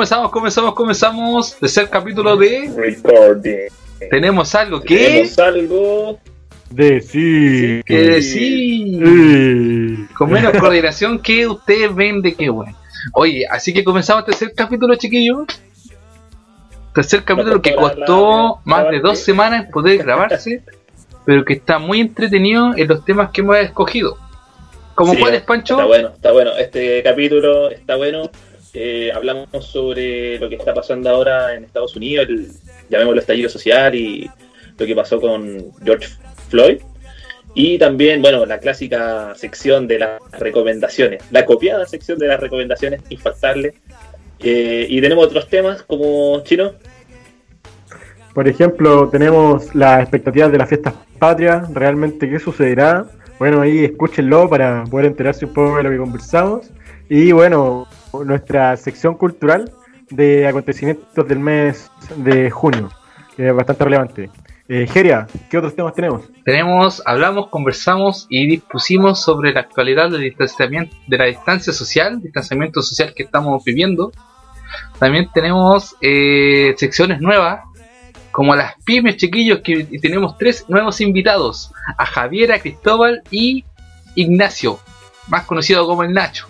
Comenzamos, comenzamos, comenzamos. Tercer capítulo de. Recording. Tenemos algo que. Tenemos algo. Decir. que decir. Con menos coordinación que ustedes ven de qué bueno. Oye, así que comenzamos el tercer capítulo, chiquillos. Tercer capítulo que costó más de dos semanas poder grabarse, pero que está muy entretenido en los temas que hemos escogido. ¿Como Sí, cuáles, Pancho? Está bueno, está bueno. Este capítulo está bueno. Eh, hablamos sobre lo que está pasando ahora en Estados Unidos, el, llamémoslo estallido social y lo que pasó con George Floyd. Y también, bueno, la clásica sección de las recomendaciones, la copiada sección de las recomendaciones infaltables. Eh, y tenemos otros temas como Chino. Por ejemplo, tenemos las expectativas de las fiestas patrias. Realmente, ¿qué sucederá? Bueno, ahí escúchenlo para poder enterarse un poco de lo que conversamos. Y bueno, nuestra sección cultural de acontecimientos del mes de junio, que es bastante relevante. Eh, Geria, ¿qué otros temas tenemos? Tenemos, hablamos, conversamos y dispusimos sobre la actualidad del distanciamiento, de la distancia social, distanciamiento social que estamos viviendo. También tenemos eh, secciones nuevas, como las pymes, chiquillos, que tenemos tres nuevos invitados, a Javiera, Cristóbal y Ignacio, más conocido como el Nacho,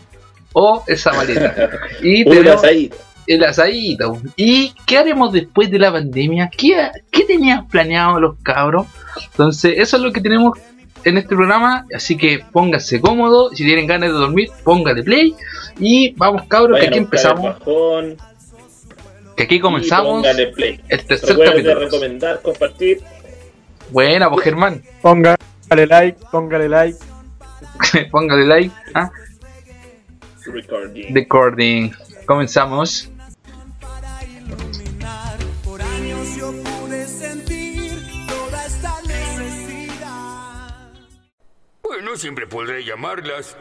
o el Zabaleta. Y Uy, tenemos- ahí. el asadito. ¿Y qué haremos después de la pandemia? ¿Qué, qué tenían planeado los cabros? Entonces, eso es lo que tenemos en este programa. Así que pónganse cómodos. Si tienen ganas de dormir, póngale play. Y vamos, cabros, que aquí empezamos. Que aquí comenzamos póngale play. el tercer capítulo. recomendar, compartir. Buena, pues Germán. Póngale like, póngale like. póngale like. ¿ah? Recording. Recording. Comenzamos. para iluminar. Por años yo pude sentir toda esta necesidad. Bueno, siempre podré llamarlas.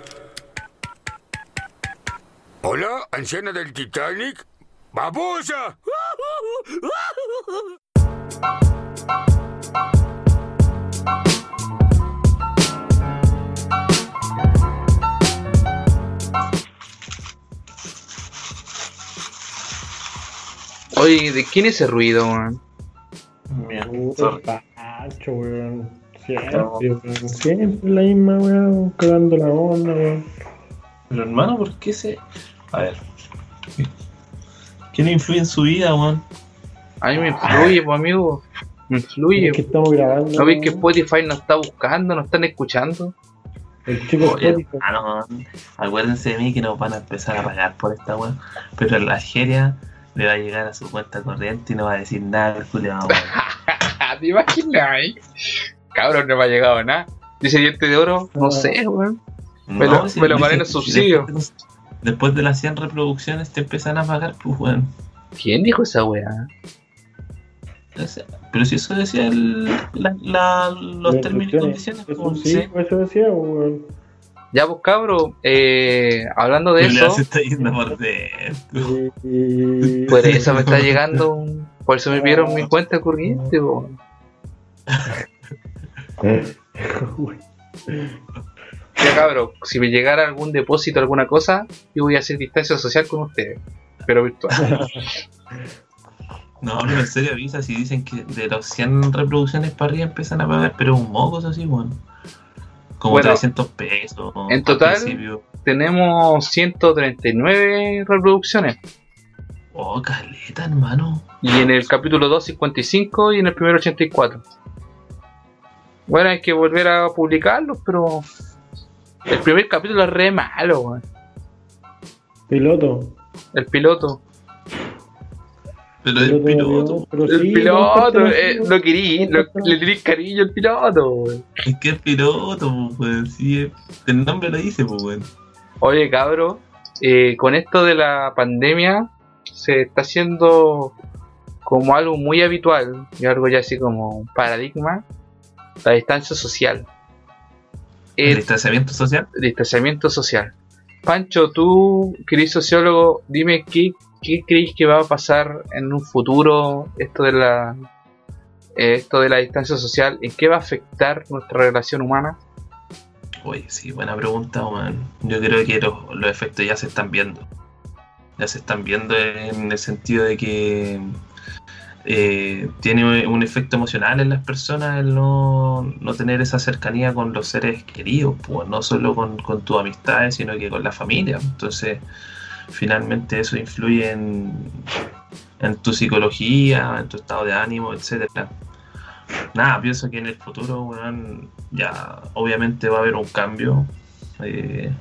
Hola, anciana del Titanic. ¡Babosa! Oye, ¿de quién es ese ruido, Pancho, weón. Siempre, weón. Siempre la misma, weón. Cagando la onda, weón. Pero hermano, ¿por qué se.? A ver. ¿Qué le influye en su vida, weón? A mí me influye, pues, amigo. Me influye. Es que estamos grabando. ¿No ves que. Spotify nos está buscando, nos están escuchando? El chico Oye, hermano, acuérdense de mí que nos van a empezar a pagar por esta weón. Pero la Algeria le va a llegar a su cuenta corriente y no va a decir nada el culiao, weón. ¿Te imaginas? Cabrón, no me ha llegado nada. Dice diente de oro, no Ah. sé, weón. Me lo- me lo gané en el subsidio. Después, después de las 100 reproducciones te empiezan a pagar, pues weón. ¿Quién dijo esa weá? Pero si eso decía el, la, la- los términos y condiciones, Eso como, sí, pues eso decía, weón. Ya, pues cabro, eh, hablando de eso, se está yendo por dentro. Por eso me está llegando, un- por eso me vieron mi cuenta corriente, po. Ya cabro, si me llegara algún depósito, alguna cosa, yo voy a hacer distancia social con ustedes, pero virtual. No, pero en serio avisa si dicen que de los 100 reproducciones para arriba empiezan a pagar, pero un moco así, bueno. Como Bueno, 300 pesos. en al total- principio. Tenemos 139 reproducciones. Oh, caleta, hermano. Y en el capítulo 2, 55 y en el primero 84. Bueno, hay que volver a publicarlos, pero el primer capítulo es re malo, weón. Piloto. El piloto. Pero el piloto. Pero El sí, piloto, no, eh, lo querí, lo- le tiré cariño al piloto, weón. Es que el piloto, pues, sí, eh, el nombre lo dice, pues, weón. Oye, cabro, eh, con esto de la pandemia se está haciendo como algo muy habitual y algo ya así como un paradigma, la distancia social. El El distanciamiento social. distanciamiento social. Pancho, tú, querido sociólogo, dime qué, qué creéis que va a pasar en un futuro esto de la eh, esto de la distancia social, ¿en qué va a afectar nuestra relación humana? Oye, sí, buena pregunta, weón. Yo creo que los, los efectos ya se están viendo. ya se están viendo en el sentido de que eh, tiene un efecto emocional en las personas el no, no tener esa cercanía con los seres queridos, pues no solo con, con tus amistades, sino que con la familia. Entonces, finalmente eso influye en, tu psicología, en tu estado de ánimo, etcétera. Nada, pienso que en el futuro, weón, ya obviamente va a haber un cambio. Eh,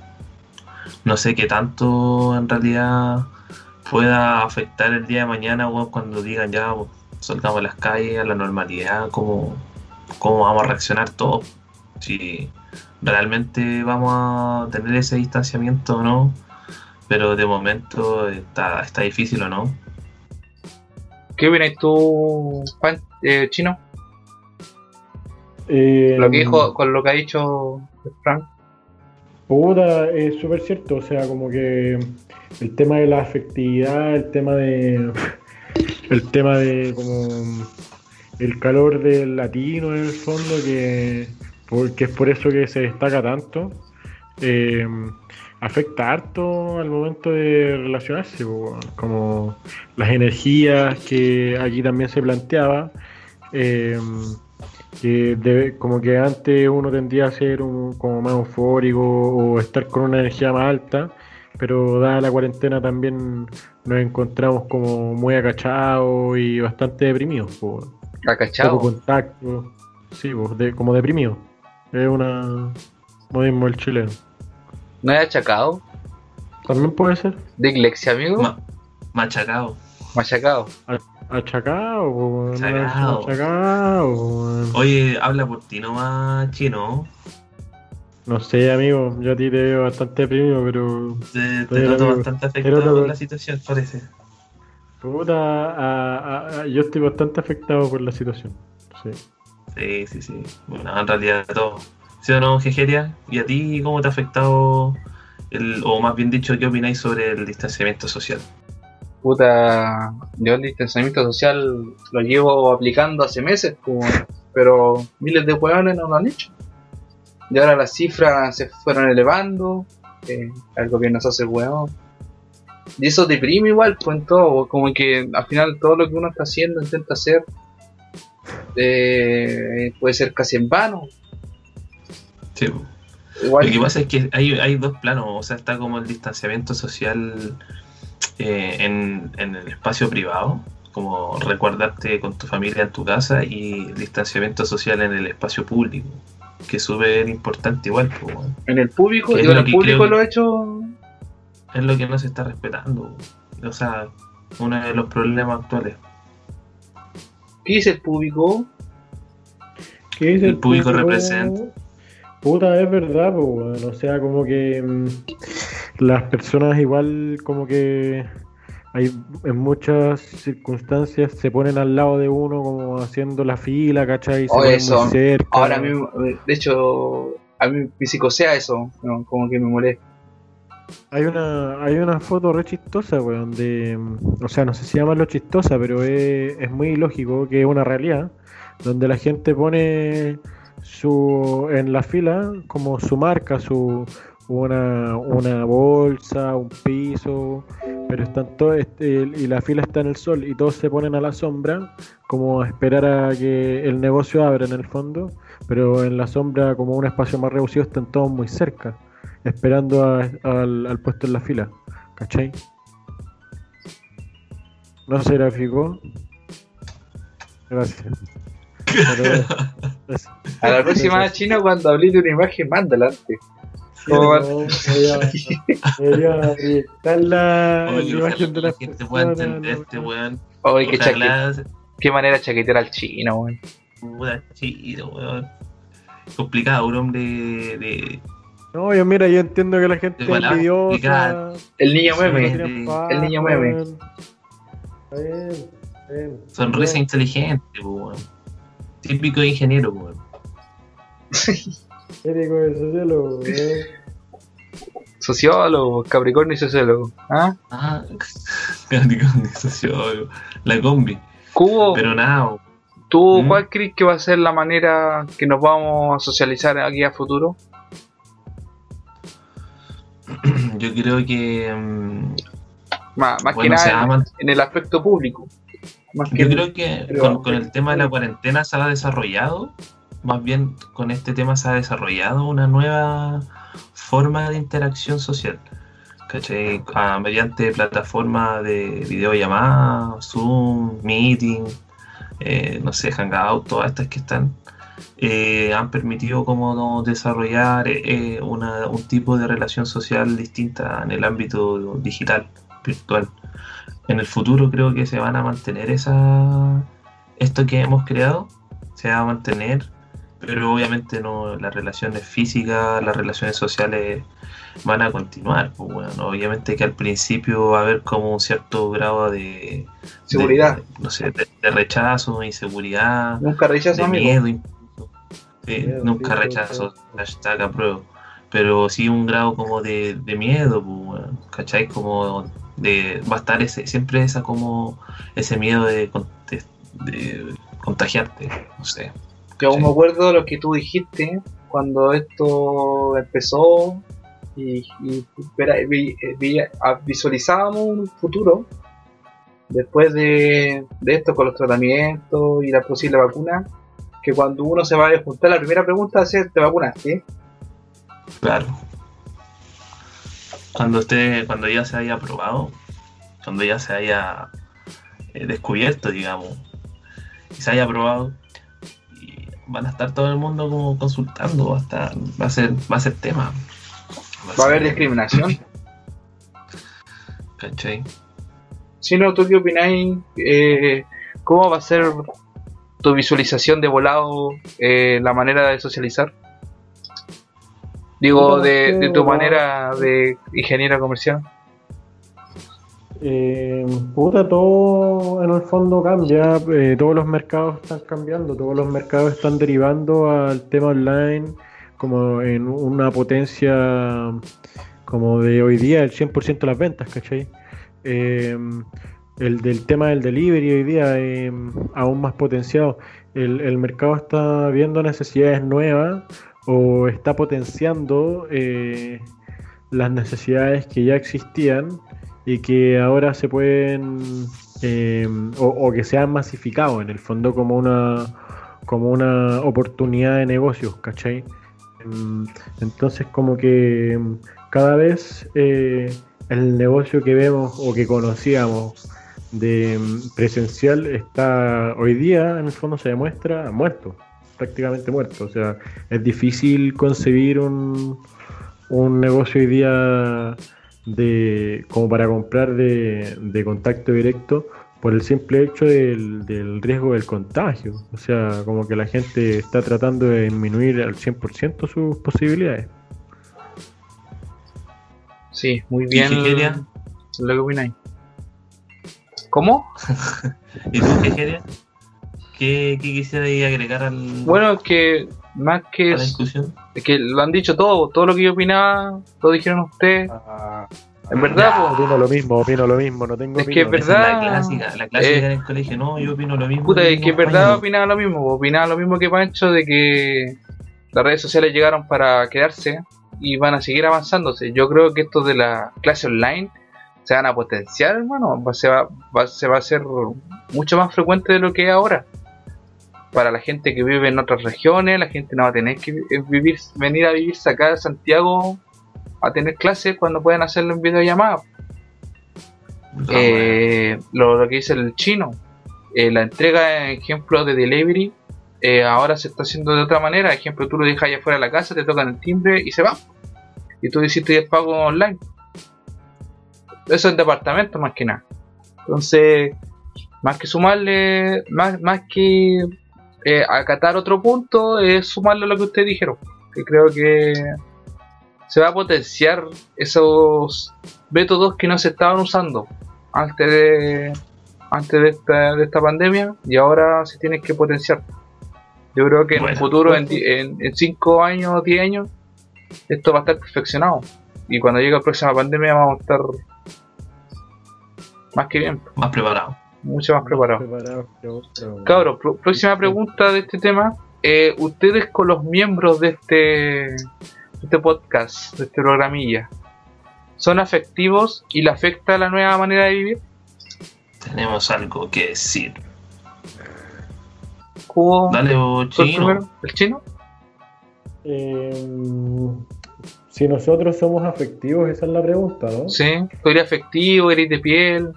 no sé qué tanto en realidad pueda afectar el día de mañana, weón, cuando digan ya weón, soltamos las calles a la normalidad, cómo, cómo vamos a reaccionar todos. Si realmente vamos a tener ese distanciamiento o no, pero de momento está, está difícil o no. ¿Qué opinas tú, Pan- eh, Chino? Eh, Lo que dijo, con lo que ha dicho Frank. Puta, es súper cierto, o sea, como que el tema de la afectividad, el tema de. El tema de como el calor del latino en el fondo, que, porque es por eso que se destaca tanto, eh, afecta harto al momento de relacionarse, como las energías que aquí también se planteaba. eh, que debe- como que antes uno tendía a ser un, como más eufórico o estar con una energía más alta, pero dada la cuarentena también nos encontramos como muy agachados y bastante deprimidos, po, poco contacto, sí, po, de- como deprimidos. Es una modismo del chileno. ¿No es achacado? También puede ser ¿De iglesia, amigo? Ma- machacado. Machacado. achacado, weón, Achacado. weón. Oye, habla por ti nomás, chino. No sé, amigo, yo a ti te veo bastante deprimido, pero Te, te noto amigo, bastante pero, afectado pero- por la situación, parece. Puta, a- a- a- yo estoy bastante afectado por la situación. Sí. Sí, sí, sí. Bueno, en realidad todo. ¿Sí o no, Jejeria? ¿Y a ti cómo te ha afectado, el, o más bien dicho, qué opináis sobre el distanciamiento social? Puta, yo el distanciamiento social lo llevo aplicando hace meses, como- pero miles de hueones no lo han hecho. Y ahora las cifras se fueron elevando, eh, el gobierno se hace hueón. Y eso deprime igual, pues en todo, como que al final todo lo que uno está haciendo, intenta hacer, eh, puede ser casi en vano. Sí. po. Igual, Lo que pasa es que hay, hay dos planos, o sea, está como el distanciamiento social eh, en, en el espacio privado, como recordarte con tu familia en tu casa, y el distanciamiento social en el espacio público, que es súper importante igual, pues, en el público, es digo, en el público lo he hecho es lo que no se está respetando, o sea, uno de los problemas actuales. ¿Qué dice el público? ¿Qué dice El público representa. Puta, es verdad, pues, weón. O sea, como que mm, las personas igual como que hay en muchas circunstancias se ponen al lado de uno como haciendo la fila, ¿cachai? Se Oh, ponen eso. muy cerca. Ahora mismo, de hecho, a mí me psicosea eso, ¿no? como que me molesta. Hay una, hay una foto re chistosa, weón, de... mm, O sea, no sé si llamarlo chistosa, pero es, es muy lógico que es una realidad, donde la gente pone su en la fila como su marca, su una, una bolsa, un piso, pero están todos, este, y la fila está en el sol y todos se ponen a la sombra, como esperar a que el negocio abra en el fondo, pero en la sombra como un espacio más reducido están todos muy cerca esperando a- al, al puesto en la fila, ¿cachai? No se graficó. Gracias. Pero eso. A la próxima Eso. China, cuando hablé de una imagen, mándala antes. Proyectar la, Oye, imagen de la la gente pueda entender este weón. Oye, qué, manera chaquetear al chino, weón. puta chido, weón. Complicado, un hombre de. No, yo mira, yo entiendo que la gente es palabras envidiosa. El niño Sí, meme. el niño meme. weón. Está bien, está bien. Sonrisa inteligente, weón. Típico de ingeniero, weón. Ético de sociólogo, weón. Sociólogo, Capricornio y sociólogo. ¿Ah? Ah, Capricornio, sociólogo. La combi. Cubo, Pero nada, weón. ¿tú ¿Mm? cuál crees que va a ser la manera que nos vamos a socializar aquí a futuro? yo creo que mm, Más, más que Bueno, nada en el aspecto público. Más que Yo creo que Pero- con, con el tema de la cuarentena se ha desarrollado, más bien con este tema se ha desarrollado una nueva forma de interacción social. ¿Cachai? Ah, mediante plataformas de videollamada, Zoom, Meeting, eh, no sé, Hangout, todas estas que están, eh, han permitido como no desarrollar eh, una- un tipo de relación social distinta en el ámbito digital, virtual. En el futuro creo que se van a mantener esa esto que hemos creado, se va a mantener, pero obviamente no las relaciones físicas, las relaciones sociales van a continuar. Pues, bueno, obviamente que al principio va a haber como un cierto grado de Seguridad. de- no sé, de, de rechazo, inseguridad, Nunca rechazo, de amigo. miedo. Sí, Miedo, nunca sí, rechazo, hashtag apruebo. Pero sí un grado como de, de miedo, pues. Como de, va a estar ese, siempre esa como ese miedo de, con- de- de contagiarte, no sé. Yo aún Sí. me acuerdo lo que tú dijiste cuando esto empezó y, y eh, vi- a- visualizábamos un futuro después de, de esto con los tratamientos y la posible vacuna que cuando uno se va a juntar la primera pregunta ser ¿te vacunaste? Claro. Cuando esté, cuando ya se haya aprobado, cuando ya se haya eh, descubierto, digamos, y se haya aprobado, y van a estar todo el mundo como consultando, va a estar, va a ser, va a ser tema. ¿Va a haber discriminación? ¿Cachai? Si no, ¿tú qué opináis? Eh, ¿Cómo va a ser tu visualización de volado eh, la manera de socializar? Digo, de, tu manera de ingeniero comercial. Eh, puta, todo en el fondo cambia, eh, todos los mercados están cambiando, todos los mercados están derivando al tema online como en una potencia como de hoy día, el 100% de las ventas, ¿cachai? Eh, el del tema del delivery hoy día eh, aún más potenciado. El, el mercado está viendo necesidades nuevas o está potenciando eh, las necesidades que ya existían y que ahora se pueden eh, o, que se han masificado en el fondo como una como una oportunidad de negocios, ¿cachai? Em, Entonces como que em, cada vez eh, el negocio que vemos o que conocíamos de em, presencial está hoy día en el fondo se demuestra muerto, prácticamente muerto. O sea, es difícil concebir un, un negocio hoy día de como para comprar de, de contacto directo por el simple hecho del, del riesgo del contagio. O sea, como que la gente está tratando de disminuir al 100% sus posibilidades. Sí, muy ¿Y bien. qué quería? Lo que opináis. ¿Cómo? ¿Y tú qué querías? ¿Qué, qué quisieras agregar al, Bueno, es que más a que, la discusión? es que lo han dicho todo, todo lo que yo opinaba, lo dijeron ustedes. En verdad, po, opino lo mismo, opino lo mismo, no tengo Es que es verdad. Es la clásica, la clásica Eh, en el colegio. No, yo opino lo mismo. Puta, que es que en verdad opinaba lo mismo, opinaba lo mismo que Pancho de que las redes sociales llegaron para quedarse y van a seguir avanzándose. Yo creo que esto de la clase online se van a potenciar, hermano, va- se va, va- se va a hacer mucho más frecuente de lo que es ahora. Para la gente que vive en otras regiones, la gente no va a tener que eh, vivir, venir a vivirse acá a Santiago a tener clases cuando pueden hacerlo en videollamada. Eh, lo, lo que dice el chino, eh, la entrega, ejemplo, de delivery, eh, ahora se está haciendo de otra manera. Ejemplo, tú lo dejas allá afuera de la casa, te tocan el timbre y se va. Y tú hiciste el pago online. Eso en departamento más que nada. Entonces, más que sumarle, más, más que eh, acatar otro punto, es sumarle lo que ustedes dijeron. Que creo que se va a potenciar esos métodos que no se estaban usando antes de antes de esta, de esta pandemia y ahora se tienen que potenciar. Yo creo que en un futuro, en 5 años, 10 años, esto va a estar perfeccionado. Y cuando llegue la próxima pandemia vamos a estar más que bien, Más preparado. Mucho más. Preparado, pero- pero- Cabros, próxima pregunta de este tema. Eh, ustedes con los miembros de este, de este podcast, de este programilla, son afectivos y le afecta la nueva manera de vivir. Tenemos algo que decir. Cubo, Dale, vos, ¿tú el chino. ¿El chino? Eh, si nosotros somos afectivos, esa es la pregunta, ¿no? Sí. ¿Tú eres afectivo, eres de piel?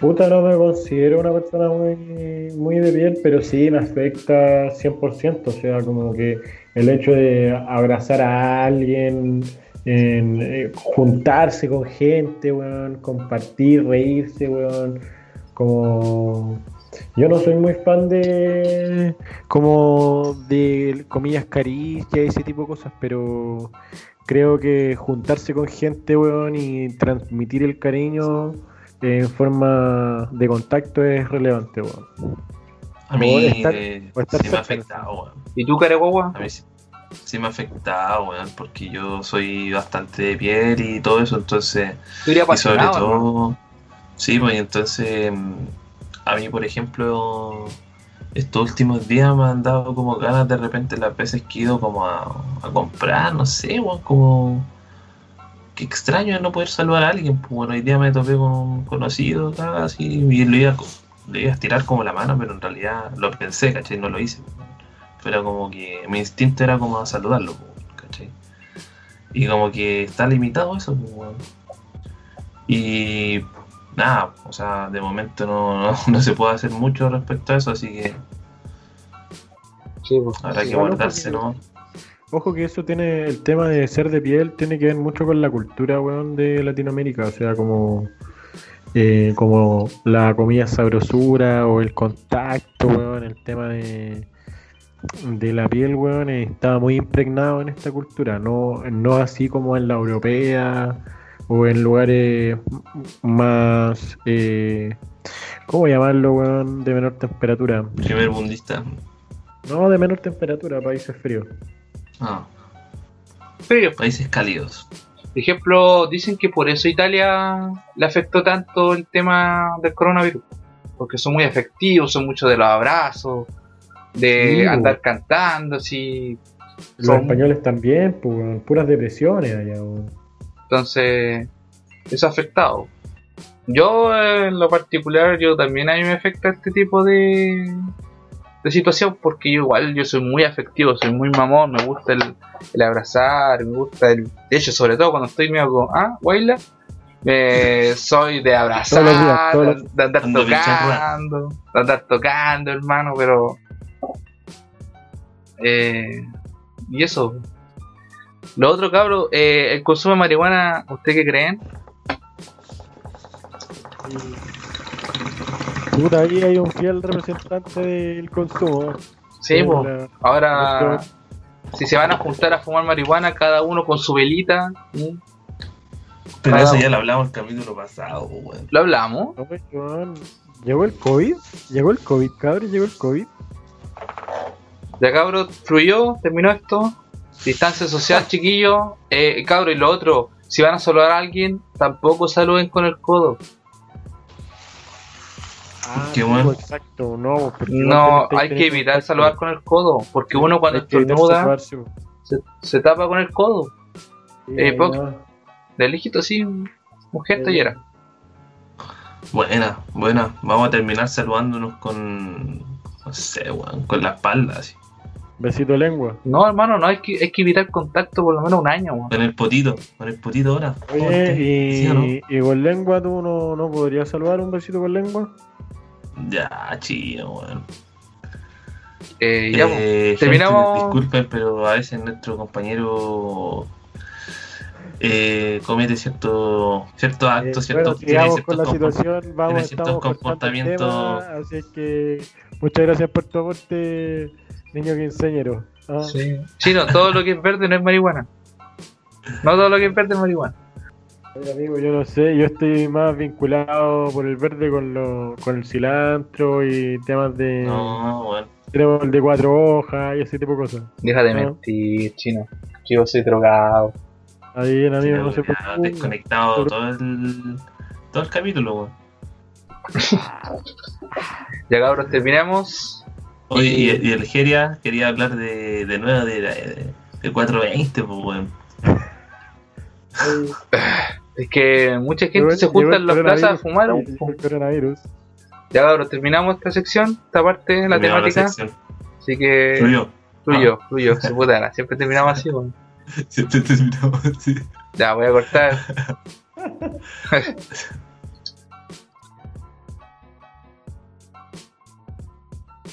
Puta, no me considero una persona muy, muy de piel, pero sí me afecta 100%. O sea, como que el hecho de abrazar a alguien, en, eh, juntarse con gente, weón, compartir, reírse, weón, como... Yo no soy muy fan de... como de, comillas, caricias y ese tipo de cosas, pero creo que juntarse con gente, weón, y transmitir el cariño en forma de contacto es relevante, weón. A mí O estar- eh, o estar sí me afectado, weón. ¿Y tú, Careguagua? A mí sí, sí me ha afectado, weón, porque yo soy bastante de piel y todo eso, entonces, y sobre todo, sí, pues y entonces, a mí, por ejemplo, estos últimos días me han dado como ganas de repente las veces que he ido como a, a comprar, no sé, weón, como... Qué extraño no poder saludar a alguien, pues bueno, hoy día me topé con un conocido, así, y le iba, le iba a estirar como la mano, pero en realidad lo pensé, ¿cachai? No lo hice. Pero como que mi instinto era como saludarlo, pues, ¿cachai? Y como que está limitado eso, pues. Y nada, o sea, de momento no, no, no se puede hacer mucho respecto a eso, así que Sí, pues. habrá que guardarse, ¿no? Ojo que eso tiene, el tema de ser de piel tiene que ver mucho con la cultura, weón, de Latinoamérica, o sea, como, eh, como la comida sabrosura o el contacto, weón, el tema de, de la piel, weón, está muy impregnado en esta cultura, no, no así como en la europea o en lugares más, eh, ¿cómo llamarlo, weón, de menor temperatura? Primer bundista. No, de menor temperatura, países fríos. Ah, Sí, países cálidos. Por ejemplo, dicen que por eso Italia le afectó tanto el tema del coronavirus. Porque son muy afectivos, son muchos de los abrazos, de Sí, andar cantando, así. Los Son- españoles también, pues, weón, puras depresiones allá, weón. Entonces, eso ha afectado. Yo, en lo particular, yo también a mí me afecta este tipo de, de situación porque yo igual yo soy muy afectivo, soy muy mamón, me gusta el, el abrazar, me gusta el... De hecho, sobre todo cuando estoy medio con... Ah, Waila, eh, soy de abrazar, días, todos los- de, de andar tocando, de andar tocando, hermano, pero... Eh, y eso. Lo otro, cabro, eh, el consumo de marihuana, ¿usted qué creen? Puta, ahí hay un fiel representante del consumo. Sí, De la- ahora, si se van a juntar a fumar marihuana, cada uno con su velita, ¿sí? Pero eso ya lo hablamos el capítulo pasado, pues, weón. lo hablamos. No, pues, ¿Llegó el COVID? ¿Llegó el COVID, cabrón? ¿Llegó el COVID? Ya, cabro, fluyó, terminó esto. Distancia social, chiquillo. Eh, cabro, y lo otro, si van a saludar a alguien, tampoco saluden con el codo. Ah, Qué sí, bueno. Exacto, no. hay que evitar saludar con el codo, porque uno cuando estornuda se, se tapa con el codo. Sí, Eh, ahí poc- no. De lejito así, un un gesto y era. Buena, buena. Vamos a terminar saludándonos con. No sé, weón. Con la espalda, así. Besito lengua. No, hermano, no, hay que, hay que evitar contacto por lo menos un año, weón. Con el potito. Con el potito ahora. Oye, y, ¿Sí o no? y con lengua tú no, no podrías saludar un besito con lengua. Ya, chino, weón. Eh, ya. Eh, gente, terminamos- disculpen, pero a veces nuestro compañero eh, comete cierto, ciertos Eh, actos, bueno, ciertos, tiene sigamos ciertos con la situación, vamos, tiene ciertos comportamientos- tema, así es que muchas gracias por tu aporte, niño quinceañero. Ah, Sí. Chino, todo lo que es verde no es marihuana. No todo lo que es verde es marihuana. oye, amigo, yo no sé, yo estoy más vinculado por el verde con, lo, con el cilantro y temas de... No, bueno. Tenemos el de cuatro hojas y ese tipo de cosas. Deja de No. mentir, chino. Yo soy drogado. Ahí bien, amigo, no se ya preocupe. desconectado todo el, todo el capítulo, weón. Ya cabros, terminamos. Oye, Y- y, y el Geria quería hablar de, de nuevo de, de, del 420, pues, weón. Ahí, Es que mucha gente se junta en las plazas a fumar. coronavirus. Ya cabrón, terminamos esta sección, esta parte de la temática. así que Fluyó. fluyó, fluyó, su puta. Siempre terminamos así, weón. Siempre terminamos así. Ya, voy a cortar.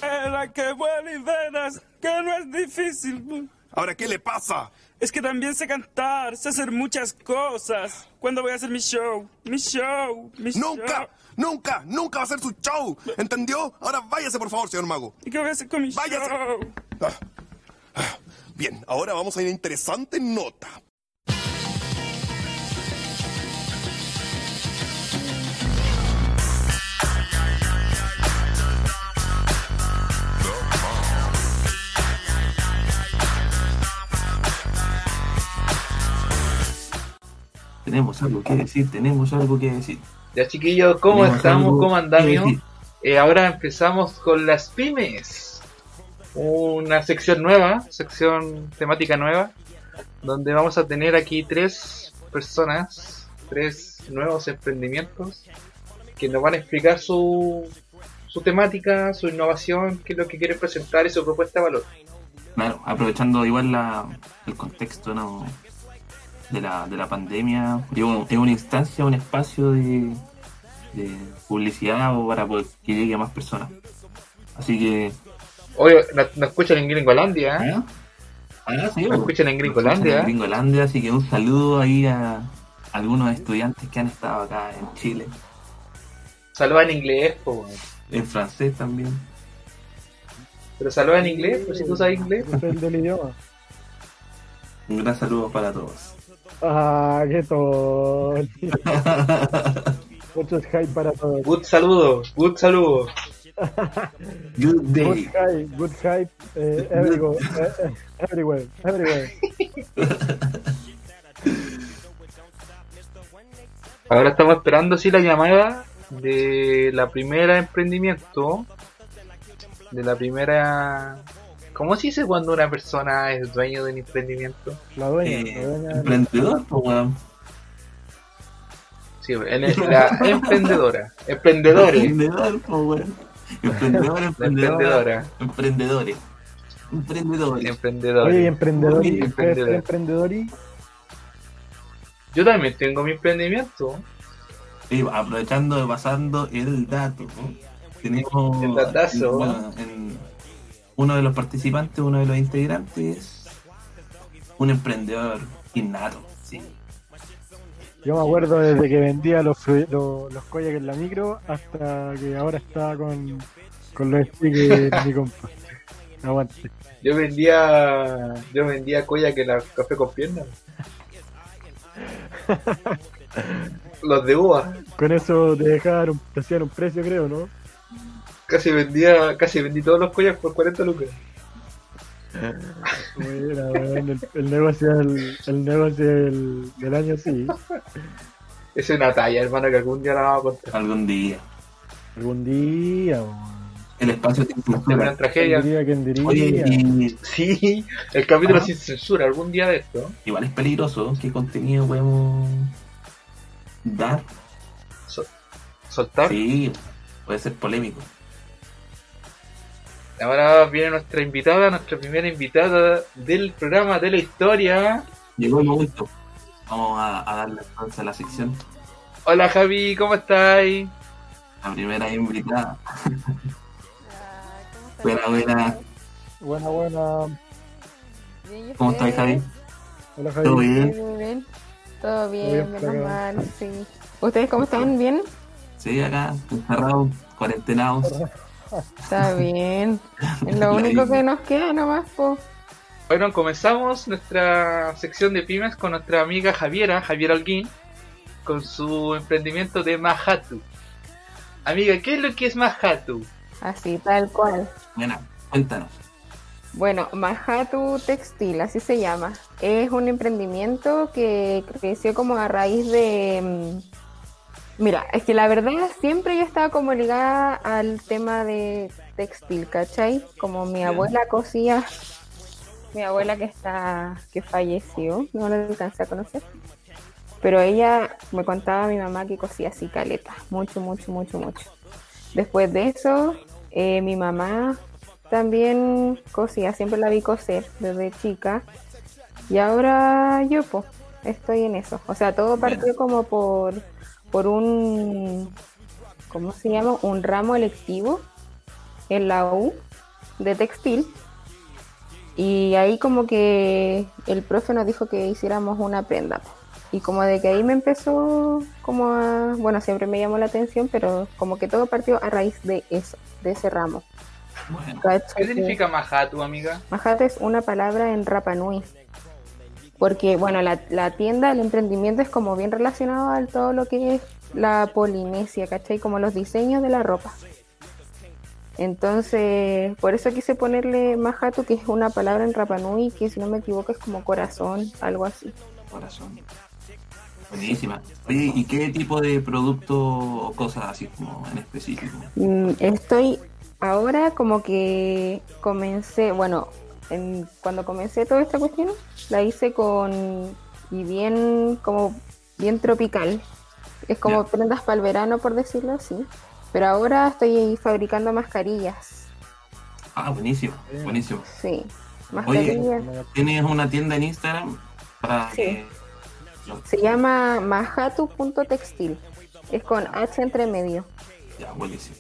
Era que vuela y verás que no es difícil. ¿Ahora qué le pasa? Es que también sé cantar, sé hacer muchas cosas. ¿Cuándo voy a hacer mi show? Mi show, mi Nunca, show. nunca, nunca va a ser su show. ¿Entendió? Ahora váyase, por favor, señor mago. ¿Y qué voy a hacer con mi Váyase. show? Ah, ah, Bien, ahora vamos a una interesante nota. Tenemos algo que decir, tenemos algo que decir. Ya chiquillos, ¿cómo Tenemos estamos? ¿Cómo andamos? Eh, ahora empezamos con las pymes. Una sección nueva, sección temática nueva, donde vamos a tener aquí tres personas, tres nuevos emprendimientos que nos van a explicar su, su temática, su innovación, qué es lo que quieren presentar y su propuesta de valor. Claro, aprovechando igual la, el contexto ¿no? De, la, de la pandemia, digo, es una instancia, un espacio de, de publicidad o para poder que llegue a más personas. Así que. Oye, nos, escuchan en Gringolandia, ¿eh? ¿Ah? Ah, sí, Nos escuchan en Gringolandia. En Gringolandia, así que un saludo ahí a algunos estudiantes que han estado acá en Chile, Saluda en inglés, po, en francés también. pero saluda en inglés, pues si tú sabes inglés. Es el del idioma. Un gran saludo para todos. Ah, qué tonto. Muchos hype para todos. Good saludo, good saludo. Good Good day. hype, good hype, eh, everywhere, eh, eh, everywhere, everywhere. Ahora estamos esperando sí la llamada de la primera emprendimiento. De la primera. ¿Cómo se dice cuando una persona es dueño de un emprendimiento? La dueña, Eh, la dueña. emprendedor, pues, weón. Sí, en el- la emprendedora. Emprendedores. Emprendedor, pues, weón. Emprendedor, emprendedora. emprendedora. Emprendedores. Emprendedores. Oye, Emprendedores. emprendedor Oye, emprendedor. emprendedor y Yo también tengo mi emprendimiento. Y aprovechando, pasando el dato. ¿no? Tenemos. El datazo. bueno, en- uno de los participantes, uno de los integrantes, un emprendedor innato. Sí. yo me acuerdo desde que vendía los, los, los koyak en la micro hasta que ahora está con, con los stickers mi compa. Aguante. Yo vendía. Yo vendía colla que la café con piernas. Los de uva. Con eso te dejaron, te hacían un precio creo, ¿no? Casi vendía. Casi vendí todos los collas por 40 lucas. Mira, weón, el, el negocio del, el negocio del, del año sí. Es una talla, hermano, que algún día la vamos a contar. Algún día. Algún día, weón. El espacio sin Una censura. ¿Quién tragedia. diría? ¿Quién diría? Oye, y Sí, el capítulo Ah. sin censura, algún día de esto. igual es peligroso. ¿Qué contenido podemos dar? Soltar. Sí, puede ser polémico. Ahora viene nuestra invitada, nuestra primera invitada del programa de la historia. Llegó el momento. Vamos a, a darle entonces a la sección. Hola Javi, ¿cómo estáis? La primera invitada. ¿Cómo Buena, buena. Buena, buena. Bien, ¿y ¿Cómo ustedes? Javi? Hola, ¿Todo Javi. bien? Muy bien. Todo bien bien, menos mal, sí. ¿Ustedes cómo están? ¿Bien? Sí, acá, encerrados, cuarentenados. Está bien. Es lo único que nos queda nomás, po. Bueno, comenzamos nuestra sección de pymes con nuestra amiga Javiera, Javiera Holguín, con su emprendimiento de Mahatu. Amiga, ¿qué es lo que es Mahatu? Así, tal cual. Buena, cuéntanos. Bueno, Mahatu Textil, así se llama. Es un emprendimiento que creció como a raíz de... Mira, es que la verdad siempre yo estaba como ligada al tema de textil, ¿cachai? Como mi abuela cosía, mi abuela que está, que falleció, no la alcancé a conocer. Pero ella me contaba a mi mamá que cosía así caleta, mucho, mucho, mucho, mucho. Después de eso, eh, mi mamá también cosía, siempre la vi coser desde chica. Y ahora yo, pues, estoy en eso. O sea, todo partió como por, por un, ¿cómo se llama? Un ramo electivo en la U de textil. Y ahí como que el profe nos dijo que hiciéramos una prenda. Y como de que ahí me empezó como a, bueno, siempre me llamó la atención, pero como que todo partió a raíz de eso, de ese ramo. ¿Qué significa Mahatu, amiga? Majate es una palabra en Rapa Nui. Porque, bueno, la, la tienda, el emprendimiento es como bien relacionado a todo lo que es la Polinesia, ¿cachai? Como los diseños de la ropa. Entonces, por eso quise ponerle Majatu, que es una palabra en Rapa Nui, que si no me equivoco es como corazón, algo así. corazón. Buenísima. Oye, ¿y qué tipo de producto o cosas así como en específico? Mm, Estoy ahora como que comencé, bueno, en- cuando comencé toda esta cuestión, la hice con, y bien, como bien tropical. Es como prendas para el verano, por decirlo así. Pero ahora estoy fabricando mascarillas. Ah, buenísimo, buenísimo. Sí, Oye, mascarillas. ¿tienes una tienda en Instagram? Para Sí. que... Se llama majatu.textil. Es con H entre medio. Ya, buenísimo.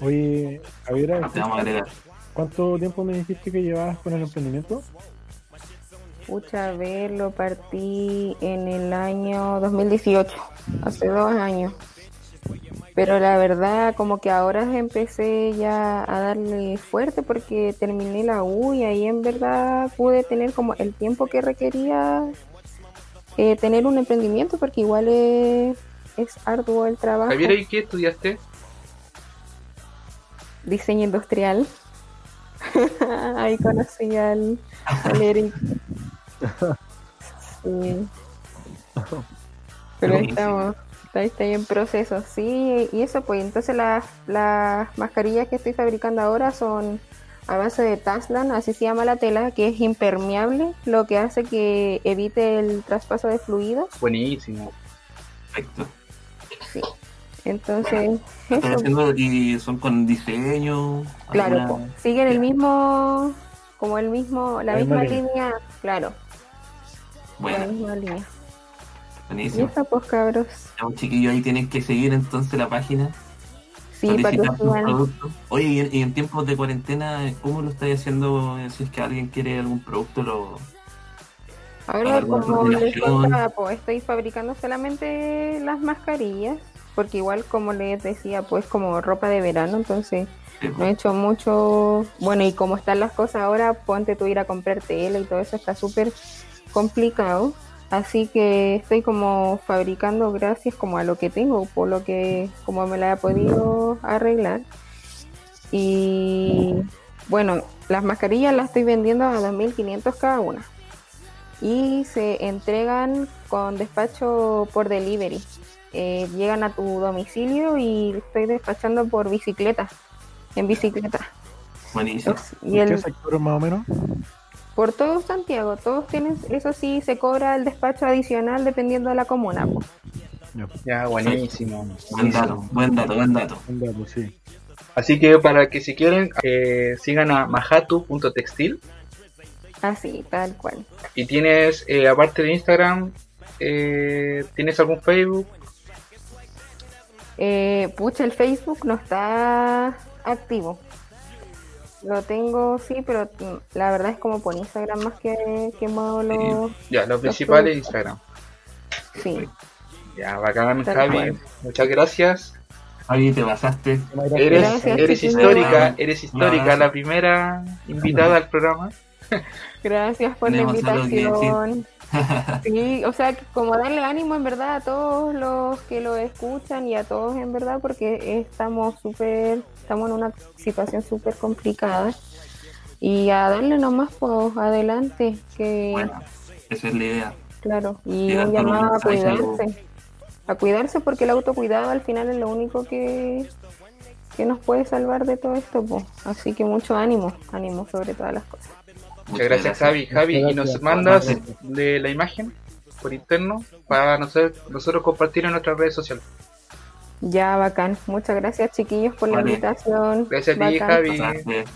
Oye, Javiera, Te vamos a agregar. ¿Cuánto tiempo me dijiste que llevabas con el emprendimiento? Pucha, a ver, lo partí en el año 2018, hace dos años. Pero la verdad, como que ahora empecé ya a darle fuerte porque terminé la U y ahí en verdad pude tener como el tiempo que requería eh, tener un emprendimiento porque igual es, es arduo el trabajo. Javier, ¿y qué estudiaste? Diseño industrial. ahí conocí al, al Eric. Sí. Pero ahí estamos, ahí está ahí en proceso, sí, y eso pues entonces las, las mascarillas que estoy fabricando ahora son a base de Taslan, así se llama la tela, que es impermeable, lo que hace que evite el traspaso de fluidos, Buenísimo. Perfecto. sí. Entonces, Estás eso, haciendo y son con diseño. claro, alguna- siguen el mismo, como el mismo, la La misma misma línea. línea, claro, la Bueno, misma línea. Y buenísimo. eso pues cabros, Ya, un chiquillo ahí tienen que seguir entonces la página. sí, para que productos. Oye, y en, y en tiempos de cuarentena, ¿cómo lo estáis haciendo? eh, Si es que alguien quiere algún producto, lo... Ahora, como les contaba, pues estoy fabricando solamente las mascarillas, porque igual, como les decía, pues como ropa de verano, entonces no he hecho mucho. Bueno, y como están las cosas ahora, ponte tú ir a comprar tela y todo eso está súper complicado. Así que estoy como fabricando gracias como a lo que tengo, por lo que como me la he podido arreglar. Y bueno, las mascarillas las estoy vendiendo a 2.500 cada una. Y se entregan con despacho por delivery. Eh, llegan a tu domicilio y estoy despachando por bicicleta, en bicicleta. buenísimo. Y ¿Qué el, sector más o menos? por todo Santiago, todos tienen, eso sí, se cobra el despacho adicional dependiendo de la comuna. Ya, buenísimo. Buen dato, buen dato, buen dato. Un dato, sí. Así que para que si quieren, eh, sigan a mahatu.textil. Así, tal cual. Y tienes, eh, aparte de Instagram, eh, ¿tienes algún Facebook? Eh, pucha, el Facebook no está activo. Lo tengo, sí, pero mm, la verdad es como por Instagram más que, que muevo los... Ya, lo principal es. Instagram. Sí, Ya, bacán, Tal Javi. cual. Muchas gracias. Javi, te pasaste. Eres, Gracias, eres chiquillos. histórica, eres histórica, la primera invitada al programa. gracias por la invitación. Sí, o sea, como darle ánimo en verdad a todos los que lo escuchan y a todos en verdad, porque estamos súper, estamos en una situación súper complicada. Y a darle nomás pues adelante, que Bueno, esa es la idea. claro, y un llamado a cuidarse, a cuidarse porque el autocuidado al final es lo único que, que nos puede salvar de todo esto, pues. Así que mucho ánimo, ánimo sobre todas las cosas. Muchas gracias, Javi. Javi, ¿y nos mandas de la imagen? por interno para nosotros, nosotros compartir en nuestras redes sociales. Ya, bacán. Muchas gracias, chiquillos, por la invitación. Gracias a ti. Javi.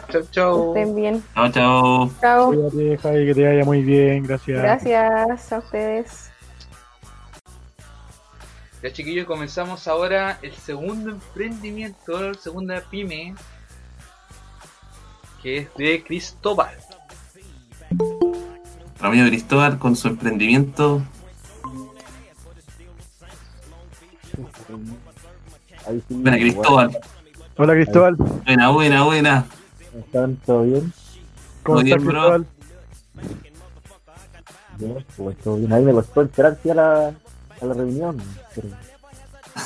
Que chau. estén bien. Chao, chao. Chao. Cuídate, Javi, que te vaya muy bien. Gracias. Gracias a ustedes. Ya chiquillos, comenzamos ahora el segundo emprendimiento, la segunda pyme, que es de Cristóbal. Nuestro amigo Cristóbal con su emprendimiento. Sí, Buena, Cristóbal. Hola, Cristóbal. Buena, buena, buena. ¿Están todo bien? ¿Cómo estás, bien. Cristóbal? Bien, pues todo bien. Ahí me costó entrar sí, a la, a la reunión. Pero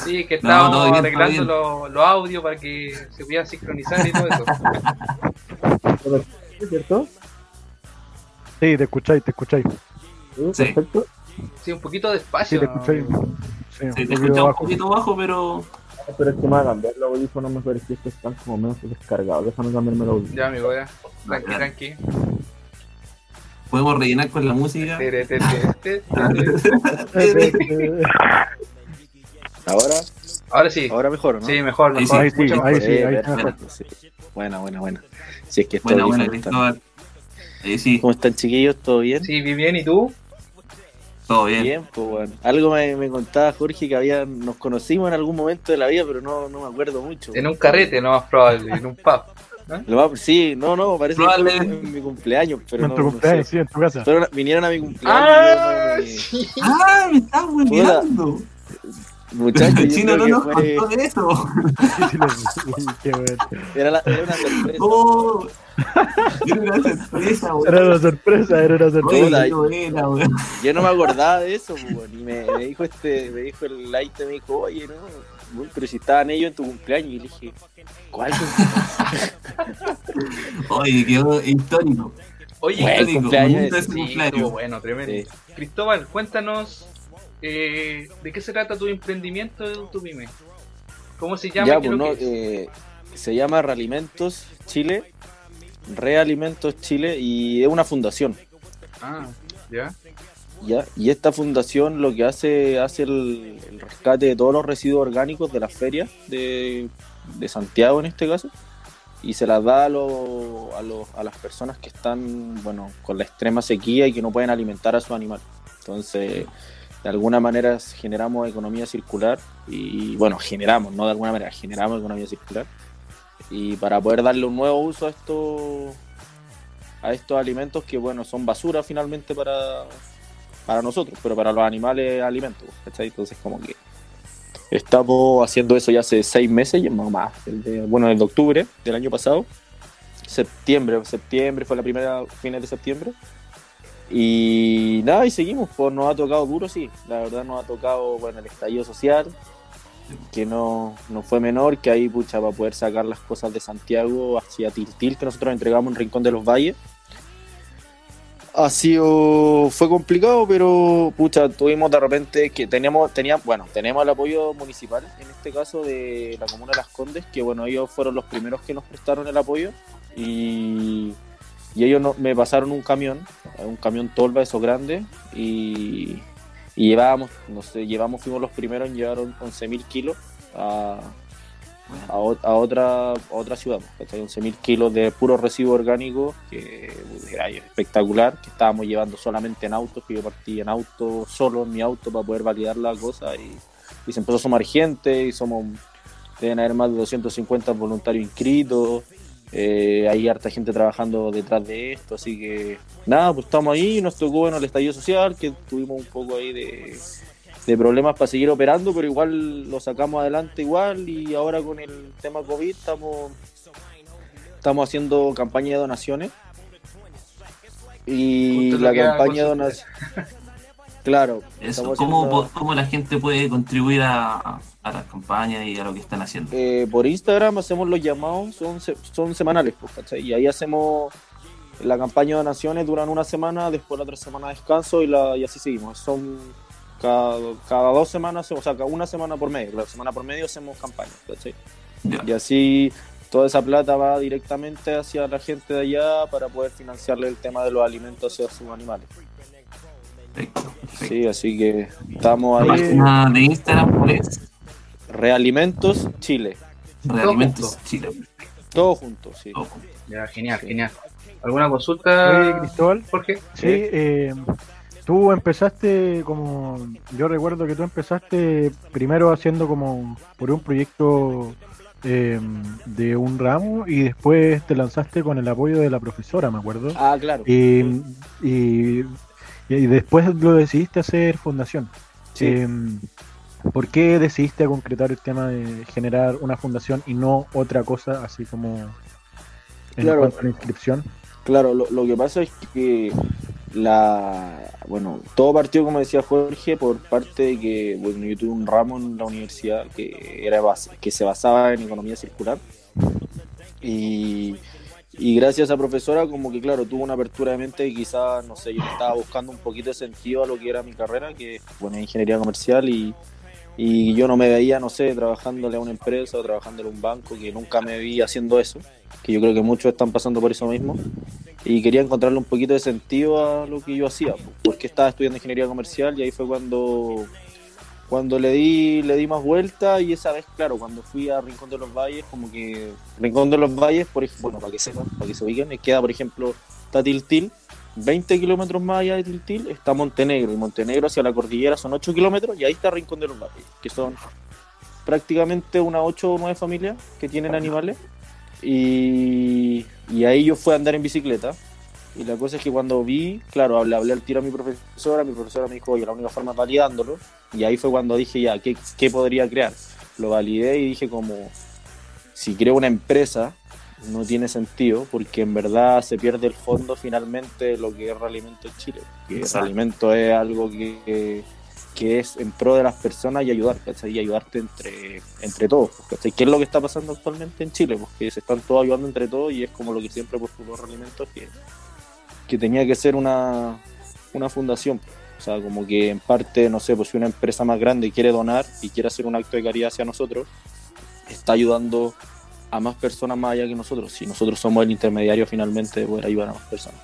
Sí, que No, estábamos todo bien, todo arreglando bien. los los audios para que se pudieran sincronizar y todo eso. ¿Es cierto? Sí, te escucháis, te escucháis. Sí, Sí. perfecto. Sí, un poquito Sí, despacio. te escucháis. Sí, Sí, un te poquito escuchaba un bajo. poquito bajo, pero. Pero es que me va a cambiar los audífonos mejor si es que están como menos descargados. Déjame cambiarme los audífonos. Ya, amigo, ya. Tranqui, tranqui. Podemos rellenar con la música. Ahora, Ahora sí. ahora mejor, ¿no? Sí, mejor, Ahí mejor. Ahí sí, ahí sí, ahí está sí. Buena, buena, buena. Si es que estos Buena, buena, Cristóbal. Ahí sí, ¿Cómo están, chiquillos? ¿Todo bien? Sí, bien, bien, ¿y tú? todo bien. Bien, pues bueno. Algo me, me contaba Jorge que había, nos conocimos en algún momento de la vida, pero no, no me acuerdo mucho. En un carrete, no más probable, en un pub. Lo sí, no, no, parece que fue en mi cumpleaños, pero En no, tu no cumpleaños, sé. sí, en tu casa. A- vinieron a mi cumpleaños. ¡Ah! y yo no- Sí. ¡Ah! ¡Me estás olvidando! Muchachos, El chino no nos fue- contó de eso. Era, la- era una sorpresa. ¡Oh! Era una sorpresa, Era una sorpresa, era una sorpresa. Hola. Yo no me acordaba de eso, bueno, y me, me dijo este, me dijo el light, me dijo, oye, no, bueno, pero si estaban ellos en tu cumpleaños, y le dije, ¿cuál cumpleaños? Oye, quedó histórico. Oye, Bueno, Histórico, cumpleaños sí, bueno, tremendo. Sí. Cristóbal, cuéntanos eh, de qué se trata tu emprendimiento tu pyme. ¿Cómo se llama? Ya, pues, lo no, eh, se llama Realimentos Chile, Realimentos Chile, y es una fundación. Ah, ya. ¿ya? Y esta fundación lo que hace hace el, el rescate de todos los residuos orgánicos de las ferias de, de Santiago en este caso y se las da a, los- a, las personas que están bueno con la extrema sequía y que no pueden alimentar a sus animales. Entonces, de alguna manera generamos economía circular y bueno, generamos, no de alguna manera, generamos economía circular. Y para poder darle un nuevo uso a estos a estos alimentos que bueno son basura finalmente para para nosotros, pero para los animales alimento, ¿cachai? Entonces como que estamos haciendo eso ya hace seis meses, más, más, el de- bueno, desde octubre del año pasado, septiembre, septiembre fue la primera fines de septiembre, y nada, y seguimos, pues nos ha tocado duro, sí, la verdad nos ha tocado, bueno, el estallido social, que no, no fue menor, que ahí, pucha, para poder sacar las cosas de Santiago hacia Tiltil, que nosotros entregamos en Rincón de los Valles, ha sido fue complicado pero pucha tuvimos de repente que teníamos teníamos bueno tenemos el apoyo municipal en este caso de la comuna de Las Condes que bueno ellos fueron los primeros que nos prestaron el apoyo. Y, y ellos no- me pasaron un camión un camión tolva esos grandes y, y llevábamos no sé llevamos fuimos los primeros en llevar 11.000 kilos a, a, a otra a otra ciudad, ¿cachai? 11.000 kilos de puro residuo orgánico, que era espectacular, que estábamos llevando solamente en autos, que yo partí en auto, solo en mi auto para poder validar la cosa y, y se empezó a sumar gente y somos, deben haber más de 250 voluntarios inscritos, eh, hay harta gente trabajando detrás de esto, así que nada, pues estamos ahí, nos tocó bueno, el estallido social, que tuvimos un poco ahí de, de problemas para seguir operando, pero igual lo sacamos adelante igual y ahora con el tema COVID estamos, estamos haciendo campaña de donaciones. Y Justo la campaña de donaciones... Claro, Eso, ¿cómo, haciendo- cómo la gente puede contribuir a, a las campañas y a lo que están haciendo? eh, por Instagram hacemos los llamados, son, son semanales, pues. Y ahí hacemos la campaña de donaciones, duran una semana, después la otra semana descanso y, la, y así seguimos. Son cada, cada dos semanas, o sea, cada una semana por medio, la semana por medio hacemos campañas, ¿cachai? Ya. Y así toda esa plata va directamente hacia la gente de allá para poder financiarle el tema de los alimentos hacia sus animales. Perfecto, perfecto. Sí, así que estamos La ahí. página de Instagram ¿cuál es Realimentos Chile. Realimentos. Chile. Todo junto, sí. Todo junto. Ya, genial, Sí. genial. ¿Alguna Oye, consulta, Cristóbal, Jorge? sí, eh, tú empezaste como, yo recuerdo que tú empezaste primero haciendo como por un proyecto eh, de un ramo y después te lanzaste con el apoyo de la profesora, me acuerdo. Ah, claro. Y, y, y después lo decidiste hacer fundación. Sí. Eh, ¿Por qué decidiste concretar el tema de generar una fundación y no otra cosa así como en Claro. cuanto a la inscripción? Claro, lo, lo que pasa es que la bueno, todo partió, como decía Jorge, por parte de que bueno, yo tuve un ramo en la universidad que era bas- que se basaba en economía circular. Y, y gracias a esa profesora, como que claro, tuvo una apertura de mente y quizás, no sé, yo estaba buscando un poquito de sentido a lo que era mi carrera, que bueno, ingeniería comercial y, y yo no me veía, no sé, trabajándole a una empresa o trabajándole a un banco, que nunca me vi haciendo eso, que yo creo que muchos están pasando por eso mismo y quería encontrarle un poquito de sentido a lo que yo hacía, po, porque estaba estudiando ingeniería comercial y ahí fue cuando cuando le di le di más vuelta y esa vez, claro, cuando fui a Rincón de los Valles, como que Rincón de los Valles, por bueno, para que sepan, para que se ubiquen, queda, por ejemplo, está Tiltil, 20 kilómetros más allá de Tiltil está Montenegro, y Montenegro hacia la cordillera son 8 kilómetros y ahí está Rincón de los que son prácticamente unas 8 o 9 familias que tienen animales y, y ahí yo fui a andar en bicicleta. Y la cosa es que cuando vi, claro, le hablé al tiro a mi profesora, mi profesora me dijo, oye, la única forma es validándolo. Y ahí fue cuando dije, ya, ¿qué, qué podría crear? Lo validé y dije como, si creo una empresa, no tiene sentido, porque en verdad se pierde el fondo finalmente de lo que es Realimento en Chile. Que. Realimento es algo que, que es en pro de las personas y ayudar, ¿cachai? Y ayudarte entre, entre todos, ¿cachai? ¿Qué es lo que está pasando actualmente en Chile? Porque se están todos ayudando entre todos y es como lo que siempre postuló Realimento, que, que tenía que ser una, una fundación. O sea, como que en parte, no sé, pues si una empresa más grande quiere donar y quiere hacer un acto de caridad hacia nosotros, está ayudando a más personas más allá que nosotros. Si nosotros somos el intermediario finalmente de poder ayudar a más personas.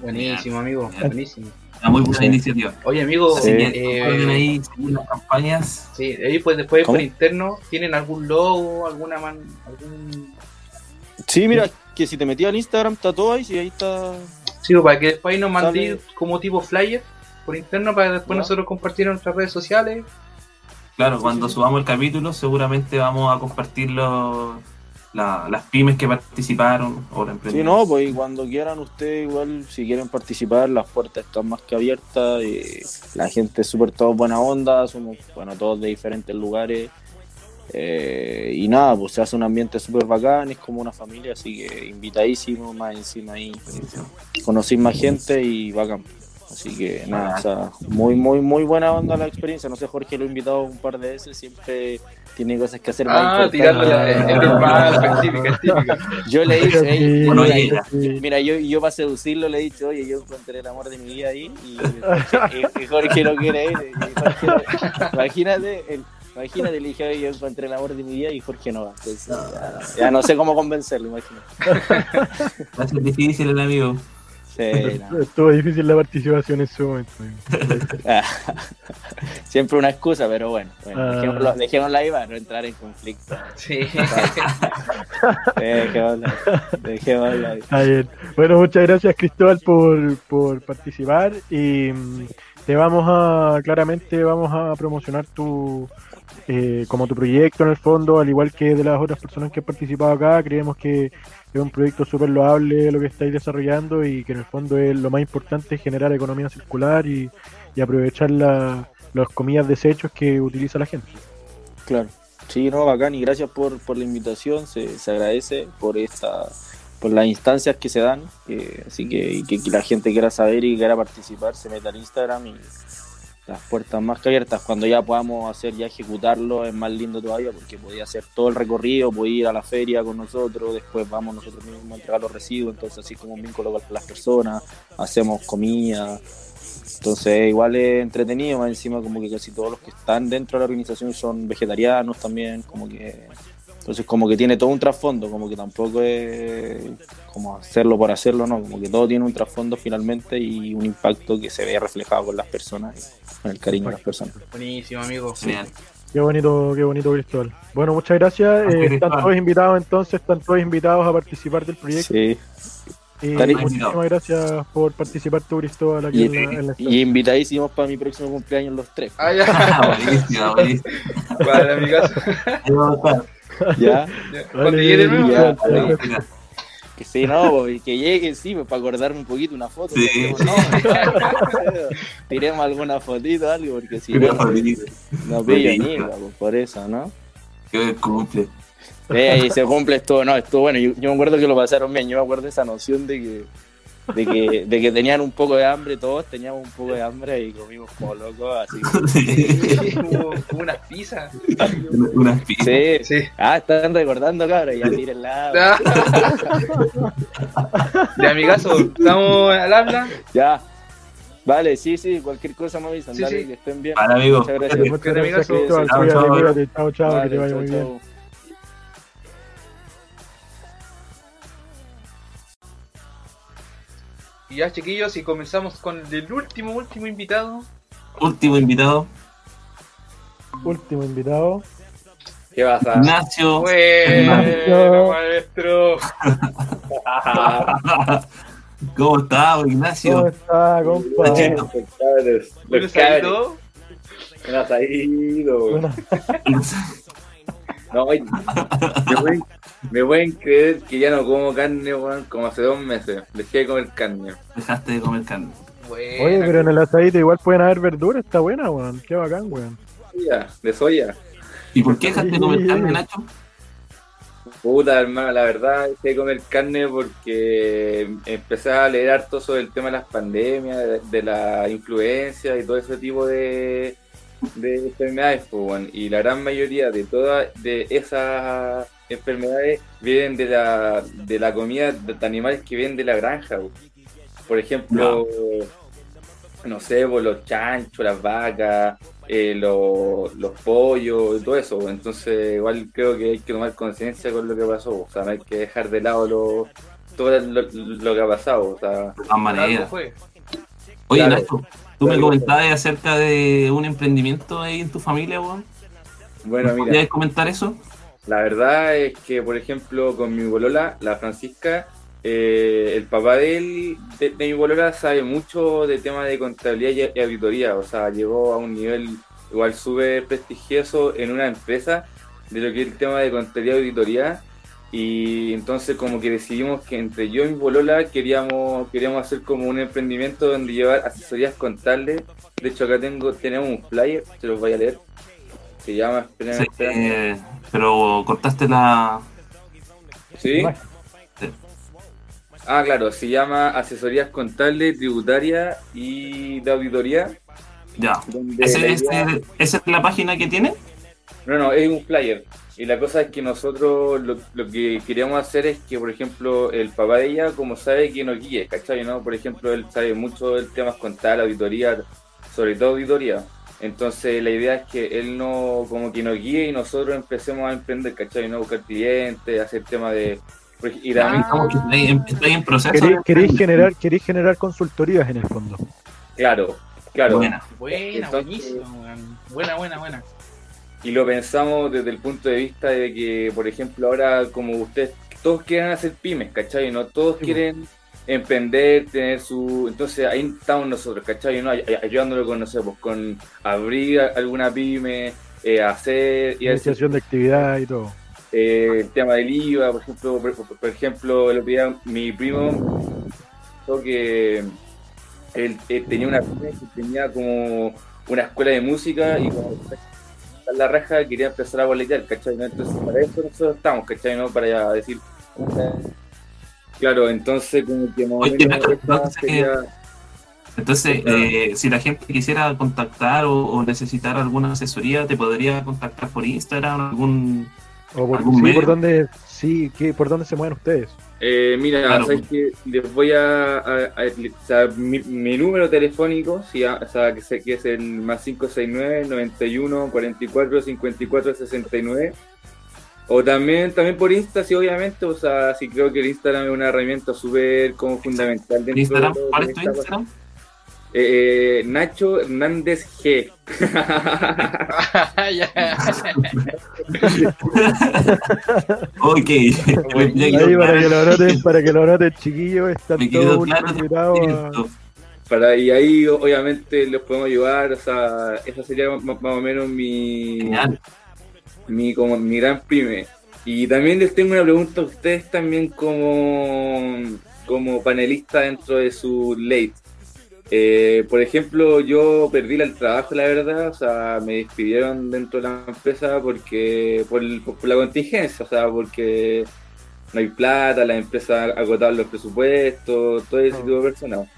Buenísimo, amigo. Buenísimo. Una muy buena Sí. iniciativa. Oye, amigo, que eh, ahí seguir las campañas. sí, ahí pues después ¿Cómo? por interno, ¿tienen algún logo, alguna man, algún... Sí, mira, que si te metías al Instagram está todo ahí, sí, ahí está. Sí, pues, para que después ahí nos mandéis como tipo flyer por interno para después Ya. nosotros compartir en nuestras redes sociales. Claro, cuando subamos el capítulo seguramente vamos a compartir los- la- las pymes que participaron o la Sí, emprendedores. no, pues y cuando quieran ustedes, igual, si quieren participar, las puertas están más que abiertas. eh, la gente es súper todos buena onda, somos, bueno, todos de diferentes lugares. eh, y nada, pues se hace un ambiente súper bacán, es como una familia, así que invitadísimo, más encima ahí. Conocí más gente y bacán. Así que nada, o sea, muy, muy, muy buena onda la experiencia. No sé, Jorge lo he invitado un par de veces, siempre tiene cosas que hacer más Ah, la- el, normal, típica, típica. Yo le he dicho, Sí, "Ey, Bueno, mira, mira, yo, yo para seducirlo le he dicho, oye, yo encontré el amor de mi vida ahí y, y- y Jorge no quiere ir. Jorge imagínate, el- imagínate, le dije, oye, yo encontré el amor de mi vida y Jorge no va. Entonces, ya, ya no sé cómo convencerlo, imagínate. Va a ser difícil el amigo. Sí, no. Estuvo difícil la participación en su momento. Siempre una excusa, pero bueno, bueno Ah. dejémoslo, dejémosla ahí para no entrar en conflicto. Sí. Dejémosla, dejémosla ahí. Está bien. Bueno, muchas gracias Cristóbal por, por participar y mm, te vamos a, claramente vamos a promocionar tu, eh, como tu proyecto en el fondo, al igual que de las otras personas que han participado acá, creemos que es un proyecto súper loable lo que estáis desarrollando y que en el fondo es lo más importante es generar economía circular y, y aprovechar la, los comillas desechos que utiliza la gente. Claro. Sí, no, bacán y gracias por, por la invitación, se, se agradece por esta por las instancias que se dan, que- así que, que la gente quiera saber y quiera participar, se meta al Instagram y las puertas más que abiertas, cuando ya podamos hacer ya ejecutarlo es más lindo todavía porque podía hacer todo el recorrido, podía ir a la feria con nosotros, después vamos nosotros mismos a entregar los residuos, entonces así como un vínculo con las personas, hacemos comida, entonces igual es entretenido, más encima como que casi todos los que están dentro de la organización son vegetarianos también, como que Entonces como que tiene todo un trasfondo, como que tampoco es como hacerlo por hacerlo, no, como que todo tiene un trasfondo finalmente y un impacto que se ve reflejado con las personas con el cariño de las personas. Buenísimo, amigo. Genial. Qué bonito, qué bonito, Cristóbal. Bueno, muchas gracias. Eh, están todos invitados entonces, están todos invitados a participar del proyecto. Sí. Y muchísimas gracias por participar tú, Cristóbal, aquí Y, en la, en la y invitadísimos para mi próximo cumpleaños los tres. Ah, ya. buenísima, buenísima. Vale, amigas. ¿Ya? Cuando llegue de nuevo. Ya. Buenísima. Que sí, no, pues, que lleguen, sí, pues, para acordarme un poquito una foto. Sí. porque, no, Tiremos alguna fotito, algo, porque si no, no pillo ni, pues, por eso, ¿no? Que cumple. Eh, y se cumple esto, no, estuvo bueno. Yo, yo me acuerdo que lo pasaron bien, yo me acuerdo de esa noción de que, de que, de que tenían un poco de hambre, todos teníamos un poco de hambre y comimos como locos, así. Sí. Como, como unas pizzas. Unas pizzas. Sí. Sí. Ah, están recordando, cabrón, ya miren la. De amigazo, estamos al habla. Ya. Vale, sí, sí, cualquier cosa me avisan, Sí, dale, sí. que estén bien. Vale, amigo. Muchas gracias. Muchas gracias. Chao, chao. cuídate. Chao, chao, que te vaya chao, muy bien. Y ya, chiquillos, y comenzamos con el último, último invitado. Último invitado, Último invitado. ¿Qué pasa? Ignacio. Bueno, maestro. ¿Cómo estás, ¿Cómo Ignacio? está, compa? Los cabros, los cabros. Bueno, No, oye, me, pueden, me pueden creer que ya no como carne, weón, como hace dos meses. Dejé de comer carne. Dejaste de comer carne. Oye, pero en el asadito igual pueden haber verduras, está buena, weón. Qué bacán, weón. Soya, de soya. ¿Y por qué dejaste de comer carne, Nacho? Puta, hermano, la verdad dejé de comer carne porque empecé a leer harto sobre el tema de las pandemias, de, de la influencia y todo ese tipo de, de enfermedades, pues, y la gran mayoría de todas de esas enfermedades vienen de la, de la comida de animales que vienen de la granja. Por ejemplo, no sé, pues, los chanchos, las vacas, eh, los, los pollos y todo eso. Entonces, igual creo que hay que tomar conciencia con lo que pasó. O sea, no hay que dejar de lado lo, todo lo, lo que ha pasado. O sea, De todas algo maneras. fue. Oye, Claro. Nacho, tú me comentabas acerca de un emprendimiento ahí en tu familia, weón. bueno, mira. ¿Podrías comentar eso? La verdad es que, por ejemplo, con mi bolola, la Francisca, eh, el papá de, él, de, de mi bolola sabe mucho de temas de contabilidad y, y auditoría. O sea, llegó a un nivel igual súper prestigioso en una empresa de lo que es el tema de contabilidad y auditoría. Y entonces como que decidimos que entre yo y mi bolola queríamos, queríamos hacer como un emprendimiento donde llevar asesorías contables. De hecho acá tengo, tenemos un flyer, se los voy a leer. Se llama, esperen, Sí, eh, pero cortaste la. ¿Sí? Ah, claro, se llama Asesorías Contables, Tributaria y de Auditoría. Ya. donde ¿Ese- la ese- idea- ¿Esa es la página que tiene? No, no, es un flyer. Y la cosa es que nosotros lo, lo que queríamos hacer es que, por ejemplo, el papá de ella, como sabe que nos guíe, ¿cachai? ¿no? Por ejemplo, él sabe mucho del tema contables, auditoría, sobre todo auditoría. Entonces la idea es que él no, como que nos guíe y nosotros empecemos a emprender, ¿cachai? ¿no? Buscar clientes, hacer tema de... Y también, Estamos que está ahí en- proceso. ¿Queréis, queréis generar, queréis generar consultorías en el fondo. claro, claro. Buena. Buena, Entonces- buenísima, weón. Buena, buena, buena. Y lo pensamos desde el punto de vista de que, por ejemplo, ahora como ustedes, todos quieren hacer pymes, ¿cachai? ¿No? Todos Sí, quieren emprender, tener su... Entonces ahí estamos nosotros, ¿cachai? ¿No? Ay- ay- Ayudándolo con, no sé, pues, con abrir alguna pyme, eh, hacer... Y Iniciación de actividad y todo. eh, el tema del IVA, por ejemplo, por, ejemplo, el otro día mi primo dijo que él, eh, tenía una pyme que tenía como una escuela de música y como la raja quería empezar a boletear, ¿cachai? ¿no? Entonces para eso nosotros estamos, ¿cachai? ¿no? Para decir claro, entonces como que más Oye, menos entonces, eh, si la gente quisiera contactar o, o necesitar alguna asesoría, te podría contactar por Instagram, algún. O por, ¿Algún sí, medio? por dónde, sí, ¿qué, por dónde se mueven ustedes. Eh, mira, Claro. ¿sabes qué? Les voy a... a- a- o sea, mi, mi número telefónico, ah, o sea, que, sé que es el más 569 91 44 54 69. O también, también por Insta, sí, obviamente. O sea, sí creo que el Instagram es una herramienta súper como fundamental dentro Instagram, de ¿cuál que es tu Instagram? Eh, eh, Nacho Hernández G. Ok. Ahí para que lo anoten, para que lo anoten, chiquillos, están todos claro. Para, y ahí o- obviamente los podemos ayudar, o sea, esa sería más, o menos mi, Genial. mi, como, mi gran pyme. Y también les tengo una pregunta a ustedes también como, como panelista dentro de su late. Eh, por ejemplo, yo perdí el trabajo, la verdad, o sea, me despidieron dentro de la empresa porque por, el- por la contingencia, o sea, porque no hay plata, las empresas agotaron los presupuestos, todo ese tipo de personas.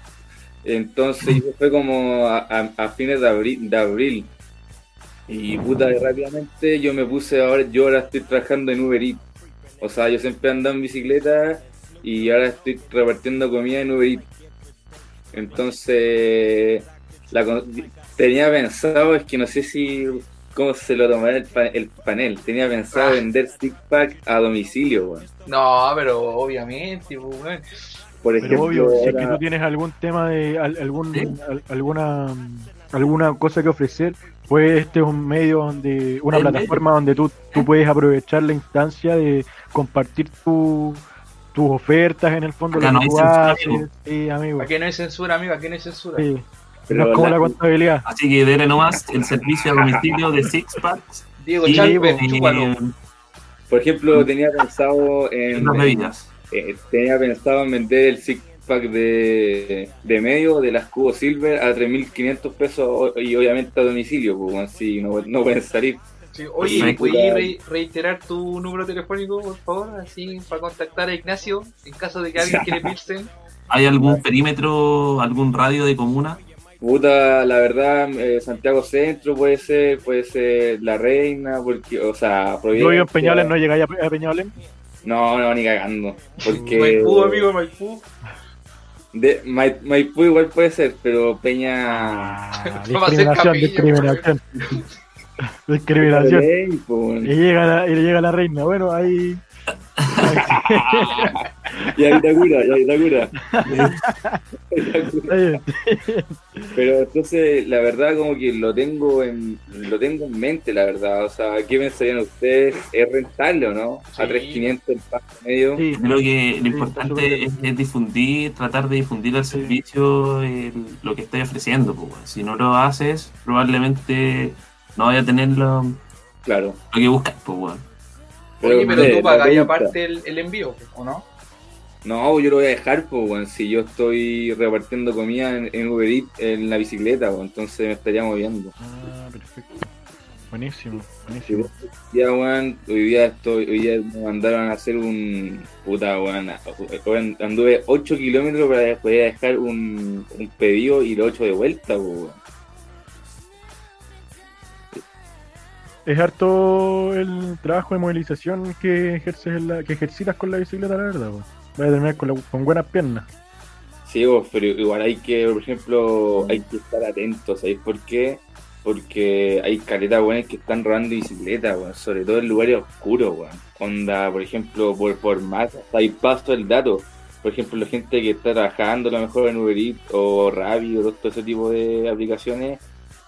Entonces eso fue como a, a- a fines de abril, de abril. Y puta, rápidamente yo me puse ahora, yo ahora estoy trabajando en Uber Eats. O sea, yo siempre andaba en bicicleta y ahora estoy repartiendo comida en Uber Eats. Entonces, la, tenía pensado, es que no sé si cómo se lo tomará el, pa- el panel. Tenía pensado Ah. vender stick pack a domicilio, weón. No, pero obviamente, pues, weón. Por Pero ejemplo, obvio, si es que ahora- tú tienes algún tema de al- algún ¿Sí? al- alguna alguna cosa que ofrecer, pues este es un medio donde una plataforma donde tú, tú puedes aprovechar la instancia de compartir tu, tus ofertas en el fondo Acá no que hay censura, amigo. Sí, amigo. Aquí no hay censura, amigo, aquí no hay censura. Sí. Pero no es como la- la contabilidad. Así que dele nomás el servicio a domicilio de Six Packs Diego y eh. Por ejemplo, tenía pensado en, las bebidas. eh, tenía pensado en vender el six pack de, de medio de las Cubo Silver a 3.500 pesos y obviamente a domicilio, pues así no, no pueden salir. Sí, Oye. ¿puedes re- reiterar tu número telefónico, por favor? Así, para contactar a Ignacio, en caso de que alguien quiera irse. ¿Hay algún perímetro, algún radio de comuna? Puta, la verdad, eh, Santiago Centro puede ser, puede ser La Reina, porque, o sea, vivo en Providencia- Peñoles, ¿no llegáis a, Peñoles? No, no, ni cagando. Porque Maipú, amigo, Maipú. de, Mai- Maipú igual puede ser, pero Peña... Ah, discriminación, discriminación. discriminación. Pues, Y llega, la, y llega la reina. Bueno, ahí. Y ahí te cura, y ahí te cura. Pero entonces, la verdad, como que lo tengo en lo tengo en mente, la verdad. O sea, ¿qué pensarían ustedes? ¿Es rentable o no? A Sí. 3.500 el pack medio. Sí. Creo que lo importante es, es difundir, tratar de difundir el servicio, el- lo que estáis ofreciendo. pues. Si no lo haces, probablemente no vaya a tener lo, Claro. lo que buscas. Pues, weón. Oye, pero tú pagas aparte el, el envío, ¿o no? No, yo lo voy a dejar, pues, weón. Si yo estoy repartiendo comida en, en Uber Eats en la bicicleta, pues, entonces me estaría moviendo. Ah, perfecto. Buenísimo, buenísimo. Ya, weón, hoy día estoy, hoy día me mandaron a hacer un puta, weón, weón, anduve 8 kilómetros para poder dejar un, un pedido y lo 8 de vuelta, pues, weón. Es harto el trabajo de movilización que ejerces la, que ejercitas con la bicicleta, la verdad. po. Vas a terminar con, la- con buenas piernas. Sí, vos, pero igual hay que, por ejemplo, hay que estar atentos, ¿sabéis por qué? Porque hay caletas buenas que están robando bicicletas, weón, sobre todo en lugares oscuros, weón. Onda, por ejemplo, por, por más, hay paso el dato. Por ejemplo, la gente que está trabajando a lo mejor en Uber Eats o Rappi o todo ese tipo de aplicaciones,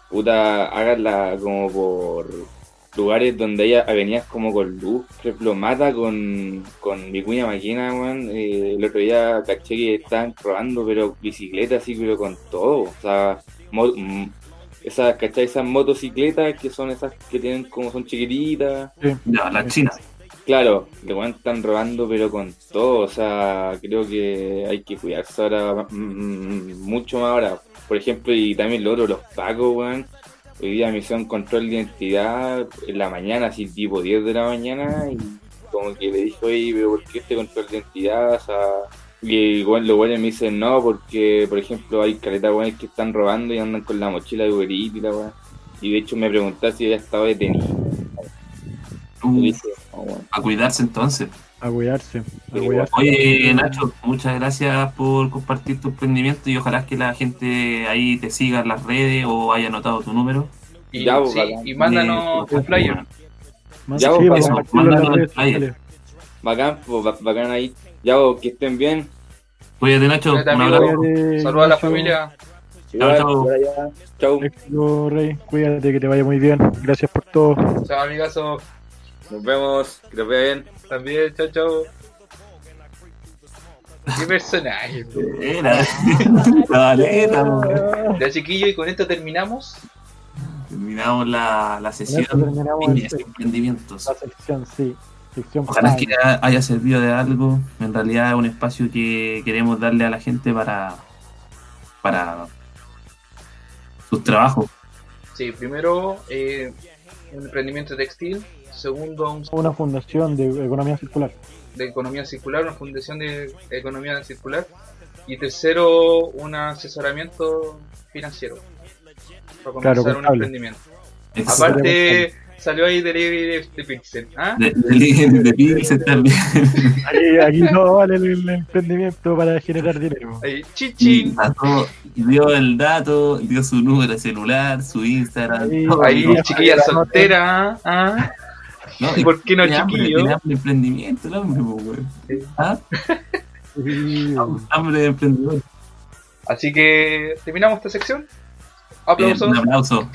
puta, háganla como por lugares donde haya avenidas como con luz. Por ejemplo, Mata con, con Vicuña Máquina, weón. eh, el otro día caché que estaban robando, pero bicicletas así, pero con todo. O sea, mo- mm, esas, ¿cachai? Esas motocicletas que son esas que tienen como son chiquititas. La China. Claro, de weón están robando, pero con todo. O sea, creo que hay que cuidarse ahora mm, mm, mucho más ahora. Por ejemplo, y también lo otro, los pacos, weón. Hoy día me hicieron control de identidad en la mañana, así tipo 10 de la mañana, y como que le dije, oye, pero ¿por qué este control de identidad? O sea, y igual los buenos me dicen no, porque, por ejemplo, hay caletas buenas que están robando y andan con la mochila de Uber y la weá. Y de hecho me preguntaste si había estado detenido. Uh, dije, a cuidarse entonces. A cuidarse. A cuidarse. Oye, Nacho, muchas gracias por compartir tu emprendimiento y ojalá que la gente ahí te siga en las redes o haya anotado tu número. Y, Ya, sí, y mándanos el flyer. Ya, Sí, vos, eso, mándanos el flyer. Bacán, pues, ba- bacán ahí. Ya, vos, que estén bien. Cuídate, Nacho. Cuídate, Un abrazo. Saludos a la familia. Chao. Chau. Éxito, Rey. Cuídate, que te vaya muy bien. Gracias por todo. Chao, amigazo. Nos vemos. Que les vaya bien. También, chao, chao. Qué personaje. Era. Era, Ya, chiquillo, y con esto terminamos. Terminamos la, la sesión de el- emprendimientos. La sección, sí. Sección Ojalá que haya servido de algo. En realidad es un espacio que queremos darle a la gente para, para sus trabajos. Sí, primero, eh, un emprendimiento textil. Segundo, un Una fundación de economía circular. de economía circular, una fundación de economía circular. Y tercero, un asesoramiento financiero. Para Claro, comenzar un emprendimiento. Aparte, salió ahí Delivery de, de Pixel. ¿ah? De, de, de Pixel también. Aquí, aquí todo vale el, el emprendimiento para generar dinero. Ahí, Y chichín. pasó, y dio el dato, dio su número de celular, su Instagram. Ahí-. Ahí, chiquilla soltera. ¿ah? ¿No? ¿Y por qué no, hambre, chiquillo? Hambre de emprendimiento, el hombre, pues, güey. ¿Ah? Sí. Hambre de emprendedor. Así que terminamos esta sección. Bien, Aplausos. un aplauso.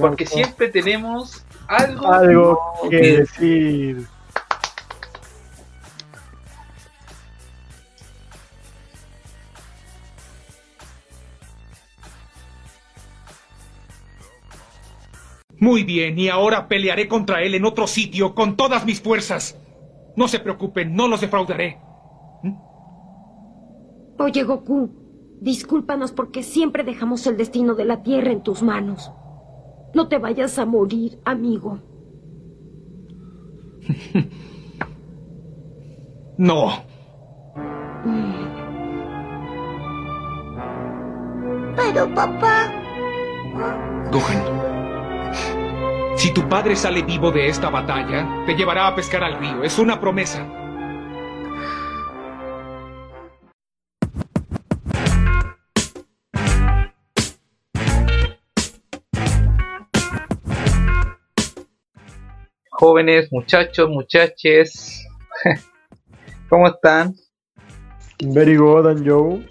Porque siempre tenemos algo. Algo que que- decir. Muy bien, y ahora pelearé contra él en otro sitio con todas mis fuerzas. No se preocupen, no los defraudaré. Oye, Goku, discúlpanos porque siempre dejamos el destino de la Tierra en tus manos. No te vayas a morir, amigo. No. Pero, papá. Gohan. Si tu padre sale vivo de esta batalla, te llevará a pescar al río. Es una promesa. Jóvenes, muchachos, muchaches. ¿Cómo están? Very good, and Joe.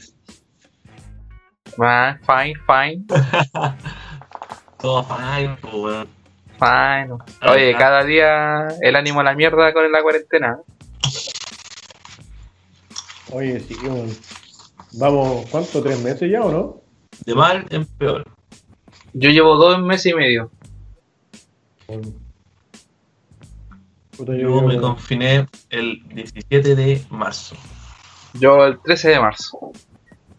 Ah, fine, fine, Todo fine, pues, weón. fine. Oye, cada día el ánimo a la mierda con la cuarentena. Oye, sí, bueno. Vamos, ¿cuánto? ¿Tres meses ya o no? De mal en peor. Yo llevo dos meses y medio. Puta, Yo me confiné el 17 de marzo. Yo el 13 de marzo.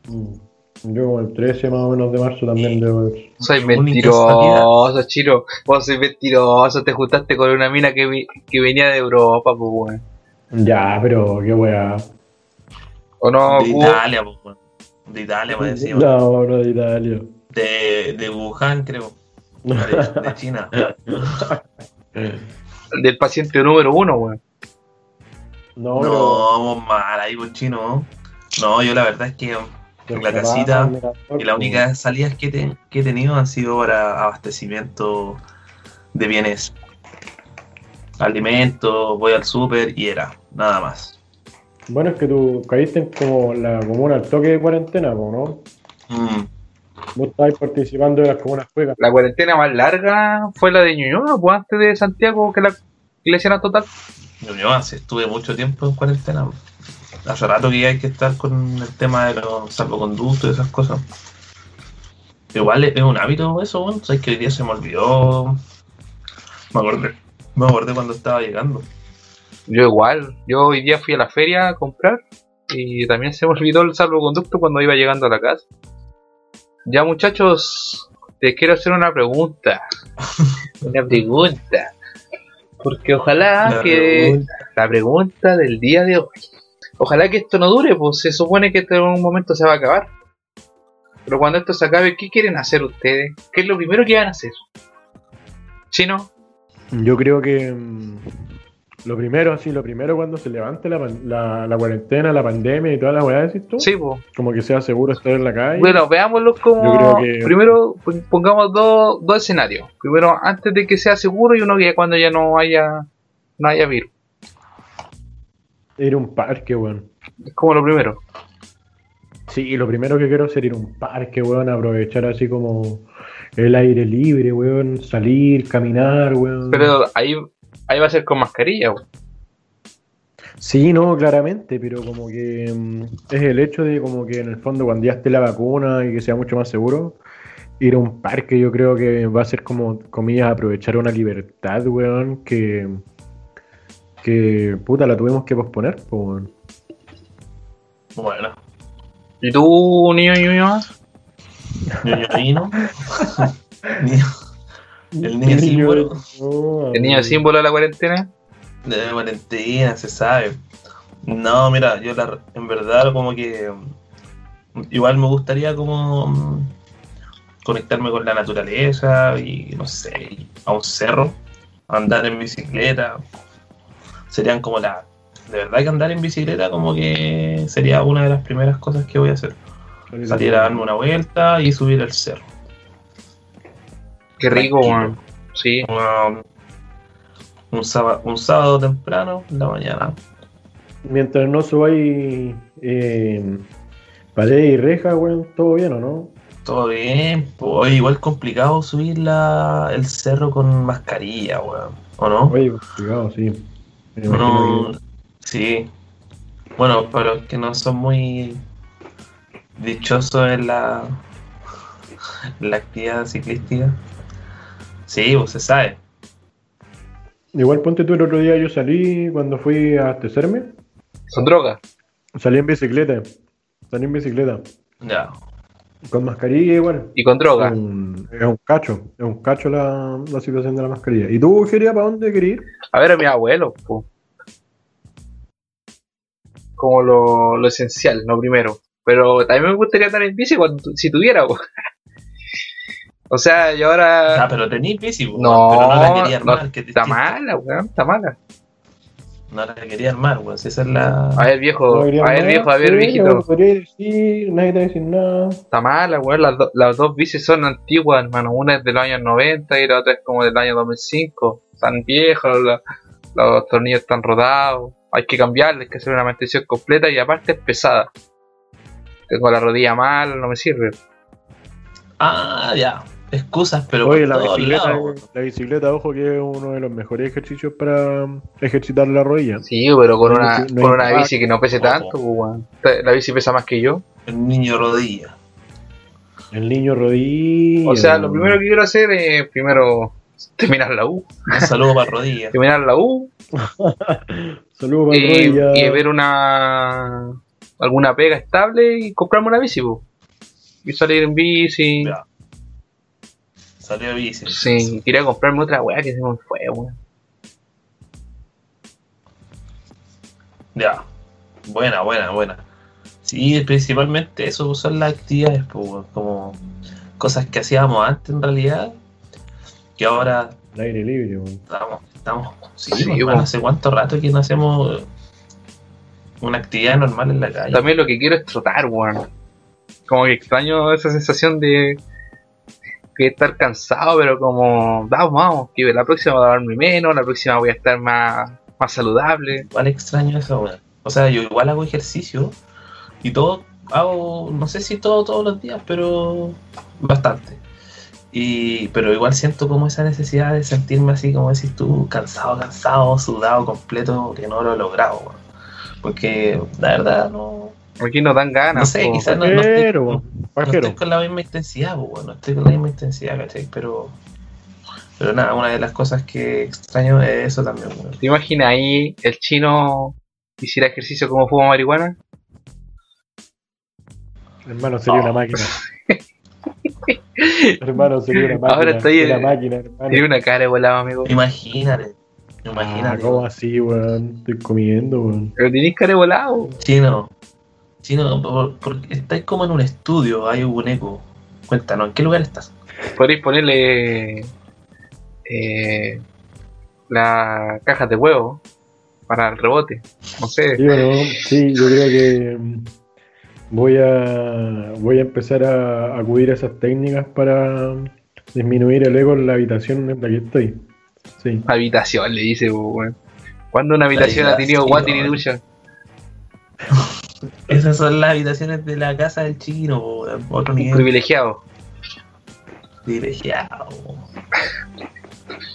Mm. Yo como el 13 más o menos de marzo también debo ver. Soy mentiroso, Chiro. Vos sois mentiroso. Te juntaste con una mina que, vi- que venía de Europa, pues, weón. Ya, pero qué weá. ¿O no, de? Italia, pues, weón. De Italia, me decía. No, no de Italia. De, de Wuhan, creo. De, de China. Del paciente número uno, weón. No, pero. No, vamos mal ahí con chino. ¿no? No, yo la verdad es que en la casita y las únicas salidas que, te- que he tenido han sido para abastecimiento de bienes. Alimentos, voy al súper y era, nada más. Bueno, es que tú caíste en como la comuna al toque de cuarentena, ¿no? Mm, Vos estabas participando de las comunas juegas. La cuarentena más larga fue la de Ñuñoa, pues antes de Santiago, que la iglesia era total. hace- estuve mucho tiempo en cuarentena. Hace rato que hay que estar con el tema de los salvoconductos y esas cosas. Igual es es un hábito eso, bueno. Sabes que hoy día se me olvidó. Me acordé. Me acordé cuando estaba llegando. Yo igual, yo hoy día fui a la feria a comprar y también se me olvidó el salvoconducto cuando iba llegando a la casa. Ya muchachos, te quiero hacer una pregunta. una pregunta. Porque ojalá La que pregunta. la pregunta del día de hoy. Ojalá que esto no dure, pues se supone que esto en un momento se va a acabar. Pero cuando esto se acabe, ¿qué quieren hacer ustedes? ¿Qué es lo primero que van a hacer? ¿Chino? Yo creo que mm, Lo primero, sí, lo primero cuando se levante la, la, la cuarentena, la pandemia y toda la weá, decís tú. Sí, pues. Como que sea seguro estar en la calle. Bueno, veámoslo como. Yo creo que- Primero pon- pongamos dos, dos escenarios. Primero, antes de que sea seguro y uno que cuando ya no haya, no haya virus. Ir a un parque, weón. Es como lo primero. Sí, lo primero que quiero es ir a un parque, weón, aprovechar así como el aire libre, weón, salir, caminar, weón. Pero ahí, ahí va a ser con mascarilla. weón. Sí, no, claramente, pero como que mm, es el hecho de como que en el fondo cuando ya esté la vacuna y que sea mucho más seguro, ir a un parque yo creo que va a ser como, comillas, aprovechar una libertad, weón, que, que puta, la tuvimos que posponer, weón. Bueno, ¿Y tú, niño niño? ñoñoíno. El niño símbolo ¿El niño símbolo de la cuarentena? de cuarentena, se sabe. No, mira, yo la- en verdad como que mm, igual me gustaría como mm, conectarme con la naturaleza y no sé, a un cerro, andar en bicicleta. Serían como la... De verdad que andar en bicicleta como que sería una de las primeras cosas que voy a hacer. Salir a darme una vuelta y subir el cerro. Qué rico, weón. Sí. Un, un sábado, un sábado temprano en la mañana. Mientras no subáis eh, pared y reja, weón, todo bien, ¿o no? Todo bien, pues igual complicado subir la, el cerro con mascarilla, weón. ¿O no? Oye, complicado, sí. No, sí. Bueno, para los que no son muy dichosos en la, en la actividad ciclística. Sí, pues se sabe. Igual ponte tú el otro día, yo salí cuando fui a abastecerme. Son drogas. Salí en bicicleta. Salí en bicicleta. Ya. Con mascarilla igual. Y con droga. Es un, es un cacho. Es un cacho la, la situación de la mascarilla. ¿Y tú, Geria, para dónde querías ir? A ver a mi abuelo, po. Como lo, lo esencial, no primero. Pero también me gustaría andar en bici cuando, si tuviera, po. O sea, yo ahora. Ah, pero tenís bici, pues, No, pero no la quería no, armar. que está mala, weón, está mala. No la quería armar, weón. Si esa es la. A ver, viejo, No a ver, viejo, a ver, sí, viejito. no podría decir, nadie te va a decir nada. Está mala, weón. Las, do- las dos bicis son antiguas, hermano. Una es de los años 90 y la otra es como del año 2005. Están viejas, la- los tornillos están rodados. Hay que cambiarles, hay que hacer una mantención completa y aparte es pesada. Tengo la rodilla mal, no me sirve. Ah, ya. Excusas, pero Oye, por la bicicleta, la bicicleta, ojo que es uno de los mejores ejercicios para ejercitar la rodilla. Sí, pero con No una, no con una bici que no pese Ojo. tanto, pues. La bici pesa más que yo. El niño rodilla. El niño rodilla. O sea, lo primero que quiero hacer es primero terminar la U. Un saludo para rodilla. Terminar la U Saludos para y, rodilla. y ver una alguna pega estable y comprarme una bici, po. Y salir en bici. Ya. Salió de bici. Sí, quería comprarme otra weá que se me fue, weón. Ya. Buena, buena, buena. Sí, principalmente eso son las actividades, pues, como cosas que hacíamos antes en realidad, que ahora El aire libre, weón. estamos, estamos, sí, Sí, hace cuánto rato que no hacemos una actividad normal en la calle. También lo que quiero es trotar, weón. Como que extraño esa sensación de que estar cansado, pero como, vamos, vamos, que la próxima va a darme menos, la próxima voy a estar más, más saludable. Igual extraño eso, weón. O sea, yo igual hago ejercicio y todo, hago, no sé si todo todos los días, pero bastante. Y, pero igual siento como esa necesidad de sentirme así, como decís tú, cansado, cansado, sudado completo, que no lo he logrado. Porque la verdad no, Aquí no dan ganas. no sé, po. quizás no, no estoy, no- no estoy con la misma intensidad, weón, no estoy con la misma intensidad, ¿cachai? Pero, pero nada, una de las cosas que extraño es eso también, weón. ¿Te imaginas ahí el chino hiciera ejercicio como fuma marihuana? Hermano, sería Oh. una máquina. hermano, sería una máquina. Ahora estoy una en- máquina, hermano. Tiene una cara de volado, amigo. Imagínate, Ah, imagínate. ¿cómo así, weón? Estoy comiendo, weón. Pero tenés cara de volado. Chino, chino, por- porque estáis como en un estudio, hay un eco. Cuéntanos, ¿en qué lugar estás? Podréis ponerle eh, las cajas de huevo para el rebote. No sé. Sí, bueno, sí, yo creo que mm, voy a voy a empezar a acudir a esas técnicas para disminuir el ego en la habitación en la que estoy. Sí. Habitación, le dice, weón. ¿Cuándo una habitación ha tenido water y ducha? Esas son las habitaciones de la casa del chino, weón, otro nivel. Privilegiado. Privilegiado.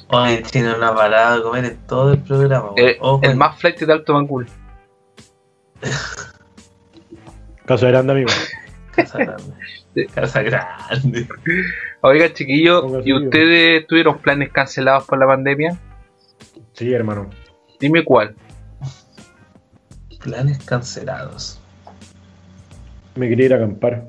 Oye, el chino no ha parado de comer en todo el programa. Eh, Ojo, el más flight de Alto Mangul. Casa grande, amigo. Casa grande. Casa grande. Oiga, chiquillos, Póngase ¿y ustedes tuvieron planes cancelados por la pandemia? Sí, hermano. Dime cuál. Planes cancelados. Me quería ir a acampar.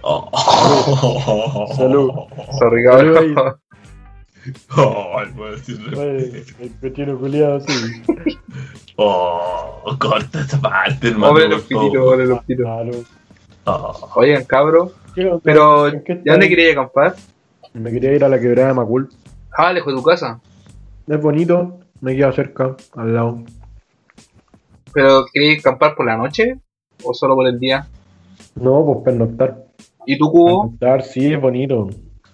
Oh. Salud. Sorry, cabrón. Oh, el el cochino culiado, sí. Oh, corta esta parte, hermano. Hombre, los hombre, los pinitos. Claro. Oh. Oigan, cabros, ¿Qué onda? pero ¿En qué ¿ya dónde quería acampar? Me quería ir a la quebrada de Macul. Ah, lejos de tu casa. Es bonito, me queda cerca, al lado. ¿Pero querías acampar por la noche o solo por el día? No, pues pernoctar. ¿Y tu cubo? Pernoctar, sí, es bonito.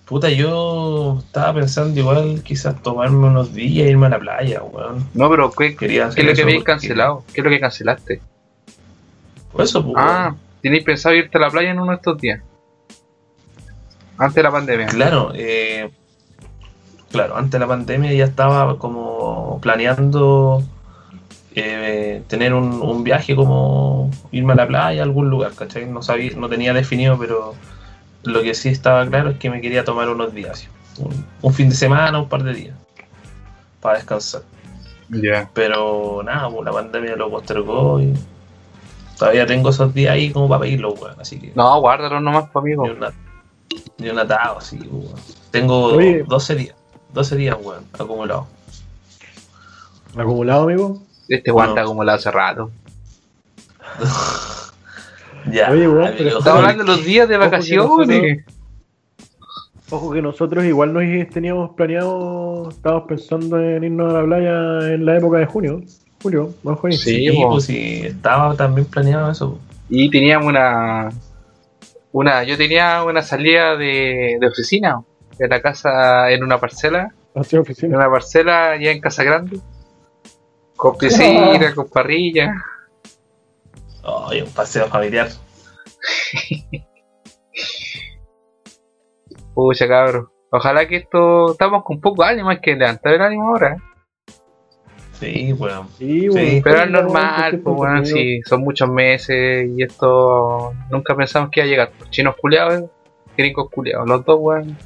Puta, yo estaba pensando igual quizás tomarme unos días e irme a la playa, weón. No, pero ¿qué, Quería qué es lo que habéis cancelado? ¿Qué es lo que cancelaste? Por eso, pues, Ah, ¿tenéis pensado irte a la playa en uno de estos días? Antes de la pandemia. Claro, eh, claro, antes de la pandemia ya estaba como planeando eh, tener un, un viaje como irme a la playa a algún lugar, ¿cachai? No sabía, no tenía definido, pero lo que sí estaba claro es que me quería tomar unos días, un, un fin de semana, un par de días, para descansar. Ya. Pero nada, pues la pandemia lo postergó y todavía tengo esos días ahí como para pedirlos, weón, así que... No, guárdalo nomás, pues, amigo. Ni un, atado, sí, weón. Tengo Oye. 12 días. 12 días, weón, acumulados. ¿Acumulado, amigo? Este guanta acumulado hace rato. Ya. Oye, weón, amigo. pero Estamos hablando de los días de vacaciones. Ojo que nosotros igual nos teníamos planeado, estábamos pensando en irnos a la playa en la época de junio. Julio, más junio. Sí, Sí, pues sí, estaba también planeado eso. Y teníamos una. una Yo tenía una salida de, de oficina. De la casa en una parcela. Hacia En oficina. una parcela ya en Casa Grande. Con piscina, con parrilla. Oye, un paseo familiar. Pucha, cabro. Ojalá que esto. Estamos con poco ánimo, hay que levantar el ánimo ahora. Sí, weón. Sí, Sí, Pero es bueno, normal, pues bueno, si son muchos meses y esto nunca pensamos que iba a llegar. Chinos culiados, gringos culiados, los dos, weón.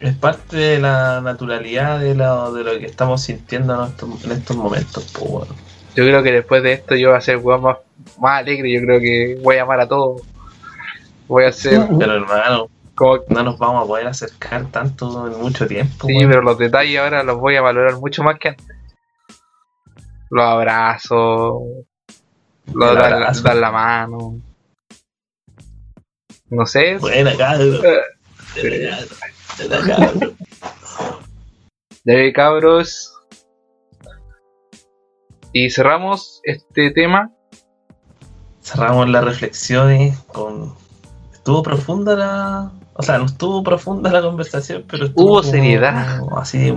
Es parte de la naturalidad de lo, de lo que estamos sintiendo en estos, en estos momentos, pues, weón. Yo creo que después de esto yo voy a ser weón más, más alegre, yo creo que voy a amar a todos. Voy a ser Pero hermano, como no nos vamos a poder acercar tanto en mucho tiempo. Sí, pero los detalles ahora los voy a valorar mucho más que antes. Los abrazos, los abrazo. dar la mano. No sé. Buena, cabrón. Eh, Buena, cabrón. Ya cabros. Y cerramos este tema. Cerramos las reflexiones con. Estuvo profunda la. O sea, no estuvo profunda la conversación, pero estuvo Hubo como- seriedad. como así,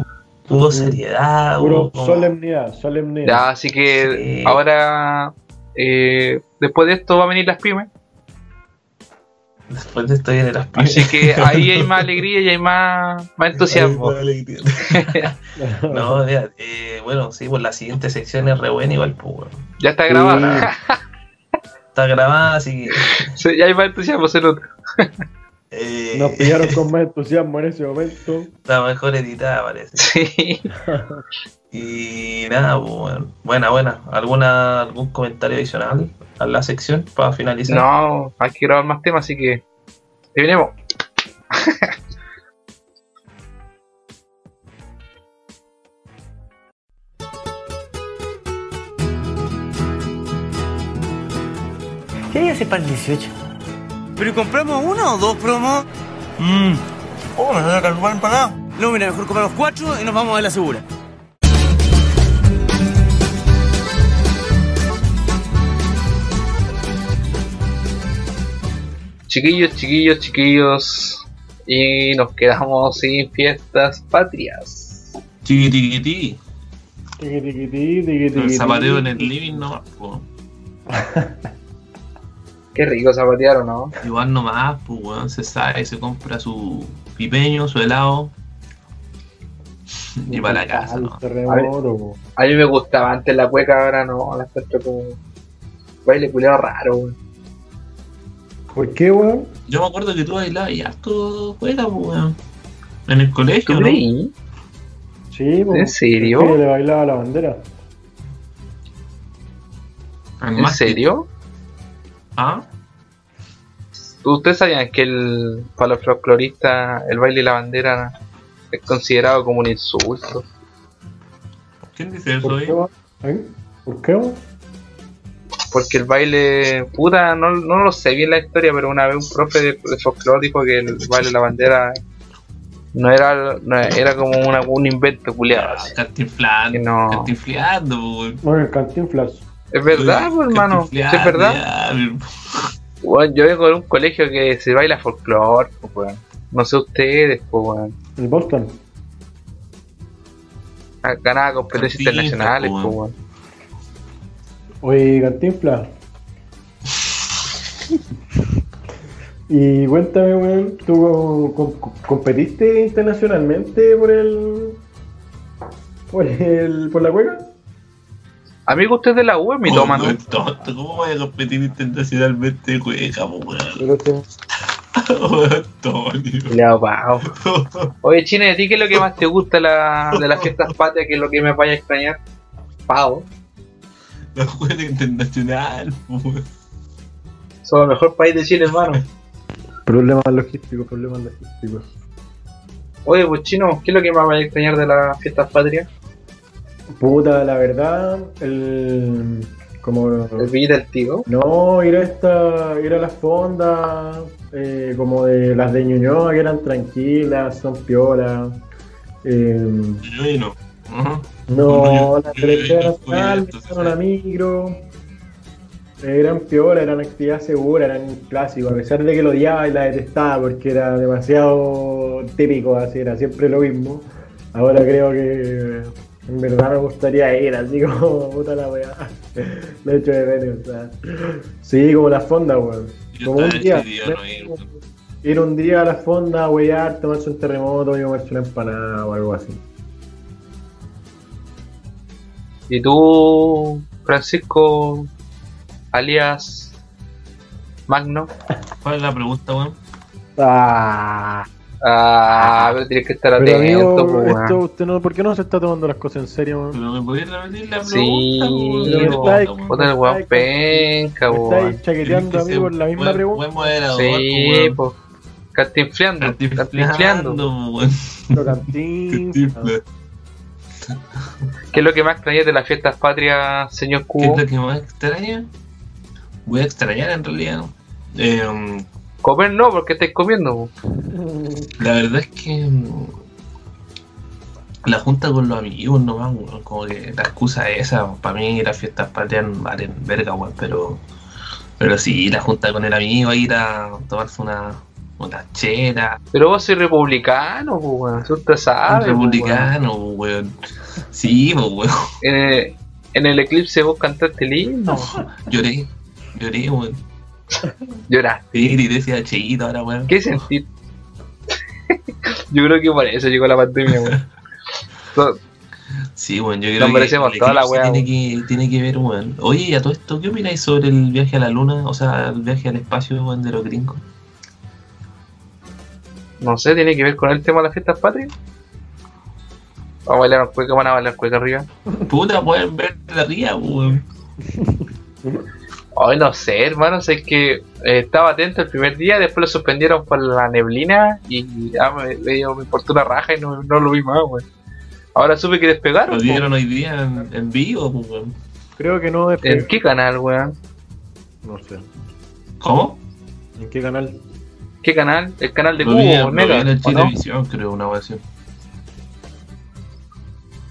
hubo seriedad. Puro hubo como- solemnidad, solemnidad. Ya, así que Sí. ahora, eh, después de esto va a venir las pymes. Después de esto viene las Así que ahí hay más alegría y hay más, más entusiasmo. No, mira, eh, bueno, sí, pues la siguiente sección es re buena igual, pues, weón. Ya está grabada. Está grabada, así que. Sí, ya hay más entusiasmo, se nota. eh, Nos pillaron con más entusiasmo en ese momento. Está mejor editada, parece. Sí. Y nada, pues, bueno. buena, buena. ¿Alguna, ¿Algún comentario adicional a la sección para finalizar? No, hay que grabar más temas, así que. Terminemos. ¿Qué hay ese para el 18? ¿Pero compramos una o dos promos? Mmm. Oh, me voy a calmar para No, mira, mejor compramos cuatro y nos vamos a la segura. Chiquillos, chiquillos, chiquillos. Y nos quedamos sin fiestas patrias. Chiquitiquití. Tiquitiquití, tiquitiquití. El zapateo en el living nomás. Qué rico zapatear, ¿o no? Igual nomás, pues weón, se sale, se compra su pipeño, su helado. Y para la casa, ¿no? A mí me gustaba antes la cueca, ahora no, la encuentro como baile culiado raro, weón. ¿Por qué, weón? Yo me acuerdo que tú bailabas y harto juega, pues weón. En el colegio, ¿Tú ¿no? Sí, po. ¿En serio? Sí, le bailaba la bandera. ¿En serio? ¿Ah? ¿Ustedes sabían que el, para los folcloristas el baile y la bandera es considerado como un insulto? ¿Quién dice eso ¿Por ahí? ¿Eh? ¿Por qué? Porque el baile, puta, no, no lo sé bien la historia, pero una vez un profe de, de folclore dijo que el baile y la bandera no era, no era como una, un invento culiado. así. Cantinflando, no. cantinflando. Bueno, Cantinflas. Es verdad, pues, hermano, es verdad. Bueno, yo vengo de un colegio que se baila folclore, pues, weón. No sé ustedes, pues, weón. El Boston. Ganaba competencias internacionales, pues, pues, weón. Oye, Cantinflas. y cuéntame, weón, ¿tú com- com- competiste internacionalmente por el. por el. por la cueca? Amigo, usted es de la U, es mi toma, ¿no? Tonto, ¿Cómo voy a competir internacionalmente po, weón? Antonio. Pavo. Oye, Chine, ¿a ti qué es lo que más te gusta la, de las fiestas patrias? ¿Qué es lo que me vaya a extrañar? Pavo. La juega internacional, po, weón. Somos el mejor país de Chile, hermano. Problemas logísticos, problemas logísticos. Oye, pues Chino, ¿qué es lo que más vaya a extrañar de las fiestas patrias? Puta, la verdad, el. como. El del Tío. No, ir a esta, ir a las fondas, eh, como de las de Ñuñoa, que eran tranquilas, son piolas. Eh, Yo y no. Ajá. no, Yo- la yo- televisión yo- nacional, dejaron a micro. Eran piola, eran actividad segura, eran clásicos, a pesar de que lo odiaba y la detestaba porque era demasiado típico, así era siempre lo mismo. Ahora creo que en verdad me gustaría ir, así como puta la weá. De hecho de menos, o sea. Sí, como las fondas, weón. Como un día. no ir, weón. Ir un día a las fondas, a huear, tomarse un terremoto y comerse una empanada o algo así. ¿Y tú, Francisco, alias Magno? ¿Cuál es la pregunta, weón? Ah, Ah, pero tienes que estar pero atento, amigo, pues, esto, usted no, ¿por qué no se está tomando las cosas en serio, weón? Pero me podías repetir la pregunta, Sí. Puta el weón penca, weón. estáis chaqueteando, amigo, por la misma pregunta. Sí, weón. pues. Cantinfleando, cantinfleando. ¿Qué es lo que más extrañas de las fiestas patrias, señor ¿Qué Cubo? es lo que más extraña? Voy a extrañar en realidad. ¿no? Eh, Comer no, porque estáis comiendo. la verdad es que mm, la junta con los amigos nomás, weón, como que la excusa es esa, para mí las fiestas patrias valen verga, weón, pero, pero sí, la junta con el amigo, ir a tomarse una, una chela, Pero vos sois republicano, weón. Tú te sabes. republicano, weón. Sí, weón. En el, en el eclipse vos cantaste himno. lloré, lloré, weón. Lloraste. Sí, y decía cheito ahora, weón. ¿Qué sentís? Yo creo que por eso llegó la pandemia, weón. Sí, bueno, yo creo Nos que merecemos toda la weá, tiene que, tiene que ver, weón. Oye, y a todo esto, ¿qué opináis sobre el viaje a la luna? O sea, el viaje al espacio, weón, de los gringos. No sé, tiene que ver con el tema de las fiestas patrias. Vamos a bailar cueca, van a bailar cueca arriba. Puta, pueden ver de arriba, weón. Hoy no sé, hermano, sé que eh, estaba atento el primer día, después lo suspendieron por la neblina y ya me, me, dio- me importó una raja y no, no lo vi más, weón. Ahora supe que despegaron. Lo po. dieron hoy día en, en vivo, weón. Creo que no ¿En qué canal, weón? No sé. ¿Cómo? ¿En qué canal? ¿Qué canal? El canal de Lo vi, Cubo, lo vi Mega, en ¿o el no? televisión, creo, una así.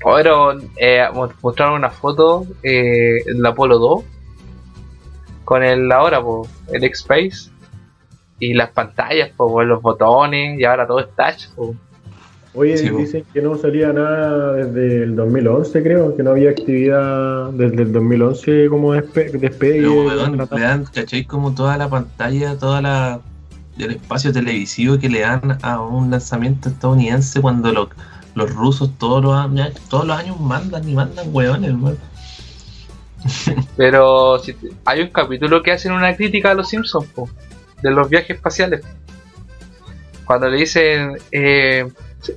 Ahora eh, mo- mostraron una foto eh, en la Apolo 2 con el ahora, po, el X-Space y las pantallas, po, los botones y ahora todo es touch. po. Oye, Sí, dicen que no salía nada desde el 2011, creo, que no había actividad desde el 2011 como despe despegue. Pero, weón, dan, ¿cachai? Como toda la pantalla, toda la el espacio televisivo que le dan a un lanzamiento estadounidense cuando lo- los rusos todos los, años, todos los años mandan y mandan hueones, hermano. Pero si te- hay un capítulo que hacen una crítica a los Simpsons, po, de los viajes espaciales. Cuando le dicen, eh,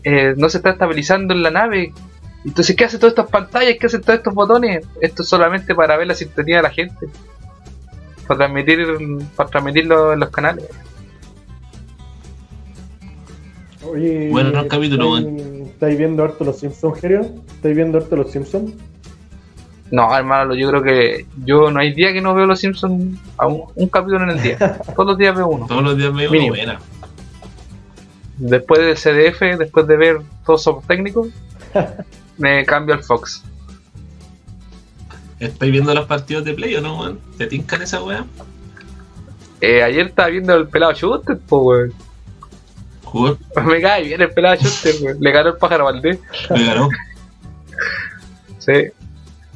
eh, no se está estabilizando en la nave. Entonces, ¿qué hace todas estas pantallas? ¿Qué hacen todos estos botones? Esto es solamente para ver la sintonía de la gente. Para transmitir, para transmitirlo en los canales. Oye, Bueno, no capítulo, ¿estáis, ¿estáis viendo harto los Simpsons, Gerio? ¿Estáis viendo harto los Simpsons? No, hermano, yo creo que yo no hay día que no veo los Simpsons a un, un capítulo en el día. Todos los días veo uno. Todos los días veo Mínimo. buena. Después del CDF, después de ver todos somos técnicos, me cambio al Fox. ¿Estáis viendo los partidos de play o no, weón? ¿Te tincan esa weá? Eh, ayer estaba viendo el pelado Schuster, po, weón. Jugó, Me cae bien el pelado Schuster, weón. Le ganó el pájaro Valdés. me ganó. Sí.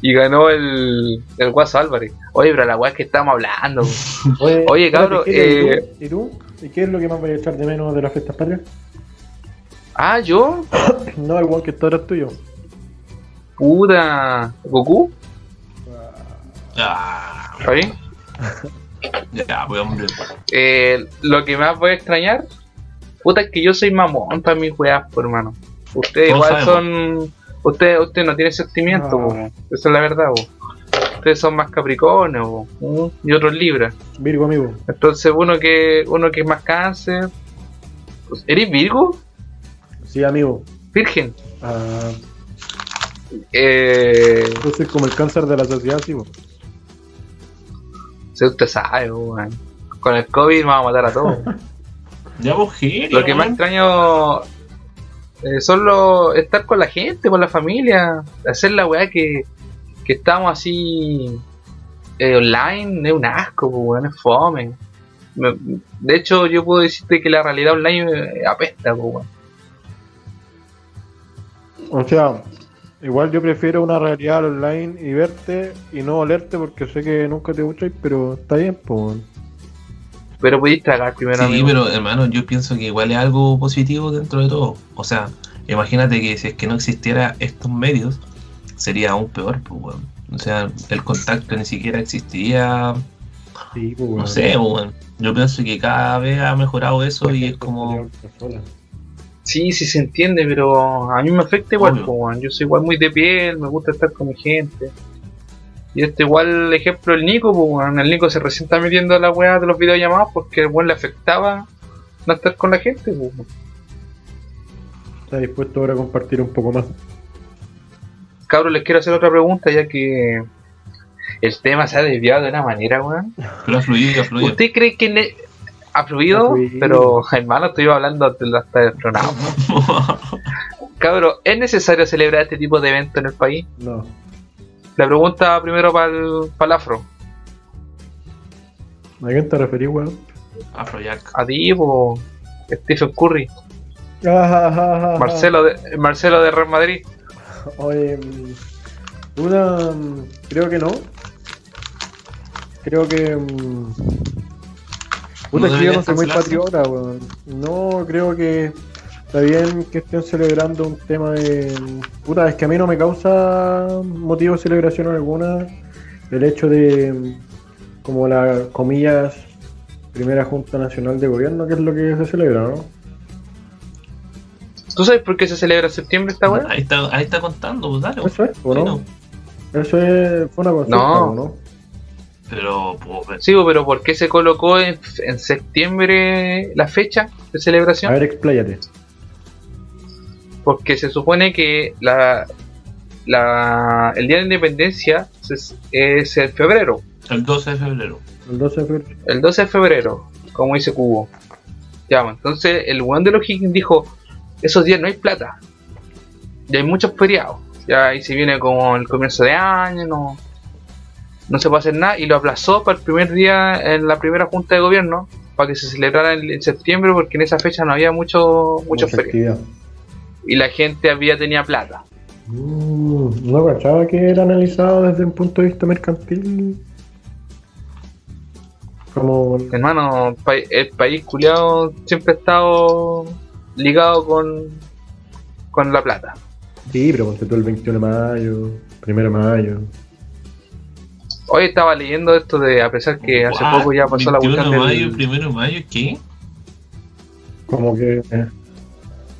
Y ganó el, el Guaso Álvarez. Oye, pero la weá es que estamos hablando. weón. Oye, cabro, Gerio, eh, ¿y qué es lo que más voy a echar de menos de las fiestas patrias? Ah, yo, No, el one que está atrás tuyo. puta. ¿Goku? Ah, ya, pues hombre. Eh, lo que más voy a extrañar, puta, es que yo soy mamón para mis weas, por hermano. Ustedes igual sabemos. son. Usted, usted no tiene sentimiento, po. esa es la verdad. po. Ustedes son más Capricornio po, ¿Mm? y otros Libra. Virgo, amigo. Entonces, uno que uno que es más Cáncer. pues, ¿Eres Virgo? Sí, amigo. Virgen. Ah, Eh, soy como el cáncer de la sociedad, sí, bo. si usted sabe. Con el COVID vamos a matar a todos. Ya, pues, genio, Lo que más extraño eh, son los- estar con la gente, con la familia, hacer la weá que, que estamos así eh, online, es un asco, pues, weón, es fome. Me- De hecho, yo puedo decirte que la realidad online eh, apesta, pues, weón. O sea, igual yo prefiero una realidad online y verte y no olerte porque sé que nunca te gustáis, pero está bien, pues. Pero podéis tragar primero, Sí, amigo. pero hermano, yo pienso que igual es algo positivo dentro de todo. O sea, imagínate que si es que no existiera estos medios, sería aún peor, pues, weón. O sea, el contacto ni siquiera existiría. Sí, pues, No sé, weón. Yo pienso que cada vez ha mejorado eso y es como. Sí, sí se entiende, pero a mí me afecta igual, pues, weón. Yo soy igual muy de piel, me gusta estar con mi gente. Y este igual ejemplo el Nico, pues, weón. El Nico se recién está metiendo a la weá de los videollamados porque el weón le afectaba no estar con la gente, pues. Está dispuesto ahora a compartir un poco más. Cabros, les quiero hacer otra pregunta ya que el tema se ha desviado de una manera, weón. Pero ha fluido, ha fluido. ¿Usted cree que ne- ha fluido? Ha fluido. Pero, hermano, estoy hablando hasta hasta destronado. Cabros, ¿es necesario celebrar este tipo de eventos en el país? No. La pregunta primero para el afro. ¿A quién te referís, weón? Afrojack. A ti, po, Stephen Curry, Ah, Marcelo de, Marcelo de Real Madrid. Oye, mm, una. mm, Creo que no. Creo que. mm, Puta, ¿No que yo no soy muy patriota, weón. No, creo que. Está bien que estén celebrando un tema de. Puta, es que a mí no me causa motivo de celebración alguna el hecho de. Como la, comillas, primera Junta Nacional de Gobierno, que es lo que se celebra, ¿no? ¿Tú sabes por qué se celebra en septiembre esta weá? Ahí está, ahí está contando, pues dale. Eso es, ¿o Sí, no? no. Eso es, fue una consulta, No. ¿o ¿no? Pero, pues, Sí, pero ¿por qué se colocó en, en septiembre la fecha de A celebración? ver, expláyate. Porque se supone que la, la, el Día de la Independencia es, es en febrero, el 12 de febrero. El 12 de febrero. el 12 de febrero, como dice Cubo. Ya, pues, entonces el weón de los Higgins dijo, esos días no hay plata. Y hay muchos feriados. Ya ahí se viene como el comienzo de año, no, no se puede hacer nada y lo aplazó para el primer día en la primera junta de gobierno para que se celebrara en, en septiembre porque en esa fecha no había mucho mucho Mucha feria actividad. Y la gente había tenía plata. Mm, no cachaba que era analizado desde un punto de vista mercantil. Como Hermano, el país culiado siempre ha estado ligado con con la plata. Sí, pero ponte tú el 21 de mayo, 1 de mayo. Hoy estaba leyendo esto de, a pesar que hace poco ya pasó la 21 cuestión de del... mayo, primero de mayo, ¿qué? Como que eh,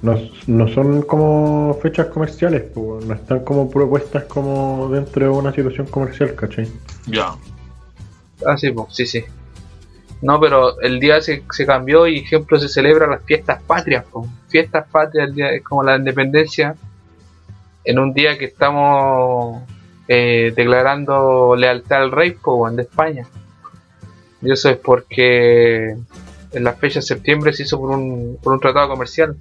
no, no son como fechas comerciales, pues, no están como propuestas como dentro de una situación comercial, ¿cachai? Ya. Ah, sí, pues, sí, sí. No, pero el día se, se cambió y, ejemplo, se celebra las fiestas patrias. po. Fiestas patrias, el día, es como la independencia, en un día que estamos eh, declarando lealtad al rey po, weón, de España. Y eso es porque en la fecha de septiembre se hizo por un, por un tratado comercial.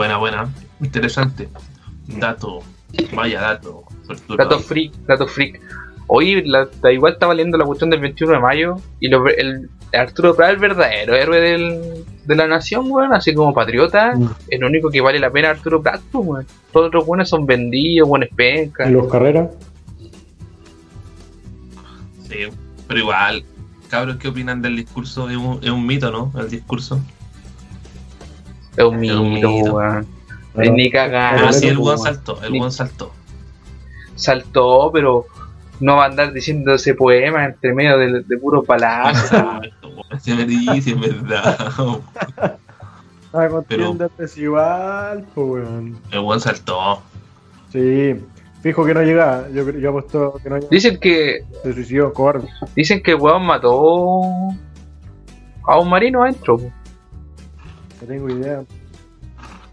Buena, buena. Interesante. Dato. Vaya dato. Dato freak, dato freak. Hoy la, la- igual estaba leyendo la cuestión del 21 de mayo y lo- el, Arturo Prat, el verdadero héroe del- de la nación, weón, así como patriota, el único que vale la pena es Arturo Prat, pues, weón. Todos los otros buenos son vendidos, buenos pencas. ¿Y los carreras? Sí, pero igual. Cabros, ¿qué opinan del discurso? Es un, es un mito, ¿no? El discurso. Es un mito, weón. Ni cagar. Pero sí, el weón. saltó. El buen saltó. Saltó, pero no va a andar diciendo ese poema entre medio de, de puro palazo. Se me dice, es verdad. Ah, contienda igual, pues, weón. El buen saltó. Sí, fijo que no llega. Yo, yo apuesto que no llega. Dicen que Se suicidó, cobarde. dicen que el weón mató a un marino adentro. No tengo idea.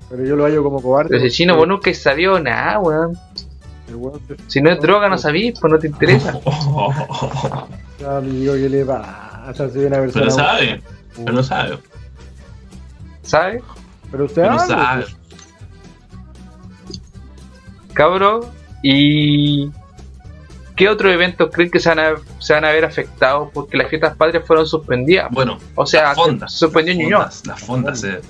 Pero yo lo hallo como cobarde. Pero ese chino, vos nunca sabió nada, weón. Si no es droga, no sabís, pues no te interesa. Ya, amigo, ¿qué le pasa? Soy una persona. Pero sabe. Pero no sabe. ¿Sabes? Pero usted Pero sabe. pues. Cabrón. ¿Y qué otros eventos creen que se van, a, se van a ver afectados porque las fiestas patrias fueron suspendidas? Bueno, o sea, las fondas. se suspendió en las Ñuñoa. fondas, las fondas se,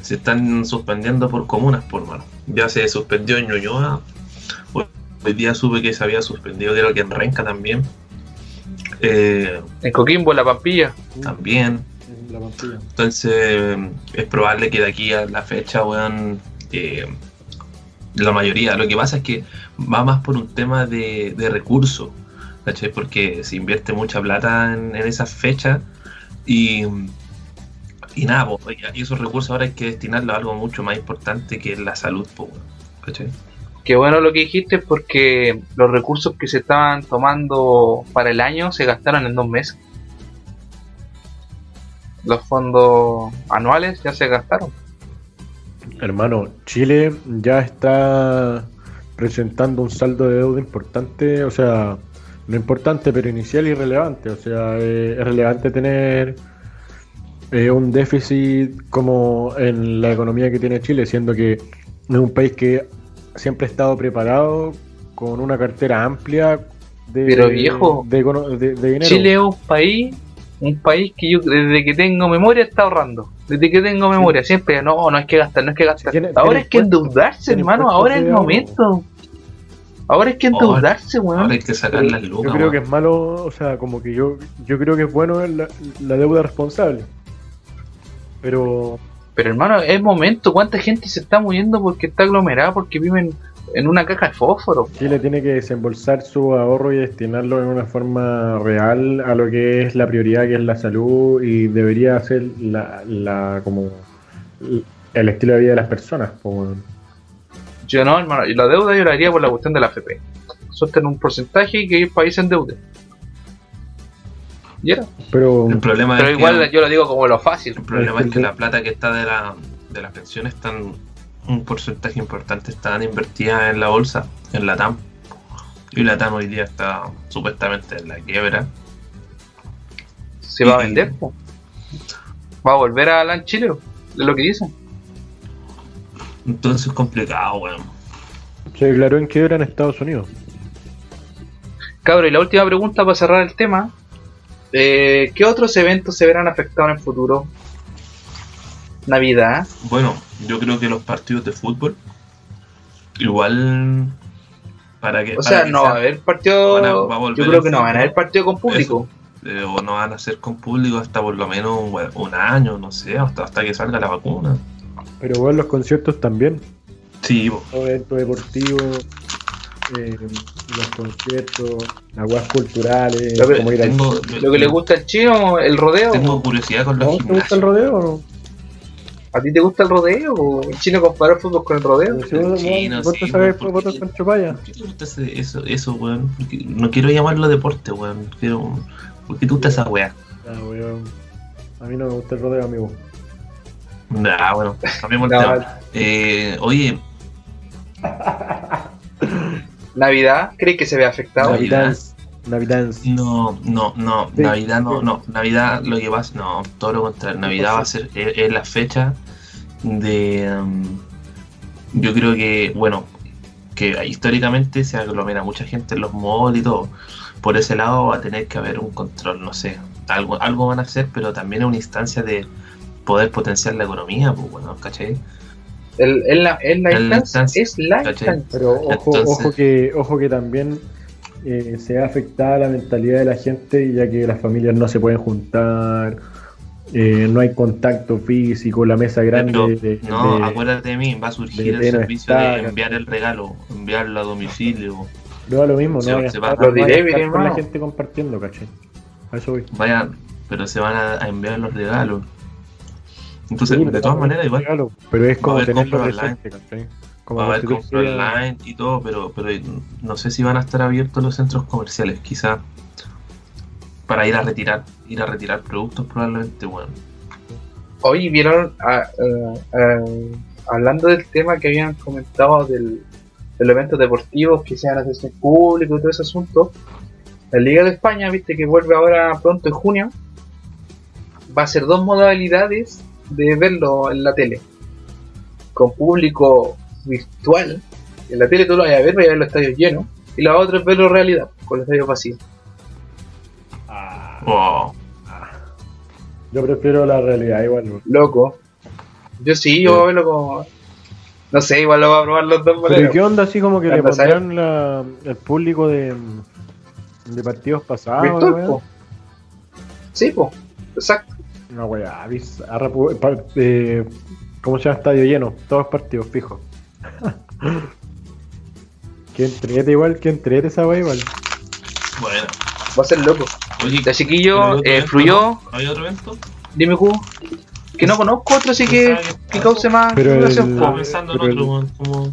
se están suspendiendo por comunas, por mano. Ya se suspendió en Ñuñoa. Hoy hoy día supe que se había suspendido, creo que en Renca también. Eh, En Coquimbo, en La Pampilla. también. La pampilla. Entonces, es probable que de aquí a la fecha, weón, eh, la mayoría. Lo que pasa es que va más por un tema de, de recursos, ¿cachai? Porque se invierte mucha plata en, en esas fechas y, y nada, po, y esos recursos ahora hay que destinarlos a algo mucho más importante que es la salud, po, weón, ¿cachai? Qué bueno lo que dijiste porque los recursos que se estaban tomando para el año se gastaron en dos meses. Los fondos anuales ya se gastaron. Hermano, Chile ya está presentando un saldo de deuda importante, o sea, no importante, pero inicial y relevante. O sea, eh, es relevante tener eh, un déficit como en la economía que tiene Chile, siendo que es un país que siempre ha estado preparado con una cartera amplia de, Pero, viejo, de, econo- de- de dinero. Chile es un país, un país que yo desde que tengo memoria está ahorrando. Desde que tengo memoria, siempre, no, no hay que gastar, no hay que gastar. ahora es que endeudarse, hermano, ahora es el momento. Ahora es que endeudarse, weón. Ahora hay que sacar las lucas, yo creo que es malo, o sea, como que yo, yo creo que es bueno la, la deuda responsable. Pero Pero hermano, es momento, ¿cuánta gente se está muriendo porque está aglomerada, porque viven en una caja de fósforo? Chile tiene que desembolsar su ahorro y destinarlo en una forma real a lo que es la prioridad, que es la salud, y debería ser la, la como el estilo de vida de las personas. Yo no, hermano, y la deuda yo la haría por la cuestión de la FP. Suelten un porcentaje y que el país se endeude. Y era. Pero, El problema Pero es que- igual yo lo digo como lo fácil. El problema es que la plata que está de, la, de las pensiones están un porcentaje importante están invertidas en la bolsa, en la TAM. Y la TAM hoy día está supuestamente en la quiebra. se va a vender. po. Va a volver a LAN Chile, es lo que dicen. Entonces es complicado, weón. Se declaró en quiebra en Estados Unidos. Cabro, y la última pregunta para cerrar el tema. Eh, ¿Qué otros eventos se verán afectados en el futuro? Navidad. Bueno, yo creo que los partidos de fútbol, igual para que. O para sea, que no sea- va a haber partido. van a- va a volver yo creo que no van a haber partido con público. eh, o no van a ser con público hasta por lo menos un, un año, no sé, hasta, hasta que salga la vacuna. Pero bueno, los conciertos también. Sí, eventos deportivos, eh, los conciertos, las weas culturales, Lo que- como ir al- tengo- Lo que le gusta al chino, el rodeo. Tengo curiosidad con los ¿No? ¿Te gusta el rodeo o no? ¿A ti te gusta el rodeo? o ¿El chino compara el fútbol con el rodeo? Si vos, chino, vos, vos sí, te sabes votar con. ¿Por qué te gusta ese- eso, eso, weón? Porque No quiero llamarlo deporte, weón. Quiero... ¿Por qué te gusta esa weá? Ah, weón. A mí no me gusta el rodeo, amigo. Nah, bueno, cambiemos el tema. Eh, oye, Navidad, ¿crees que se ve afectado? Navidad. Navidad. No, no, no, Sí. Navidad no, no, Navidad lo que pasa, no, todo lo contrario, Navidad va a ser, es, es la fecha de, um, yo creo que, bueno, que históricamente se aglomera mucha gente en los malls y todo, por ese lado va a tener que haber un control, no sé, algo, algo van a hacer, pero también es una instancia de poder potenciar la economía, pues bueno, ¿cachai? El- Es la, instancia. instancia, Es la ¿cachai? instancia. Pero ojo, Entonces- ojo que ojo que también eh, se ha afectada la mentalidad de la gente, ya que las familias no se pueden juntar, eh, no hay contacto físico, la mesa grande. Pero, de- no, de- acuérdate de mí, va a surgir el no servicio de enviar el regalo, enviarlo a domicilio. no lo mismo, Se- no vaya a se va- vaya a estar con la gente compartiendo, ¿cachai? A eso voy. Vayan, pero se van a, a enviar los regalos. Entonces, Sí, de todas no, maneras, igual regalo, pero es como tenerlo compra online. presente, ¿cachai? Como va a haber compra online y todo, pero, pero no sé si van a estar abiertos los centros comerciales, quizá para ir a retirar, ir a retirar productos probablemente, bueno. Hoy vieron, ah, eh, eh, hablando del tema que habían comentado del, de los eventos deportivos que sean acceso público y todo ese asunto, la Liga de España, viste que vuelve ahora pronto en junio, va a ser dos modalidades de verlo en la tele. Con público virtual, en la tele tú lo vas a ver, vas a ver los estadios llenos, y la otra es verlo en realidad, con los estadios vacíos. Yo prefiero la realidad igual. ¿no? Loco. Yo sí, yo voy a verlo como... No sé, igual lo voy a probar los dos Pero modelos. ¿qué onda así como que le pondrán la, el público de, de partidos pasados? Virtual, po. Sí, po. Exacto. Una weá, eh, ¿cómo se llama? Estadio lleno, todos partidos fijos. que entrete igual, que entrete esa weá igual. Bueno. Va a ser loco. Oye, Ya chiquillo, ¿hay otro eh, evento, fluyó. no? ¿Hay otro evento? Dime, Q. Que no conozco otro, así que, que cause más Pero el-. Estaba pensando en otro, el- weón, como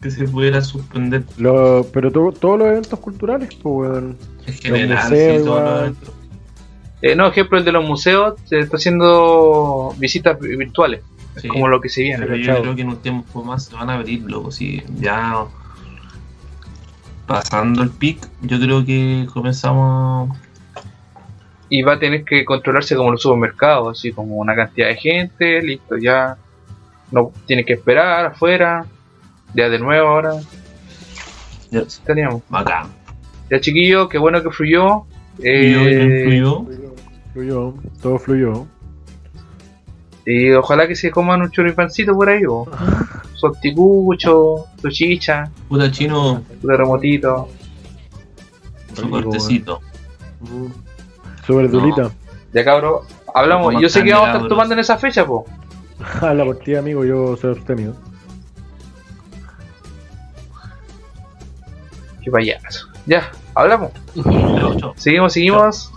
que se pudiera suspender Lo- pero to- todos los eventos culturales, pues weón. en general, Los sí, todos los eventos. Eh, no, ejemplo, el de los museos se está haciendo visitas vi- virtuales. Sí. Es como lo que se viene. Pero yo creo que en un tiempo más se van a abrir, loco. Si ya pasando el pic, yo creo que comenzamos. Y va a tener que controlarse como los supermercados, así como una cantidad de gente, listo, ya. No tiene que esperar afuera. Ya de nuevo ahora. Ya, Teníamos. bacán. Ya chiquillo, qué bueno que fluyó. Fluyó, Eh, fluyó. Fluyó, todo fluyó. Y ojalá que se coman un choripancito por ahí, o Sorticucho, su chicha, Puta chino, su terremotito. su cortecito. Su verdurita. Ya cabrón, hablamos. Yo sé que vamos a estar tomando en esa fecha, po. A la partida, amigo, yo soy abstemido. Qué payaso. Ya, hablamos. Seguimos, seguimos.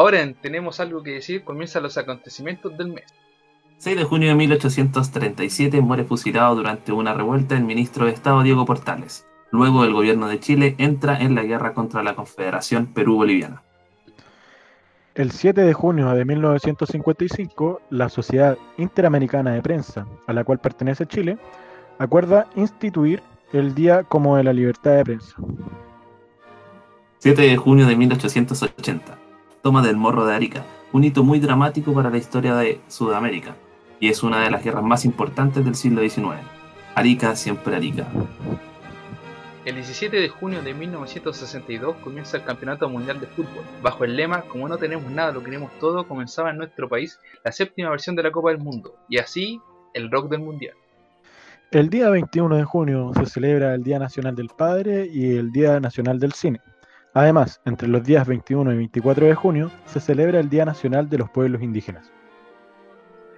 Ahora en tenemos algo que decir, comienzan los acontecimientos del mes. 6 de junio de 1837 muere fusilado durante una revuelta el ministro de Estado Diego Portales. Luego el gobierno de Chile entra en la guerra contra la Confederación Perú-Boliviana. El 7 de junio de 1955, la Sociedad Interamericana de Prensa, a la cual pertenece Chile, acuerda instituir el día como de la libertad de prensa. 7 de junio de 1880. Toma del Morro de Arica, un hito muy dramático para la historia de Sudamérica, y es una de las guerras más importantes del siglo XIX. Arica, siempre Arica. El 17 de junio de 1962 comienza el Campeonato Mundial de Fútbol. Bajo el lema Como no tenemos nada, lo queremos todo, comenzaba en nuestro país la séptima versión de la Copa del Mundo, y así el rock del Mundial. El día 21 de junio se celebra el Día Nacional del Padre y el Día Nacional del Cine. Además, entre los días 21 y 24 de junio se celebra el Día Nacional de los Pueblos Indígenas.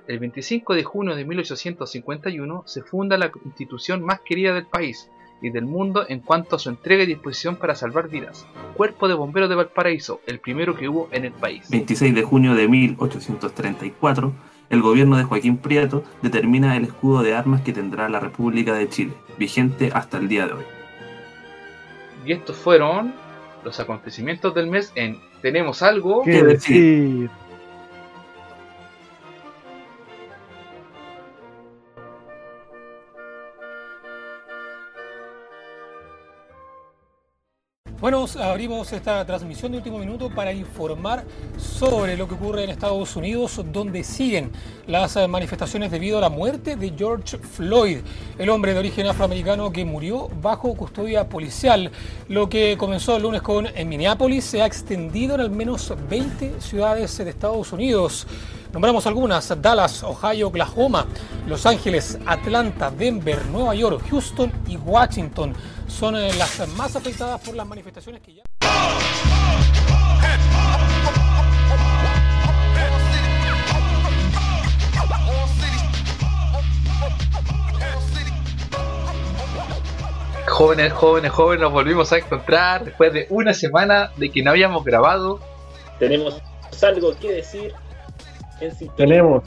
El 25 de junio de 1851 se funda la institución más querida del país y del mundo en cuanto a su entrega y disposición para salvar vidas. Cuerpo de Bomberos de Valparaíso, el primero que hubo en el país. 26 de junio de 1834, el gobierno de Joaquín Prieto determina el escudo de armas que tendrá la República de Chile, vigente hasta el día de hoy. Y estos fueron los acontecimientos del mes en Tenemos algo ¿Qué decir? Bueno, abrimos esta transmisión de último minuto para informar sobre lo que ocurre en Estados Unidos, donde siguen las manifestaciones debido a la muerte de George Floyd, el hombre de origen afroamericano que murió bajo custodia policial. Lo que comenzó el lunes con en Minneapolis se ha extendido en al menos 20 ciudades de Estados Unidos. Nombramos algunas, Dallas, Ohio, Oklahoma, Los Ángeles, Atlanta, Denver, Nueva York, Houston y Washington son eh, las más afectadas por las manifestaciones que ya... Jóvenes, jóvenes, jóvenes, nos volvimos a encontrar después de una semana de que no habíamos grabado. Tenemos algo que decir en. Tenemos,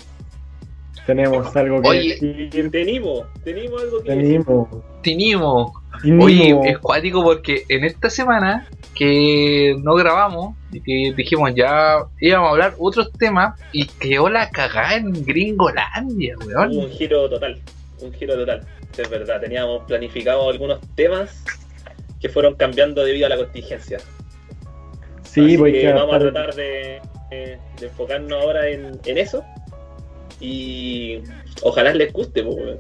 tenemos algo que Oye, decir. Tenemos, tenemos algo que Tenemos. Tenemos. Tenemos. Oye, es cuático porque en esta semana que no grabamos y que dijimos ya íbamos a hablar otros temas y quedó la cagada en Gringolandia, weón. un giro total, un giro total. Es verdad, teníamos planificado algunos temas que fueron cambiando debido a la contingencia. Sí, Así voy que a vamos a tratar de, de- de enfocarnos ahora en, en eso. Y ojalá les guste, weón.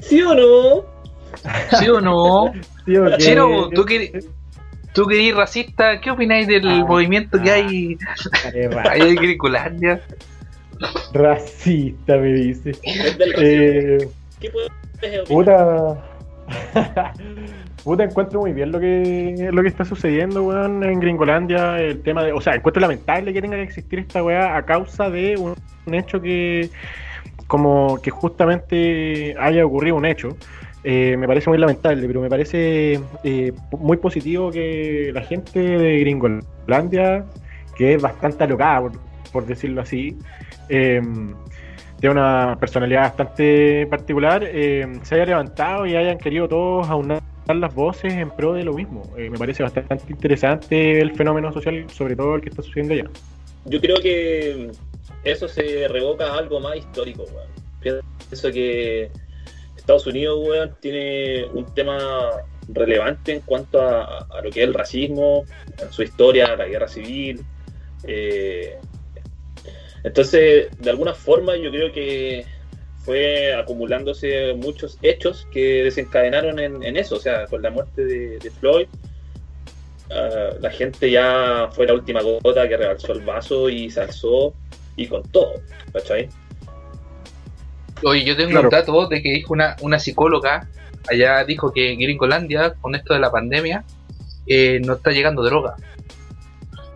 ¿Sí o no? ¿Sí o no? Sí, ok. Chino, tú que tú que eres racista, ¿qué opináis del Ah, movimiento que hay en Gringolandia? Racista, me dice. Eh, ¿Qué puedes puta. Puta, encuentro muy bien lo que lo que está sucediendo, weón, en Gringolandia. El tema de. O sea, encuentro lamentable que tenga que existir esta weá a causa de un, un hecho que. Como que justamente haya ocurrido un hecho. Eh, me parece muy lamentable, pero me parece eh, muy positivo que la gente de Gringolandia, que es bastante alocada, por, decirlo así, eh, tiene una personalidad bastante particular, eh, se haya levantado y hayan querido todos aunar las voces en pro de lo mismo. Me parece bastante interesante el fenómeno social, sobre todo el que está sucediendo allá. Yo creo que eso se revoca a algo más histórico, weón. Pienso que Estados Unidos, weón, tiene un tema relevante en cuanto a, lo que es el racismo, en su historia, la guerra civil. eh, entonces, de alguna forma, yo creo que fue acumulándose muchos hechos que desencadenaron en, en eso. O sea, con la muerte de, de Floyd, ah, la gente ya fue la última gota que rebalsó el vaso y se alzó y con todo, ¿cachai? Oye, yo tengo Claro. un dato de que dijo una, una psicóloga, allá dijo que en Gringolandia, con esto de la pandemia, eh, no está llegando droga.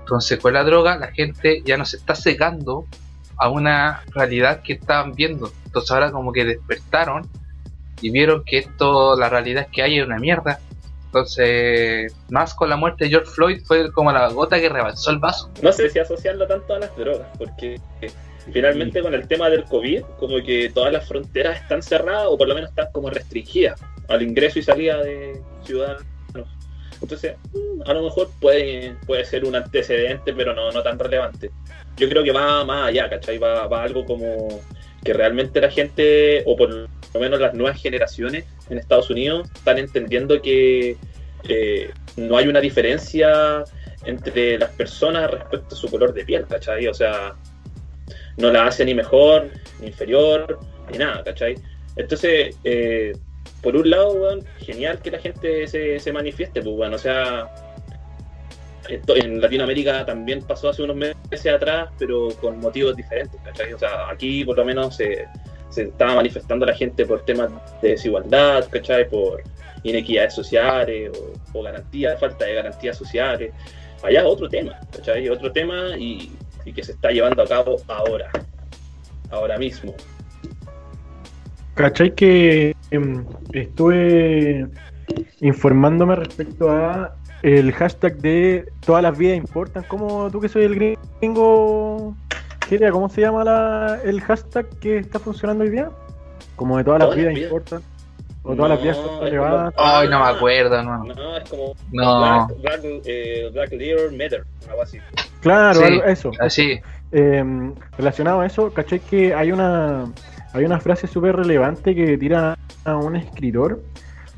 Entonces, con la droga, la gente ya no se está secando a una realidad que estaban viendo. Entonces, ahora como que despertaron y vieron que esto, la realidad que hay es una mierda. Entonces, más con la muerte de George Floyd fue como la gota que rebalsó el vaso. No sé si asociarlo tanto a las drogas, porque finalmente con el tema del COVID, como que todas las fronteras están cerradas o por lo menos están como restringidas al ingreso y salida de ciudadanos. Entonces, mm, a lo mejor puede, puede ser un antecedente, pero no, no tan relevante. Yo creo que va más allá, ¿cachai? Va, va algo como que realmente la gente, o por lo menos las nuevas generaciones en Estados Unidos están entendiendo que eh, no hay una diferencia entre las personas respecto a su color de piel, ¿cachai? O sea, no la hace ni mejor, ni inferior, ni nada, ¿cachai? Entonces, eh, por un lado, genial que la gente se, se manifieste, pues, bueno, o sea, esto en Latinoamérica también pasó hace unos meses atrás, pero con motivos diferentes, ¿cachai? O sea, aquí por lo menos se, se estaba manifestando la gente por temas de desigualdad, ¿cachai? Por inequidades sociales o, o garantías, falta de garantías sociales. Allá otro tema, ¿cachai? Otro tema y, y que se está llevando a cabo ahora, ahora mismo. ¿Cachai que em, estuve informándome respecto a el hashtag de todas las vidas importan? ¿Cómo tú que soy el gringo? ¿cómo se llama la, el hashtag que está funcionando hoy día? Como de todas las Todas vidas las vidas. importan. O todas las vidas son elevadas. como- Ay, no me acuerdo, no. No, es como No. Black, Black, eh, Black Matter, algo así. Claro, Sí, eso. Así. Eh, relacionado a eso, ¿cachai? Que hay una, hay una frase súper relevante que tira a un escritor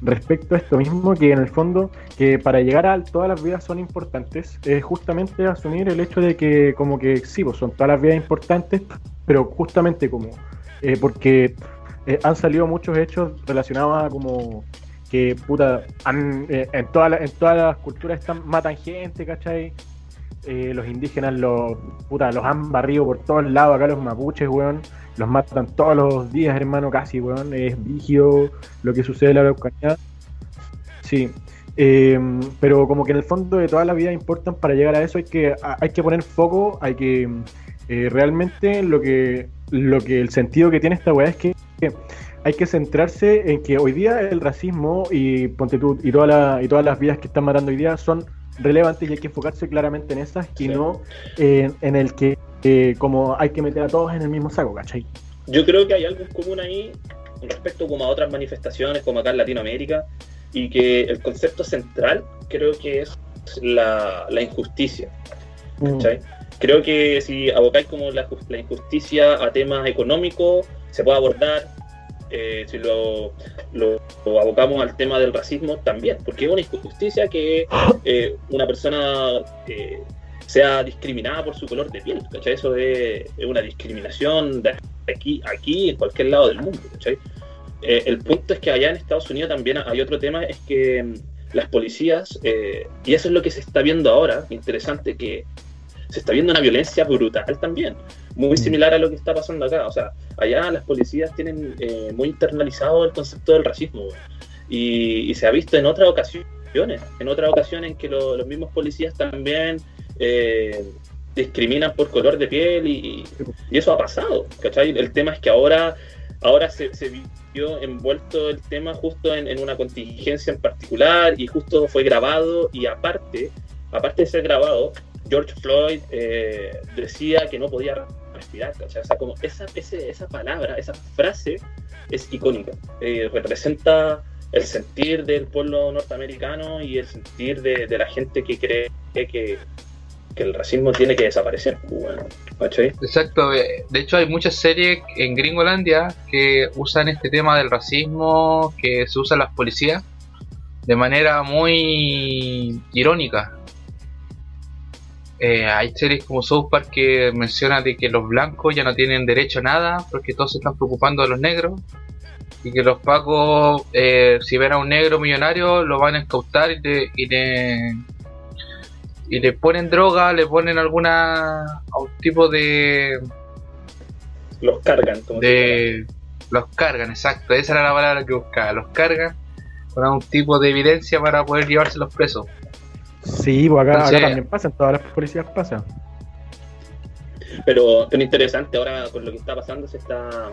respecto a esto mismo, que en el fondo, que para llegar a todas las vidas son importantes, es justamente asumir el hecho de que como que sí, pues son todas las vidas importantes, pero justamente como, eh, porque eh, han salido muchos hechos relacionados a como que puta, han, eh, en, todas las- en todas las culturas están, matan gente, ¿cachai? Eh, los indígenas los, puta, los han barrido por todos lados, acá los mapuches, weón, los matan todos los días, hermano, casi, weón, es vigio lo que sucede en la Araucanía. Sí, eh, pero como que en el fondo de toda la vida importan para llegar a eso hay que, hay que poner foco, hay que eh, realmente lo que, lo que el sentido que tiene esta weá es que hay que centrarse en que hoy día el racismo y ponte tú, y, toda la- y todas las vidas que están matando hoy día son relevantes y hay que enfocarse claramente en esas y no en, en el que eh, como hay que meter a todos en el mismo saco, ¿cachai? Yo creo que hay algo en común ahí respecto como a otras manifestaciones como acá en Latinoamérica y que el concepto central creo que es la, la injusticia. ¿cachai? Creo que si abocáis como la injusticia a temas económicos, se puede abordar. Eh, si lo, lo- lo abocamos al tema del racismo, también, porque es una injusticia que eh, una persona eh, sea discriminada por su color de piel. ¿cachai? Eso es, es una discriminación de aquí, aquí, en cualquier lado del mundo. ¿cachai? Eh, el punto es que allá en Estados Unidos también hay otro tema, es que mm, las policías, eh, y eso es lo que se está viendo ahora, interesante, que se está viendo una violencia brutal también, muy similar a lo que está pasando acá. O sea, allá las policías tienen eh, muy internalizado el concepto del racismo y, y se ha visto en otras ocasiones, en otras ocasiones en que lo- los mismos policías también eh, discriminan por color de piel y, y eso ha pasado, ¿cachai? El tema es que ahora, ahora se, se vio envuelto el tema justo en, en una contingencia en particular y justo fue grabado y aparte, aparte de ser grabado, George Floyd eh, decía que no podía respirar. O sea, como esa, ese- esa palabra, esa frase es icónica, eh, representa el sentir del pueblo norteamericano y el sentir de, de la gente que cree que, que el racismo tiene que desaparecer. Bueno, ¿cachai? Exacto, eh, de hecho hay muchas series en Gringolandia que usan este tema del racismo, que se usan las policías de manera muy irónica. Eh, hay series como South Park que menciona de que los blancos ya no tienen derecho a nada porque todos se están preocupando de los negros y que los pacos eh, si ven a un negro millonario lo van a incautar y le, y le y le ponen droga, le ponen alguna a un tipo de Los cargan, como de los cargan, exacto, esa era la palabra que buscaba, los cargan con algún tipo de evidencia para poder llevárselos presos. Sí, pues acá, también pasa, en todas las policías pasa. Pero es interesante ahora con lo que está pasando, se está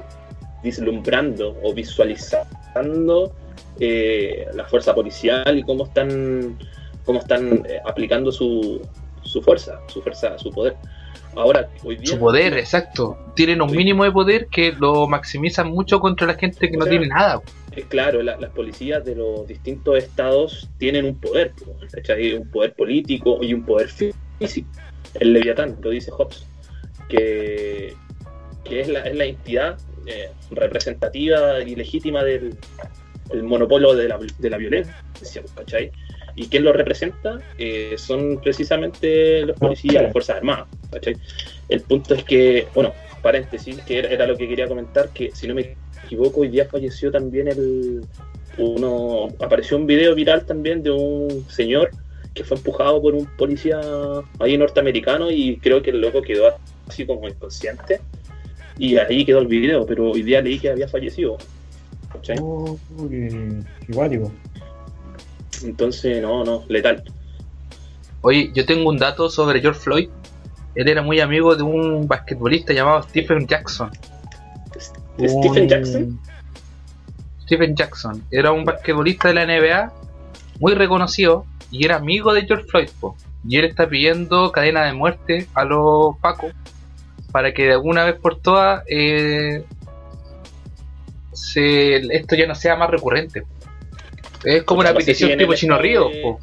vislumbrando o visualizando eh, la fuerza policial y cómo están, cómo están eh, aplicando su, su fuerza, su fuerza, su poder. Ahora, hoy día. Su poder, exacto. Tienen un mínimo de poder que lo maximizan mucho contra la gente que no sea, tiene nada. Eh, claro, la- las policías de los distintos estados tienen un poder, un poder político y un poder fí- físico. El Leviatán, lo dice Hobbes, que, que es, la, es la entidad eh, representativa y legítima del el monopolio de la, de la violencia, ¿cachai? ¿Y quién lo representa? Eh, son precisamente los policías, las Fuerzas Armadas, ¿cachai? El punto es que, bueno, paréntesis, que era, era lo que quería comentar, que si no me equivoco, hoy día falleció también el... Uno, apareció un video viral también de un señor que fue empujado por un policía ahí norteamericano y creo que el loco quedó así como inconsciente y ahí quedó el video, pero hoy día leí que había fallecido. ¿cachai? Oh, qué, qué. Entonces, no, no, letal. Oye, yo tengo un dato sobre George Floyd. Él era muy amigo de un basquetbolista llamado Stephen Jackson. ¿Stephen Jackson? Stephen Jackson. Era un basquetbolista de la NBA muy reconocido y era amigo de George Floyd. po. Y él está pidiendo cadena de muerte a los pacos para que de alguna vez por todas eh, se, esto ya no sea más recurrente. Es como una no si petición en tipo Chino de- po.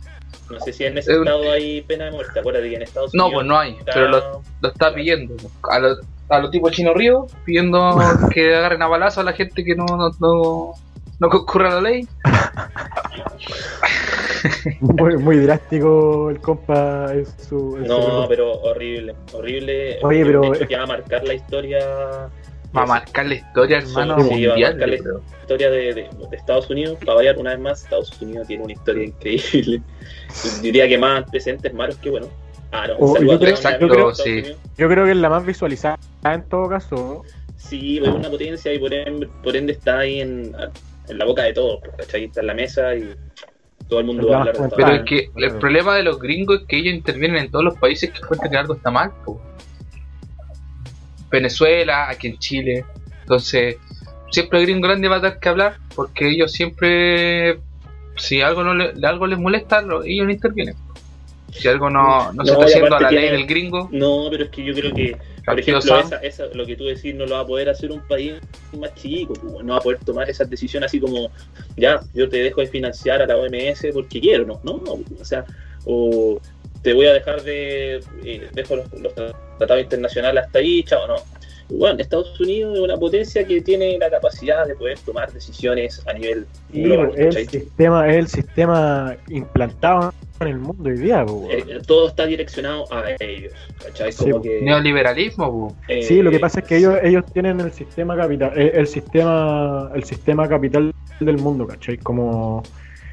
No sé si en ese estado hay pena de muerte. Acuérdate que en Estados No, Unidos. pues no hay, está- pero lo, lo está pidiendo. A los a los tipos Chino Río, pidiendo que agarren a balazo a la gente que no, no, no, no concurra a la ley. Muy, muy drástico el compa en su. en su No, reporte. pero horrible, horrible. Oye, pero- que va a marcar la historia. Va a marcar la historia, hermano, Sí, va a mundial. marcar la historia de, de- de Estados Unidos. Para variar una vez más, Estados Unidos tiene una historia increíble. Diría que más antecedentes malos que bueno. Ah, no, yo creo- exacto, sí. Yo que es la más visualizada en todo caso. Sí, es una potencia y por ende, por ende está ahí en, en la boca de todos. pues, ¿cachai? Está en la mesa y todo el mundo va a la hablar de. Pero es que el problema de los gringos es que ellos intervienen en todos los países que encuentran que algo está mal. po. Venezuela, aquí en Chile. Entonces, siempre el gringo grande va a tener que hablar porque ellos siempre, si algo no le, algo les molesta, lo- ellos no intervienen. Si algo no, no se está haciendo a la ley del gringo, No, pero es que yo creo que, por ejemplo, esa, esa- lo que tú decís no lo va a poder hacer un país más chico, pues, no va a poder tomar esas decisiones así como, ya, yo te dejo de financiar a la OMS porque quiero, no, no, no, o sea, o te voy a dejar de, eh, dejo los, los tratados internacionales hasta ahí, chao, no. Bueno, Estados Unidos es una potencia que tiene la capacidad de poder tomar decisiones a nivel Sí, global, es el sistema, es el sistema implantado en el mundo hoy día, weón. Eh, todo está direccionado a ellos, ¿cachai? Sí, Como que, neoliberalismo, eh, Sí, lo que pasa es que ellos, ellos tienen el sistema capital, eh, el sistema, el sistema capital del mundo, ¿cachai? Como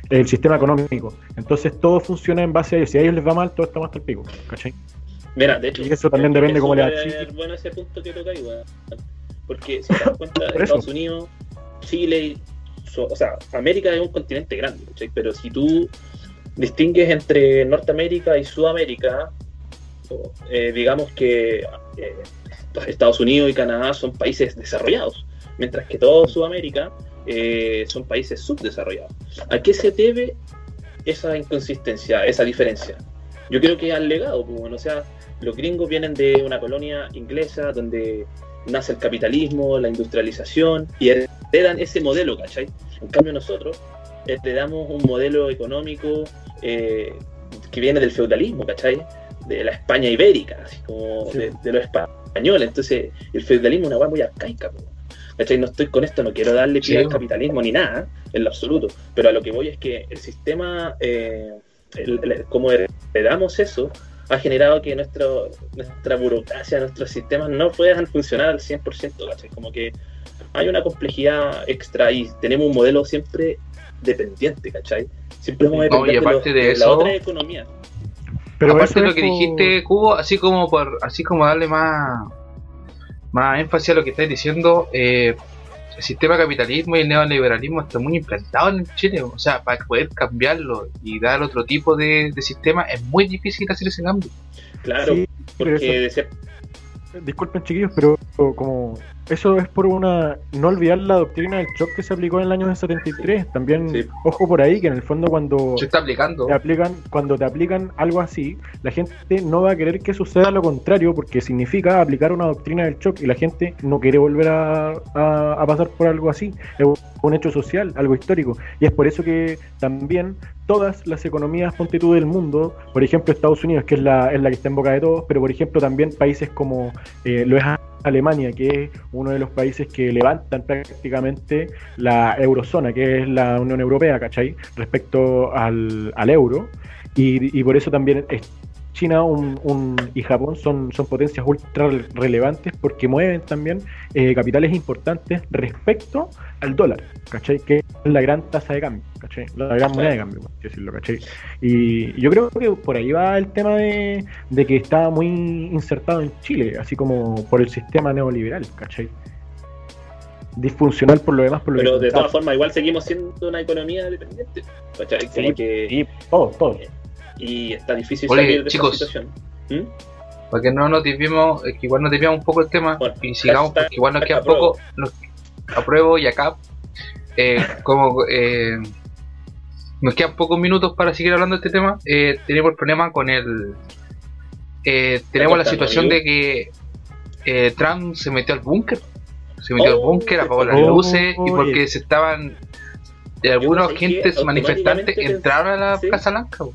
el sistema económico. Entonces todo funciona en base a ellos. Si a ellos les va mal, todo está más hasta el pico, ¿cachai? Mira, de hecho, Y eso también depende cómo le súper Chile. bueno ese punto que toca ahí, weón. Porque si te das cuenta. Estados Unidos, Chile, so- o sea, América es un continente grande. Pero si tú distingues entre Norteamérica y Sudamérica, eh, digamos que eh, Estados Unidos y Canadá son países desarrollados, mientras que todo Sudamérica eh, son países subdesarrollados. ¿A qué se debe esa inconsistencia, esa diferencia? Yo creo que al legado, pues, bueno, o sea, los gringos vienen de una colonia inglesa donde nace el capitalismo, la industrialización y heredan ese modelo, ¿cachai? En cambio nosotros heredamos un modelo económico eh, que viene del feudalismo, ¿cachai? De la España ibérica, así como Sí. de, de los españoles. Entonces, el feudalismo es una hueá muy arcaica, po. ¿cachai? No estoy con esto, no quiero darle pie Sí, al capitalismo ni nada, en lo absoluto. Pero a lo que voy es que el sistema, eh, el- el- como heredamos eso, ha generado que nuestro, nuestra burocracia, nuestros sistemas no puedan funcionar al 100%, ¿cachai? Como que hay una complejidad extra y tenemos un modelo siempre dependiente, ¿cachai? Siempre vamos a No, y depender aparte los- de la otra economía. Pero Aparte de lo que dijiste, Cubo, así como por, así como darle más, más énfasis a lo que estáis diciendo, eh, el sistema capitalismo y el neoliberalismo está muy implantado en Chile. O sea, para poder cambiarlo y dar otro tipo de, de sistema es muy difícil hacer ese cambio. Claro, Sí, porque eso- Disculpen chiquillos, pero como eso es por una no olvidar la doctrina del shock que se aplicó en el año 73. También Sí. ojo por ahí que en el fondo cuando Se está aplicando. te aplican cuando te aplican algo así, la gente no va a querer que suceda lo contrario porque significa aplicar una doctrina del shock y la gente no quiere volver a, a- a pasar por algo así. Es un hecho social, algo histórico. Y es por eso que también todas las economías ponte tú del mundo, por ejemplo Estados Unidos, que es la, es la que está en boca de todos, pero por ejemplo también países como eh, lo es Alemania, que es uno de los países que levantan prácticamente la eurozona, que es la Unión Europea, ¿cachai? Respecto al, al euro. Y, y por eso también China un- un- y Japón son, son potencias ultra relevantes porque mueven también eh, capitales importantes respecto al dólar, ¿cachai? Que es la gran tasa de cambio, ¿cachai? La gran moneda de cambio, por decirlo, ¿cachai? Y yo creo que por ahí va el tema de, de que está muy insertado en Chile, así como por el sistema neoliberal, ¿cachai? Disfuncional por lo demás, por lo Pero de todas formas, igual seguimos siendo una economía dependiente. ¿cachai? Sí, que, sí, todo, todo. Y está difícil Oye, salir de chicos. esa situación. ¿Mm? Para que no nos desviemos, es que igual nos desviamos un poco el tema y sigamos hashtag- porque igual nos queda apruebo. poco. Nos, apruebo y acá, eh, como eh, nos quedan pocos minutos para seguir hablando de este tema, eh, tenemos el problema con el. eh, tenemos la situación ¿no? de que eh, Trump se metió al búnker. Se metió al Oh, búnker, apagó las oh, luces y oye. porque se estaban. eh, algunos sé que agentes manifestantes entraron a la Casa Blanca.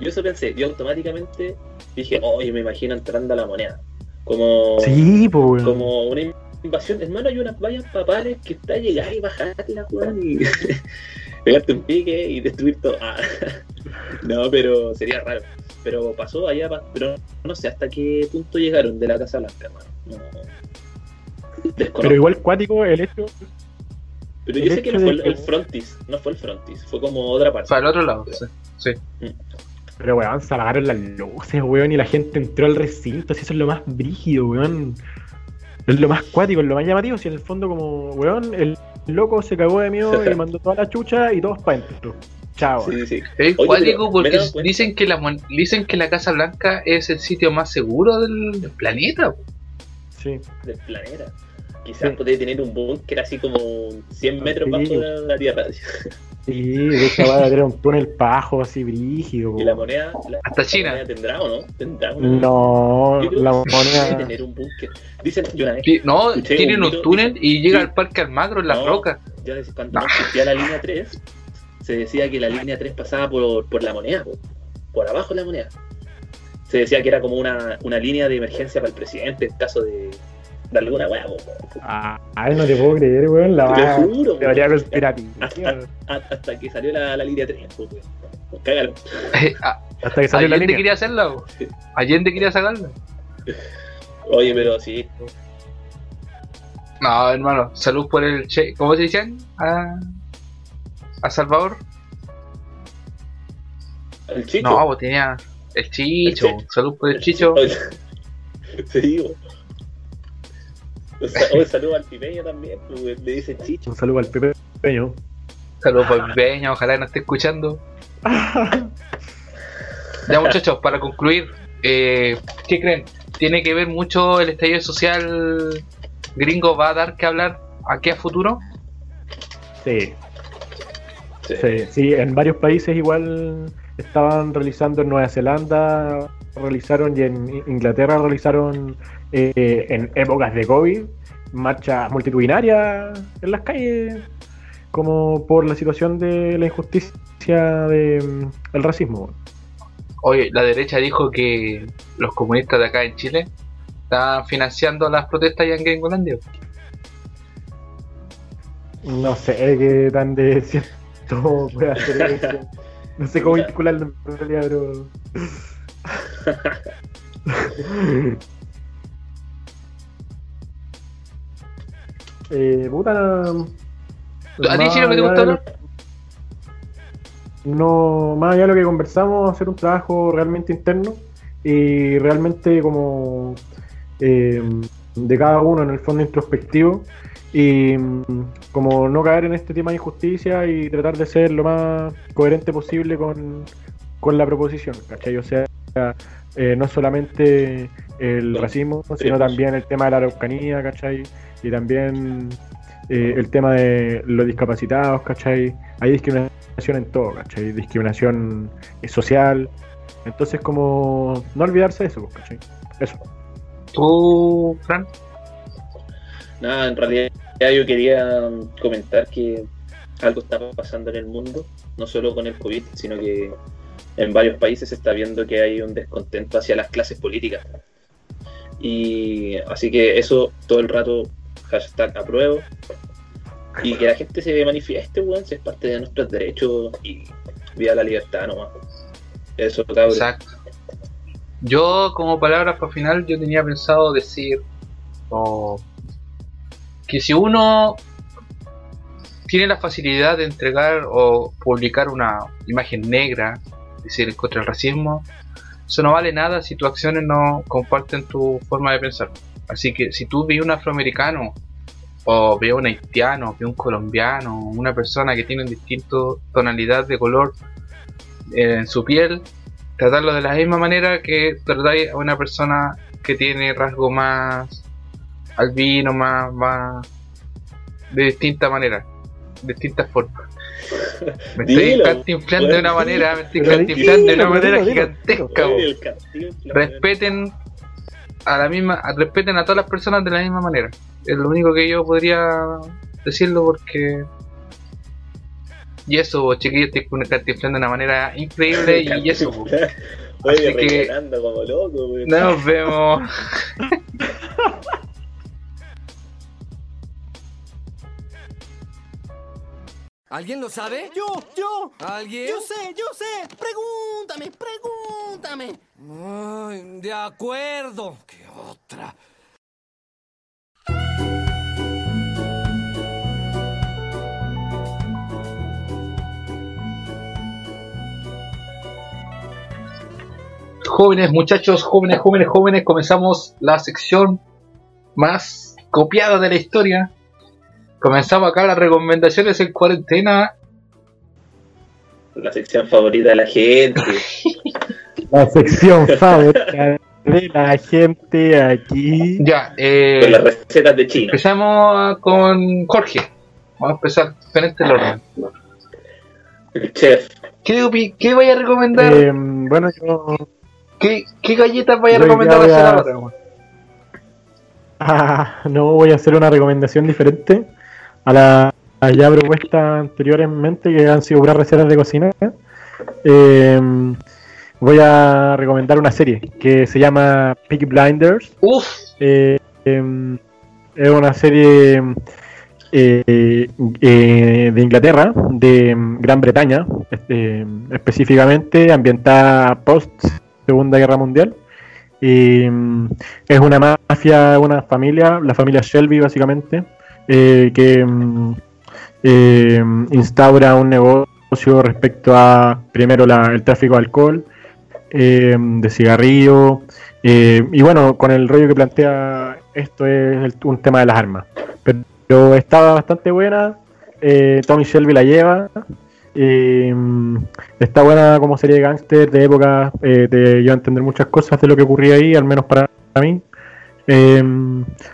Yo eso pensé, yo automáticamente dije, oye, me imagino entrando a la moneda. Como, Sí, pues, como una invasión. Hermano, hay unas vallas papales que está a llegar y bajarla, weón, y pegarte un pique y destruir todo. Ah, no, pero sería raro. Pero pasó allá, pero no sé hasta qué punto llegaron de la Casa Blanca, hermano. No. Pero igual cuático el hecho. Pero yo sé que no fue el, que- el frontis, no fue el frontis, fue como otra parte. Para el otro lado, sí. sí. Pero weón, se apagaron las luces, weón, y la gente entró al recinto, si eso es lo más brígido, weón. Es lo más cuático, es lo más llamativo, si en el fondo como, weón, el loco se cagó de miedo y mandó toda la chucha y todos para adentro. Chao. Sí, sí. Es cuático porque dicen que la dicen que la Casa Blanca es el sitio más seguro del, del planeta. po. Sí. del planeta. Quizás puede tener un búnker así como 100 metros Sí. bajo la, la tierra. Sí, de esa va a tener un túnel pajo así brígido. Y la moneda, la, Hasta la China. moneda tendrá o no? Tendrá una- No, Yo creo la que debe moneda. tener un búnker. Dicen, yo una vez No, tienen un túnel y llega sí, al Parque Almagro en las No. rocas. Ya des- cuando no existía la línea 3, se decía que la línea 3 pasaba por, por la moneda, por, por abajo de la moneda. Se decía que era como una, una línea de emergencia para el presidente en caso de, de alguna hueá. po. Ah, Ay, no te puedo creer, weón. La Te juro, teoría weón. conspirativa. Hasta, hasta- hasta que salió la, la línea 3. po, weón. Cágalo. Hasta que salió la Allende línea. quería hacerla. po. Allende quería sacarla. Oye, pero sí. No, hermano, salud por el che. ¿Cómo se dicen? A, a Salvador. El chicho. No, pues tenía el Chicho. El Salud por el Chicho. Te digo. Oye, saludo al pipeño también, pues, le dicen chicho. Un saludo al Pepe Peño. Salud por el Peña, ojalá no esté escuchando. Ya muchachos, para concluir, eh, ¿qué creen? ¿Tiene que ver mucho el estallido social gringo? ¿Va a dar que hablar aquí a futuro? Sí. Sí, sí, en varios países igual estaban realizando en Nueva Zelanda, realizaron y en Inglaterra realizaron eh, en épocas de COVID marchas multitudinarias en las calles como por la situación de la injusticia del racismo. Oye, la derecha dijo que los comunistas de acá en Chile estaban financiando las protestas allá en Gringolandia. No sé qué tan de cierto puede hacer eso. No sé cómo vincularlo en realidad, pero. eh, puta. ¿A ti, Chino, que te gustó lo-? No, más allá de lo que conversamos, hacer un trabajo realmente interno y realmente como eh, de cada uno en el fondo introspectivo y mm, como no caer en este tema de injusticia y tratar de ser lo más coherente posible con, con la proposición, ¿cachai? O sea, eh, no solamente el racismo, sino también el tema de la araucanía, ¿cachai? Y también eh, el tema de los discapacitados, ¿cachai? Hay discriminación en todo, ¿cachai? Discriminación eh, social. Entonces, como no olvidarse de eso, pues, ¿cachai? Eso. ¿Tú, Fran? Nada, en realidad yo quería comentar que algo está pasando en el mundo, no solo con el COVID, sino que en varios países se está viendo que hay un descontento hacia las clases políticas. Y así que eso todo el rato, hashtag apruebo. Y que la gente se manifieste, weón, si es parte de nuestros derechos y viva la libertad nomás. Eso, cabrón. Exacto. Yo, como palabras para final, yo tenía pensado decir o, que si uno tiene la facilidad de entregar o publicar una imagen negra, decir, contra el racismo, eso no vale nada si tus acciones no comparten tu forma de pensar. Así que si tú ves un afroamericano, o ves un haitiano, ves un colombiano, una persona que tiene distintas tonalidades de color en su piel, tratarlo de la misma manera que tratáis a una persona que tiene rasgo más albino, más, más de distinta manera, de distintas formas. Me estoy cantinflando de una manera, me estoy cantinflando de una manera gigantesca. Respeten a la misma, a- respeten a todas las personas de la misma manera. Es lo único que yo podría decirlo porque y eso, chiquillos, estoy cantinflando de una manera increíble y eso. Oye, Así que- como loco. Nos vemos. ¿Alguien lo sabe? Yo, yo. ¿Alguien? Yo sé, yo sé. Pregúntame, pregúntame. Ay, de acuerdo. ¿Qué otra? Jóvenes, muchachos, jóvenes, jóvenes, jóvenes, comenzamos la sección más copiada de la historia. Comenzamos acá las recomendaciones en cuarentena. La sección favorita de la gente. La sección favorita de la gente aquí. Ya, eh, Con las recetas de China. empezamos con Jorge. Vamos a empezar con este orden. El chef. ¿Qué, qué vaya a recomendar? Eh, bueno, yo. ¿Qué, qué galletas vaya a recomendar a-? Ah, no voy a hacer una recomendación diferente a la a ya propuesta anteriormente que han sido puras recetas de cocina. Eh, voy a recomendar una serie que se llama Peaky Blinders. Eh, em, es una serie eh, de Inglaterra, de em, Gran Bretaña, este, específicamente ambientada post Segunda Guerra Mundial. Y es una mafia, una familia, la familia Shelby básicamente, eh, que mm, eh, instaura un negocio respecto a primero el tráfico de alcohol, eh, de cigarrillo, eh, y bueno, con el rollo que plantea esto es el- un tema de las armas. Pero estaba bastante buena, Tommy Shelby la lleva, está buena como serie de gángster de época, te lleva a entender muchas cosas de lo que ocurría ahí, al menos para mí. Eh,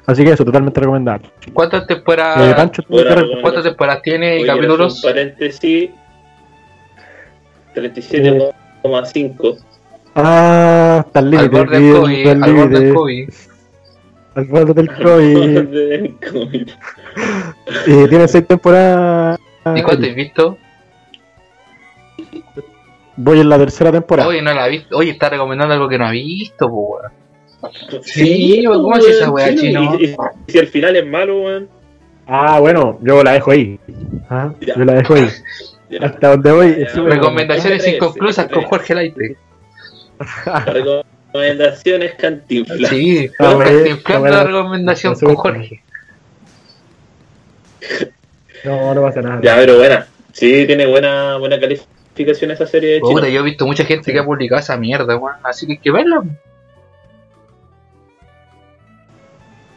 así que eso, totalmente recomendable. ¿Cuántas temporadas, Eh, Pancho, ¿tú Buena qué recomendación. ¿cuántas temporadas tiene y capítulos? un paréntesis. 37,5. Ah, está al Al límite. borde del COVID, al al borde del COVID. Al borde del COVID. Eh, tiene seis temporadas. ¿Y cuánto has visto? Voy en la tercera temporada. Oye, no la ha visto. Oye, está recomendando algo que no ha visto, po, weón. Sí, ¿cómo es esa weá, chino? Y, y- y si el final es malo, weón. Ah, bueno, yo la dejo ahí. Ah. Yo la dejo ahí. Hasta donde voy. bueno. Recomendaciones inconclusas con Jorge Laite. Recomendaciones cantinflas. Sí, Ah, bueno. la recomendación con Jorge. No, no pasa nada. Ya, pero buena. Sí, tiene buena, buena calificación esa serie de Puta, yo he visto mucha gente que ha publicado esa mierda, weón. Así que hay que verla.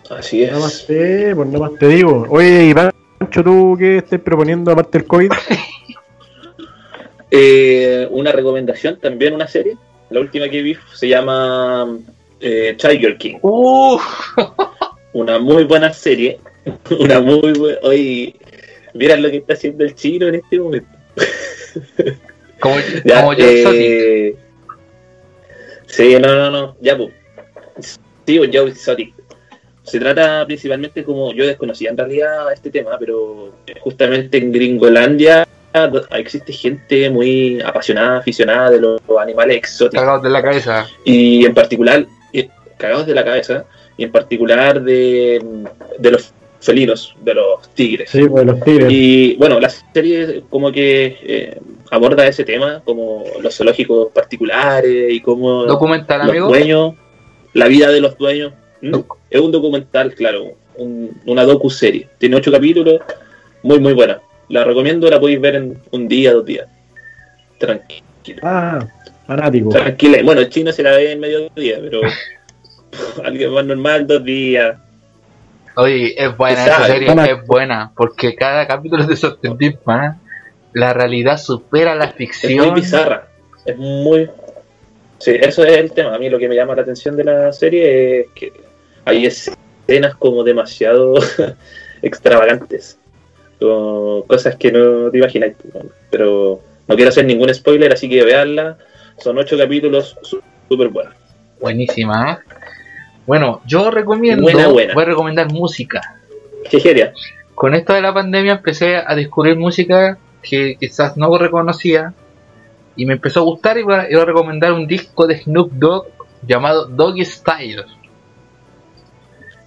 Así Nada más te, pues nada más te digo. Oye, y Pancho, ¿tú qué estés proponiendo aparte del COVID? Eh, una recomendación, también una serie. La última que vi se llama eh, Tiger King. Una muy buena serie. Una muy buena. Oye, mira lo que está haciendo el chino en este momento. Como, Ya, como eh, Sí, no, no, no. Ya, pues. Sí, Joe Exotic. Se trata principalmente como yo desconocía en realidad este tema, pero justamente en Gringolandia existe gente muy apasionada, aficionada de los animales exóticos. Cagados de la cabeza. Y en particular, eh, cagados de la cabeza, y en particular de, de los felinos, de los tigres. Sí, pues los tigres. Y bueno, la serie como que eh, aborda ese tema, como los zoológicos particulares y como Documental, los amigo. dueños, la vida de los dueños. ¿Mm? Es un documental, claro, un- una docu-serie. Tiene ocho capítulos, muy, muy buena. La recomiendo, la podéis ver en un día, dos días. Tranquilo. Ah, fanático. Tranquila. Bueno, el chino se la ve en mediodía, pero alguien más normal, dos días. Oye, es buena esa serie, es buena, porque cada capítulo de sorprendente más. La realidad supera la Es ficción. muy bizarra. Es muy. Sí, eso es el tema. A mí lo que me llama la atención de la serie es que hay escenas como demasiado extravagantes. Como cosas que no te imagináis. Pero no quiero hacer ningún spoiler, así que veanla. Son ocho capítulos súper buenos. Buenísima. ¿eh? Bueno, yo recomiendo, Buena, buena. voy a recomendar música. ¿Qué quería? Con esto de la pandemia empecé a descubrir música que quizás no reconocía y me empezó a gustar y voy a recomendar un disco de Snoop Dogg llamado Doggy Style.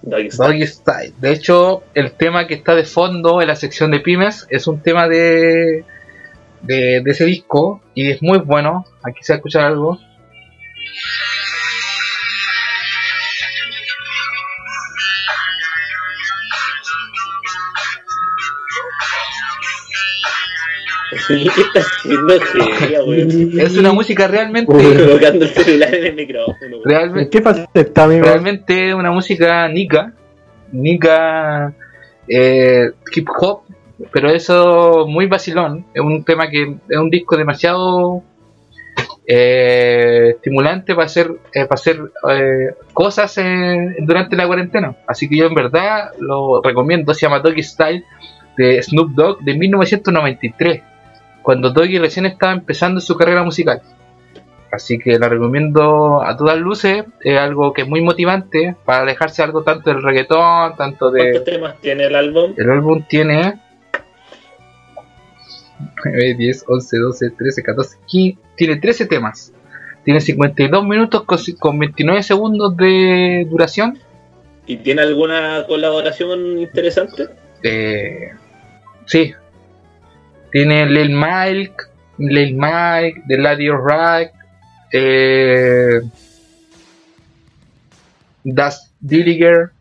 Doggy Style. De hecho, el tema que está de fondo en la sección de pymes es un tema de, de, de ese disco y es muy bueno. Aquí se va a escuchar algo. Es una música realmente Colocando el celular en el micrófono. Realmente, ¿Qué pasa está, amigo? realmente una música nica, nica eh, hip hop, pero eso muy vacilón. Es un tema que es un disco demasiado eh, estimulante para hacer eh, para hacer eh, cosas eh, durante la cuarentena. Así que yo en verdad lo recomiendo. Se llama Doggy Style de Snoop Dogg de 1993, cuando Doggy recién estaba empezando su carrera musical. Así que la recomiendo a todas luces. Es algo que es muy motivante para alejarse algo tanto del reggaetón, tanto de. ¿Cuántos temas tiene el álbum? El álbum tiene 9, 10, 11, 12, 13, 14, 15. Tiene 13 temas. Tiene 52 minutos con, con 29 segundos de duración. ¿Y tiene alguna colaboración interesante? Eh, sí. Tiene Lil Mike, Lil Mike, The Lady Right, eh, Das Dilliger.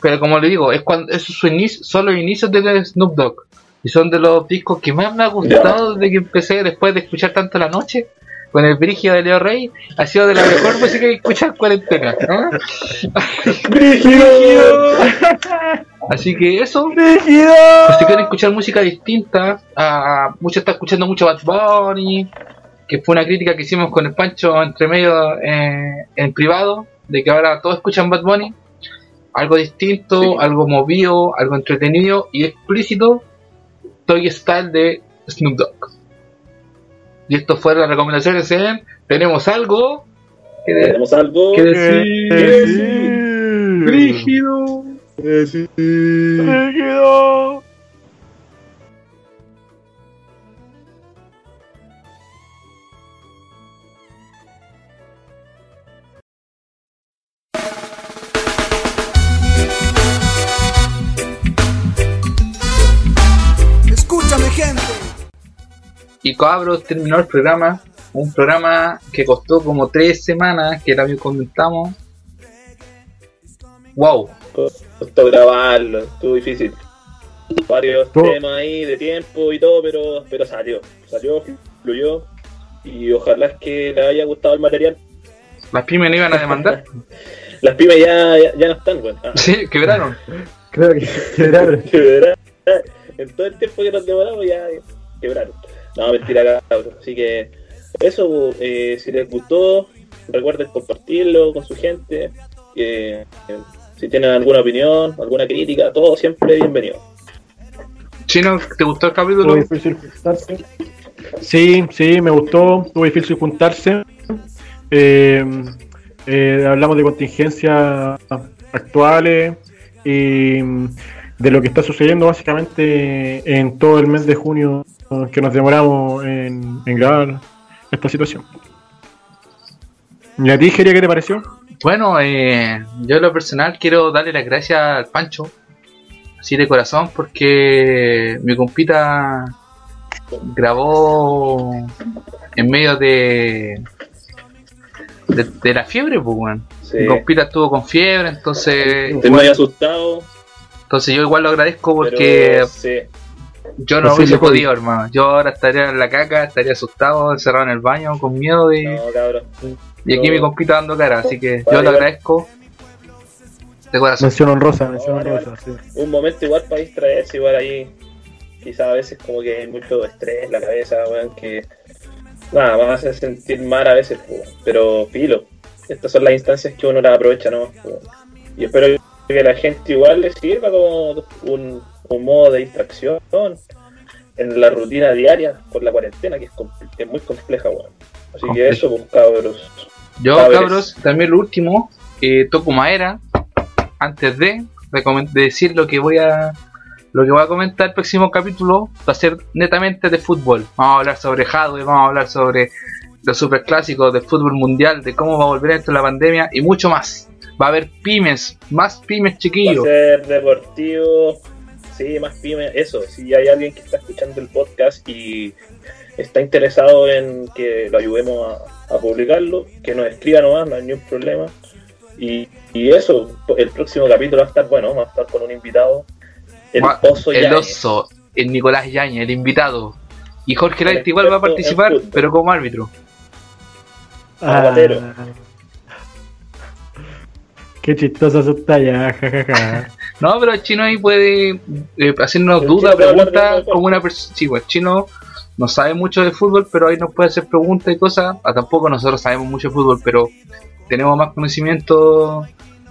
Pero como le digo, es cuando su inicio, son los inicios de Snoop Dogg. Y son de los discos que más me ha gustado desde que empecé, después de escuchar tanto la noche. Con el Brigio de Leo Rey, ha sido de la mejor música que he escuchado en cuarentena. ¿no? Así que eso. Pues si quieren escuchar música distinta, a, muchos están escuchando mucho Bad Bunny, que fue una crítica que hicimos con el Pancho entre medio eh, en privado, de que ahora todos escuchan Bad Bunny. Algo distinto, algo movido, algo entretenido y explícito. Toy Style de Snoop Dogg. Y esto fue las recomendaciones en Tenemos algo que, de- ¿Tenemos algo que decir. que decir? Brígido. Brígido. Y cabros, terminó el programa. Un programa que costó como tres semanas, que también comentamos. Wow. Costó grabarlo, estuvo difícil. Varios Oh. temas ahí de tiempo y todo, pero, pero salió. Salió, fluyó. Y ojalá es que le haya gustado el material. Las pymes no iban a demandar. Las pymes ya, ya, ya no están, weón. Ah. sí, quebraron. Creo que quebraron. Quebraron. En todo el tiempo que nos demoramos ya quebraron. No, mentira, cabrón. Así que eso, eh, si les gustó, recuerden compartirlo con su gente. Eh, eh, si tienen alguna opinión, alguna crítica, todo siempre bienvenido. Chino, ¿te gustó el capítulo? Estuvo difícil juntarse. Sí, sí, me gustó. Estuvo difícil juntarse. Eh, eh, hablamos de contingencias actuales y de lo que está sucediendo básicamente en todo el mes de junio que nos demoramos en, en grabar esta situación. ¿Y a ti, Geria, qué te pareció? Bueno, eh, yo en lo personal quiero darle las gracias al Pancho, así de corazón, porque mi compita grabó en medio de de, de la fiebre, pues, weón. Sí. Mi compita estuvo con fiebre, entonces. Estoy muy asustado. Entonces yo igual lo agradezco porque Pero, sí. Yo no Así hubiese le podido, hermano. Yo ahora estaría en la caca, estaría asustado, encerrado en el baño, con miedo de. No, cabrón. y aquí no. mi compita dando cara, así que yo Vale, vale. agradezco de corazón. Mención honrosa, mención honrosa, sí. Un momento igual para distraerse, igual ahí. Quizás a veces como que hay mucho estrés en la cabeza, weón, que nada, más hace sentir mal a veces, pues, pero filo. Estas son las instancias que uno las aprovecha, ¿no? Pues, Y espero que la gente igual le sirva como un, un modo de distracción en la rutina diaria con la cuarentena, que es, es muy compleja, weón. Así que eso, pues, cabros. Yo, cabros, también lo último, eh, toco madera, antes de, decir lo que voy a lo que voy a comentar el próximo capítulo va a ser netamente de fútbol. Vamos a hablar sobre Hadwe, vamos a hablar sobre los superclásicos del fútbol mundial, de cómo va a volver esto la pandemia y mucho más. Va a haber pymes, más pymes Va a chiquillos. ser deportivo, sí, más pyme, eso. Si hay alguien que está escuchando el podcast y está interesado en que lo ayudemos a, a publicarlo, que nos escriba nomás, no hay ningún problema. Y, y eso, el próximo capítulo va a estar bueno, va a estar con un invitado, el oso el Yáñez. oso, el Nicolás Yañez, el invitado. Y Jorge Light igual va a participar, pero como árbitro. Ah, Aguatero. qué chistosa su talla, jajaja. No, pero el chino ahí puede eh, hacernos dudas, de preguntas, como una persona. Sí, pues el chino no sabe mucho de fútbol, pero ahí nos puede hacer preguntas y cosas. Ah, tampoco nosotros sabemos mucho de fútbol, pero tenemos más conocimiento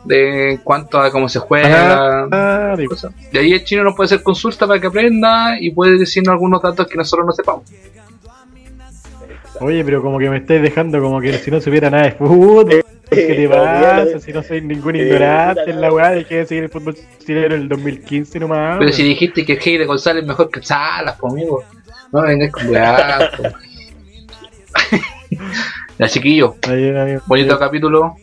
de cuanto a cómo se juega. Ah, cosas. Y ahí el chino nos puede hacer consulta para que aprenda y puede decirnos algunos datos que nosotros no sepamos. Oye, pero como que me estáis dejando como que si no supiera nada de fútbol. ¿Qué te pasa? Si no soy ningún ignorante en la weá, dejé de seguir el fútbol chileno en el 2015 nomás. Pero si dijiste que Heide González es mejor que Salas, amigo. No vengas con weá. ya, chiquillo. Bonito capítulo.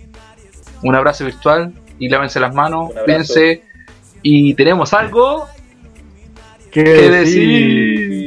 Un abrazo virtual. Y lávense las manos. Cuídense. Y tenemos algo ¿Qué que decir?